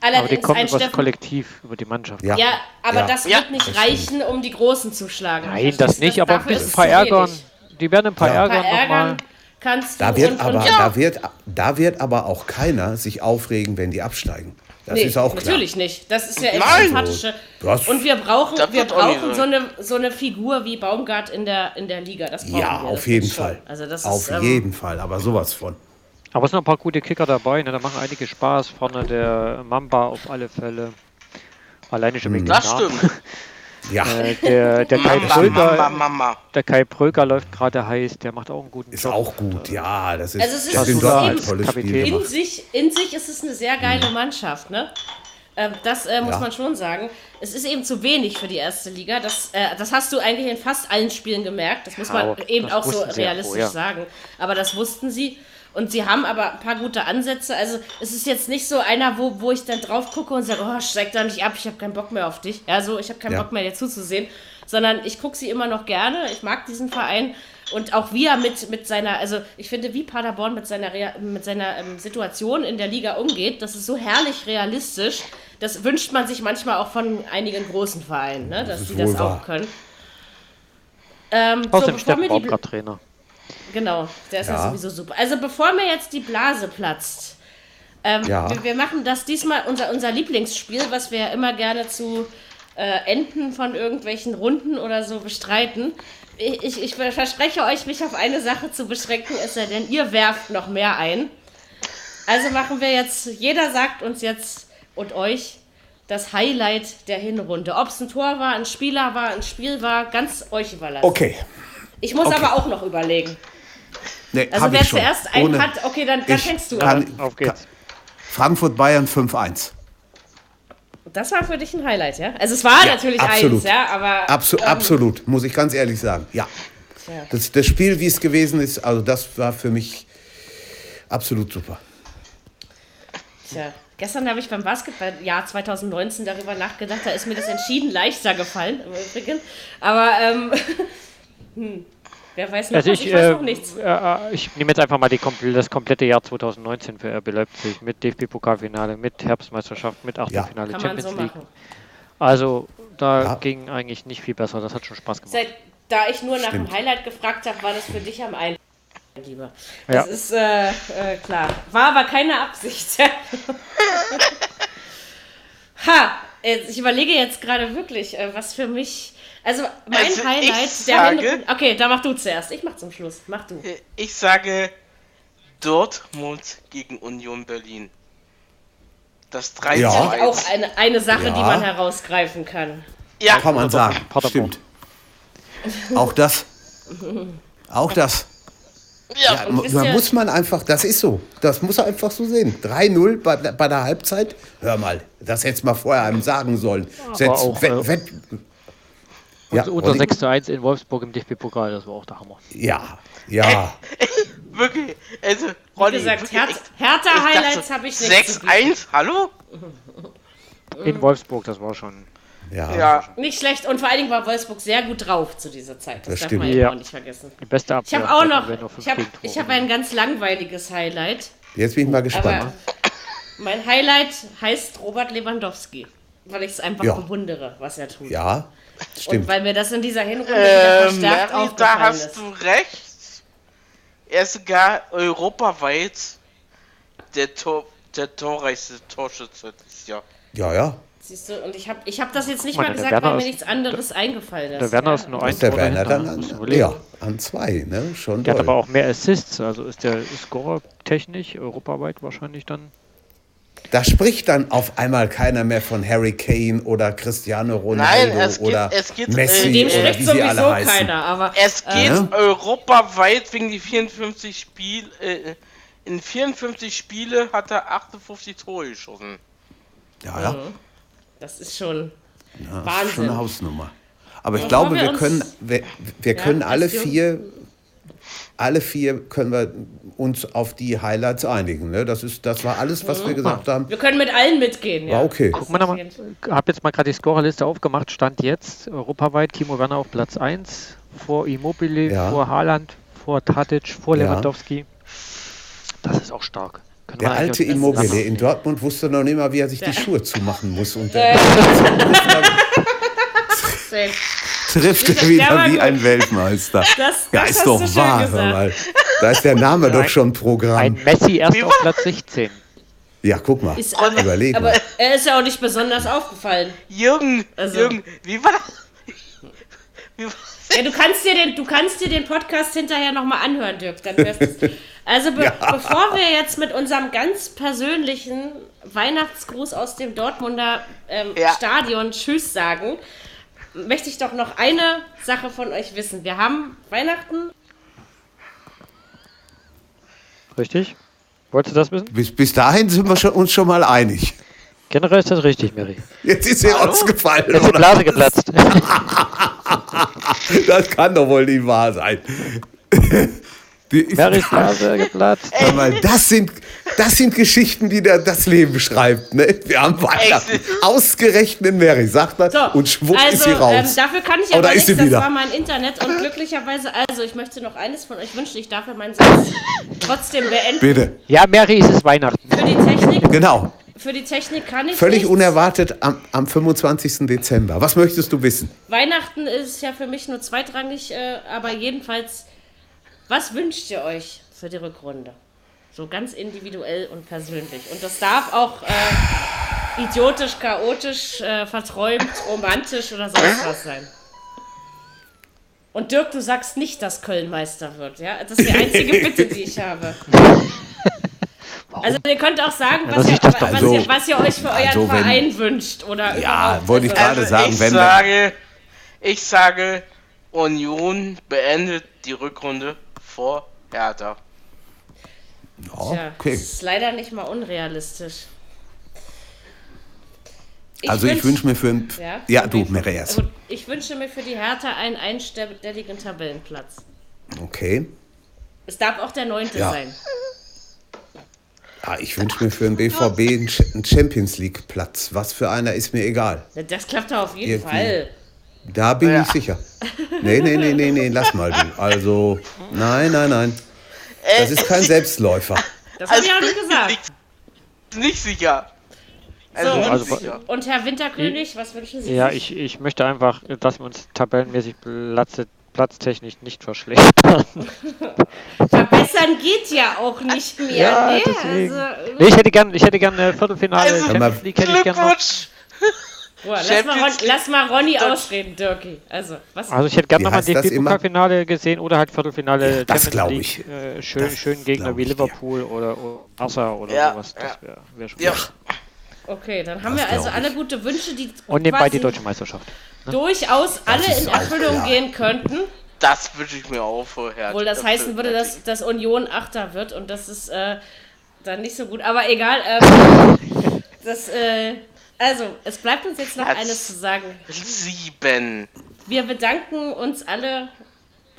Aber die kommen über das. Kollektiv, über die Mannschaft. Ja. Ja, aber Ja. das wird nicht das reichen, um die Großen zu schlagen. Nein, das nicht, aber ein bisschen ist ein paar zu ärgern. wenig. Die werden ein paar Ja. Ein ärgern paar nochmal. ärgern kannst du. Da wird, und, aber, und, da, wird, da wird aber auch keiner sich aufregen, wenn die absteigen. Das Nee, ist auch klar. natürlich nicht. Das ist ja echt sympathische. Du hast- Und wir brauchen, Das wir brauchen so. eine, so eine Figur wie Baumgart in der, in der Liga. Das brauchen Ja, wir, auf das jeden. Fall. Also das auf ist, ähm, jeden Fall, aber sowas von. Aber es sind noch ein paar gute Kicker dabei, ne? da machen einige Spaß. Vorne der Mamba auf alle Fälle. Alleine schon wegen das dem Namen. stimmt. Ja, Äh, der, der, Kai Mama, Mama, Pröger, Mama. der Kai Pröger läuft gerade heiß, der macht auch einen guten ist Job. auch gut. Ja, das ist, Also es ist- das es ist ein eben Kapitän. Spiel in sich, in sich ist es eine sehr geile Mannschaft, ne? Ähm, das äh, muss Ja. man schon sagen. Es ist eben zu wenig für die erste Liga. Das, äh, das hast du eigentlich in fast allen Spielen gemerkt. Das muss man Aber eben das auch so wussten sie ja realistisch vorher. sagen. Aber das wussten sie. Und sie haben aber ein paar gute Ansätze. Also es ist jetzt nicht so einer, wo, wo ich dann drauf gucke und sage, oh, steig da nicht ab, ich habe keinen Bock mehr auf dich. Ja, so, ich habe keinen Ja. Bock mehr, dir zuzusehen. Sondern ich gucke sie immer noch gerne. Ich mag diesen Verein. Und auch wie er mit, mit seiner, also ich finde, wie Paderborn mit seiner, Rea- mit seiner ähm, Situation in der Liga umgeht, das ist so herrlich realistisch. Das wünscht man sich manchmal auch von einigen großen Vereinen, ne? dass ist die das auch können. Ähm, so, Außerdem bevor Steffen mir die. Genau, der ist ja. Ja. sowieso super. Also bevor mir jetzt die Blase platzt, ähm, Ja. wir, wir machen das diesmal unser, unser Lieblingsspiel, was wir ja immer gerne zu äh, Enden von irgendwelchen Runden oder so bestreiten. Ich, ich, ich verspreche euch, mich auf eine Sache zu beschränken, es sei denn, ihr werft noch mehr ein. Also machen wir jetzt, jeder sagt uns jetzt und euch das Highlight der Hinrunde. Ob es ein Tor war, ein Spieler war, ein Spiel war, ganz euch überlassen. Okay. Ich muss Okay. aber auch noch überlegen. Nee, Also wer ich schon. zuerst einen Ohne- hat, okay, dann, dann fängst du kann- an. Auf geht's. Frankfurt-Bayern 5-1. Das war für dich ein Highlight, ja? Also es war Ja, natürlich absolut. eins, ja, aber Absu ähm, absolut, muss ich ganz ehrlich sagen. Ja. Tja. Das, das Spiel, wie es gewesen ist, also das war für mich absolut super. Tja. Gestern habe ich beim Basketballjahr 2019 darüber nachgedacht, da ist mir das entschieden leichter gefallen, im Übrigen. Aber ähm, hm. Wer weiß noch Also ich, Ich weiß äh, noch nichts. äh, ich nehme jetzt einfach mal die, das komplette Jahr 2019 für RB Leipzig mit DFB-Pokalfinale, mit Herbstmeisterschaft, mit Achtelfinale Kann man Champions so League. machen. Also da Ja. ging eigentlich nicht viel besser. Das hat schon Spaß gemacht. Seit, da ich nur nach Stimmt. dem Highlight gefragt habe, war das für dich am einfachsten, lieber. Ja. Das ist äh, äh, klar. War aber keine Absicht. ha! jetzt- Ich überlege jetzt gerade wirklich, äh, was für mich. Also mein Also Highlight der sage- Hinrunde- Okay, da mach du zuerst. Ich mach zum Schluss. Mach du. Ich sage Dortmund gegen Union Berlin. Das 3 Ja. ist 1. auch eine, eine Sache, die Ja. man herausgreifen kann. Ja, Kann man sagen. Stimmt. Auch das. Auch das. Ja, wisst da muss man einfach, das ist so. Das muss er einfach so sehen. 3-0 bei, bei der Halbzeit. Hör mal, das hätte man vorher einem sagen sollen. Setz, auch, wett, äh, wett, ja, Unser Olli? 6 zu 1 in Wolfsburg im DFB-Pokal, das war auch der Hammer. ja, ja. wirklich. Also, Wie Ronny, gesagt, wirklich, Her ich- härter ich Highlights habe ich nicht. zu bieten. 6-1, hallo? In Wolfsburg, das war schon. ja. Ja, Nicht schlecht und vor allen Dingen war Wolfsburg sehr gut drauf zu dieser Zeit. Das, Das darf man Ja. auch nicht vergessen. Die beste Ich Abwehr. habe auch noch, ich habe ich hab ein ganz langweiliges Highlight. Jetzt bin ich mal gespannt. Aber mein Highlight heißt Robert Lewandowski, weil ich es einfach Ja. bewundere, was er tut. ja, und stimmt. weil mir das in dieser Hinrunde wieder äh, verstärkt Mary, da hast ist. du recht. Er ist sogar europaweit der, Tor, der torreichste Torschütze dieses Jahr. Ja, ja. Siehst du, und ich habe ich hab das jetzt nicht mal, mal gesagt, weil mir ist- nichts anderes eingefallen ist. Der Werner ja. ist nur ein Der Werner dann an, ja, an zwei, ne? Schon Der hat doll. aber auch mehr Assists, also ist der Scorer technisch europaweit wahrscheinlich dann. Da spricht dann auf einmal keiner mehr von Harry Kane oder Cristiano Ronaldo Nein, es geht- oder es geht, äh, Messi dem oder spricht wie sie alle sowieso heißen. keiner, aber Es geht Äh? europaweit wegen die 54 Spiel. Äh, in 54 Spiele hat er 58 Tore geschossen. Ja, ja. das ist schon Ja, Schon eine Wahnsinn. Hausnummer. Aber ich Bevor glaube, wir wir können, wir, wir Ja, können alle vier, alle vier können wir uns auf die Highlights einigen. Ne? Das ist, das war alles, was wir gesagt haben. Wir können mit allen mitgehen. Ja. War okay. Guck mal, mal habe jetzt mal gerade die Scorerliste aufgemacht. Stand jetzt europaweit Timo Werner auf Platz 1, vor Immobile, Ja. vor Haaland, vor Tadic, vor Ja. Lewandowski. Das ist auch stark. Können Der alte Immobile in Dortmund wusste noch nicht mal, wie er sich die Schuhe zumachen muss. Und der trifft er wieder wie ein Weltmeister. Das, das Ja, ist doch wahr. mal. Da ist der Name doch schon Ein Programm. Messi erst auf Platz 16. Ja, guck mal. Ist aber, Überleg aber mal. er ist ja auch nicht besonders aufgefallen. Jürgen, Also- Jürgen, wie war das? Wie war Ja, du kannst dir den, du kannst dir den Podcast hinterher nochmal anhören, Dirk. Dann also be bevor wir jetzt mit unserem ganz persönlichen Weihnachtsgruß aus dem Dortmunder ähm, Ja. Stadion Tschüss sagen, möchte ich doch noch eine Sache von euch wissen. Wir haben Weihnachten. Richtig? Wolltest du das wissen? Bis, bis dahin sind wir schon, uns schon mal einig. Generell ist das richtig, Mary. Jetzt ist sie ausgefallen. Jetzt ist die oder? Blase geplatzt. Das kann doch wohl nicht wahr sein. Die ist, Marys Blase geplatzt. Hör mal, das sind, das sind Geschichten, die da das Leben schreibt. Ne? Wir haben Weihnachten. Ausgerechnet Mary, sagt man, So, und schwupp also, ist sie raus. Ähm, dafür kann ich Oh, aber da ist nichts, das wieder. war mein Internet und glücklicherweise, also ich möchte noch eines von euch wünschen, ich darf ja meinen Satz trotzdem beenden. Bitte, Ja, Mary, es ist Weihnachten. Für die Technik, genau. für die Technik kann ich Völlig nichts. unerwartet am, am 25. Dezember. Was möchtest du wissen? Weihnachten ist ja für mich nur zweitrangig, äh, aber jedenfalls, was wünscht ihr euch für die Rückrunde? So ganz individuell und persönlich. Und das darf auch äh, idiotisch, chaotisch, äh, verträumt, romantisch oder sonst was sein. Und Dirk, du sagst nicht, dass Köln Meister wird, ja? Das ist die einzige Bitte, die ich habe. Also ihr könnt auch sagen, was, ihr, was, doch so. ihr, was ihr euch für euren Also wenn- Verein wünscht. Oder Ja, wollte ich Also- gerade Also sagen, ich wenn sage, ich sage, Union beendet die Rückrunde vor Hertha. Ja, Tja, okay. das ist leider nicht mal unrealistisch. Ich Also ich wünsch- wünsche mir für ein... Ja, Ja, du, erst. Also ich wünsche mir für die Hertha einen einstelligen Tabellenplatz. Okay. Es darf auch der neunte Ja. sein. Ja, ich wünsche mir für den BVB einen Champions League Platz. Was für einer ist mir egal. Das klappt doch auf jeden Irgendwie. Fall. Da bin Ja. ich sicher. Nee, nee, nee, nee, nee, lass mal du. Also, nein, nein, nein. Das ist kein Selbstläufer. Das habe ich auch nicht gesagt. Nicht, nicht sicher. Also, So, also- sicher. Und Herr Winterkönig, was wünschen Sie Ja, sich? ich, ich möchte einfach, dass wir uns tabellenmäßig Platz, platztechnisch nicht verschlechtern. Verbessern geht ja auch nicht mehr. Ja, ne? deswegen. Also, Nee, ich hätte gern, ich hätte gern äh, Viertelfinale Also, Champions League hätte ich gern noch. Boah, lass, mal Ron, lass mal Ronny Dirk. ausreden, Dirkie. Also, was? Also ich hätte gern Wie nochmal immer? DFB-Pokalfinale gesehen oder halt Viertelfinale Ja, das glaub Champions ich. League. Äh, schön, Das schön Gegner wie ich dir. Liverpool oder, Barca oder Ja, sowas. Das ja. wäre wär schon Ja. Okay, dann haben Das wir also alle gute Wünsche, die Und nebenbei die deutsche Meisterschaft. durchaus alle in auch Erfüllung klar. gehen könnten. das wünsche ich mir auch vorher. Obwohl das heißen würde, dass, dass Union Achter wird und das ist äh, dann nicht so gut. Aber egal. Ähm, das, äh, also, es bleibt uns jetzt noch Platz eines zu sagen. Sieben. Wir bedanken uns alle,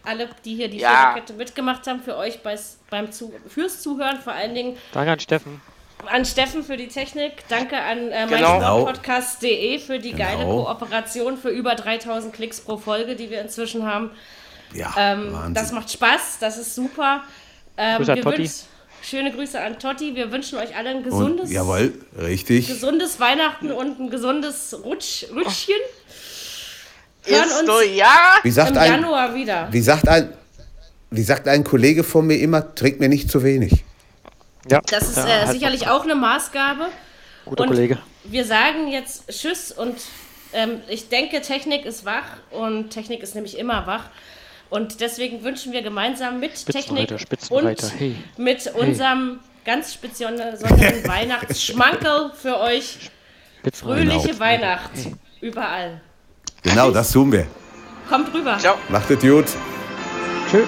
alle, die hier die Ja. Mitgemacht haben, für euch beis, beim zu, fürs Zuhören, vor allen Dingen Danke an Steffen. an Steffen für die Technik, danke an äh, Genau. meinsportpodcast.de für die geile Genau. Kooperation, für über 3000 Klicks pro Folge, die wir inzwischen haben. Ja, Ähm, das macht Spaß, das ist super. Ähm, Grüße an wir Totti. wünsch- schöne Grüße an Totti. Wir wünschen euch alle ein Und, gesundes, jawohl, richtig. gesundes Weihnachten und ein gesundes Rutsch, Rutschchen. Hören Ist uns nur ja. Wie sagt, im ein, Januar wieder. wie, sagt ein, wie sagt ein Kollege von mir immer, trink mir nicht zu wenig. Ja, Das ist ja, äh, halt sicherlich auch eine Maßgabe. guter und Kollege. Wir sagen jetzt Tschüss und ähm, ich denke, Technik ist wach und Technik ist nämlich immer wach. Und deswegen wünschen wir gemeinsam mit Technik und hey. mit unserem ganz speziellen Weihnachtsschmankerl für euch fröhliche Genau. Weihnacht überall. Genau, das tun wir. Kommt rüber. Ciao. Macht es gut. Tschüss.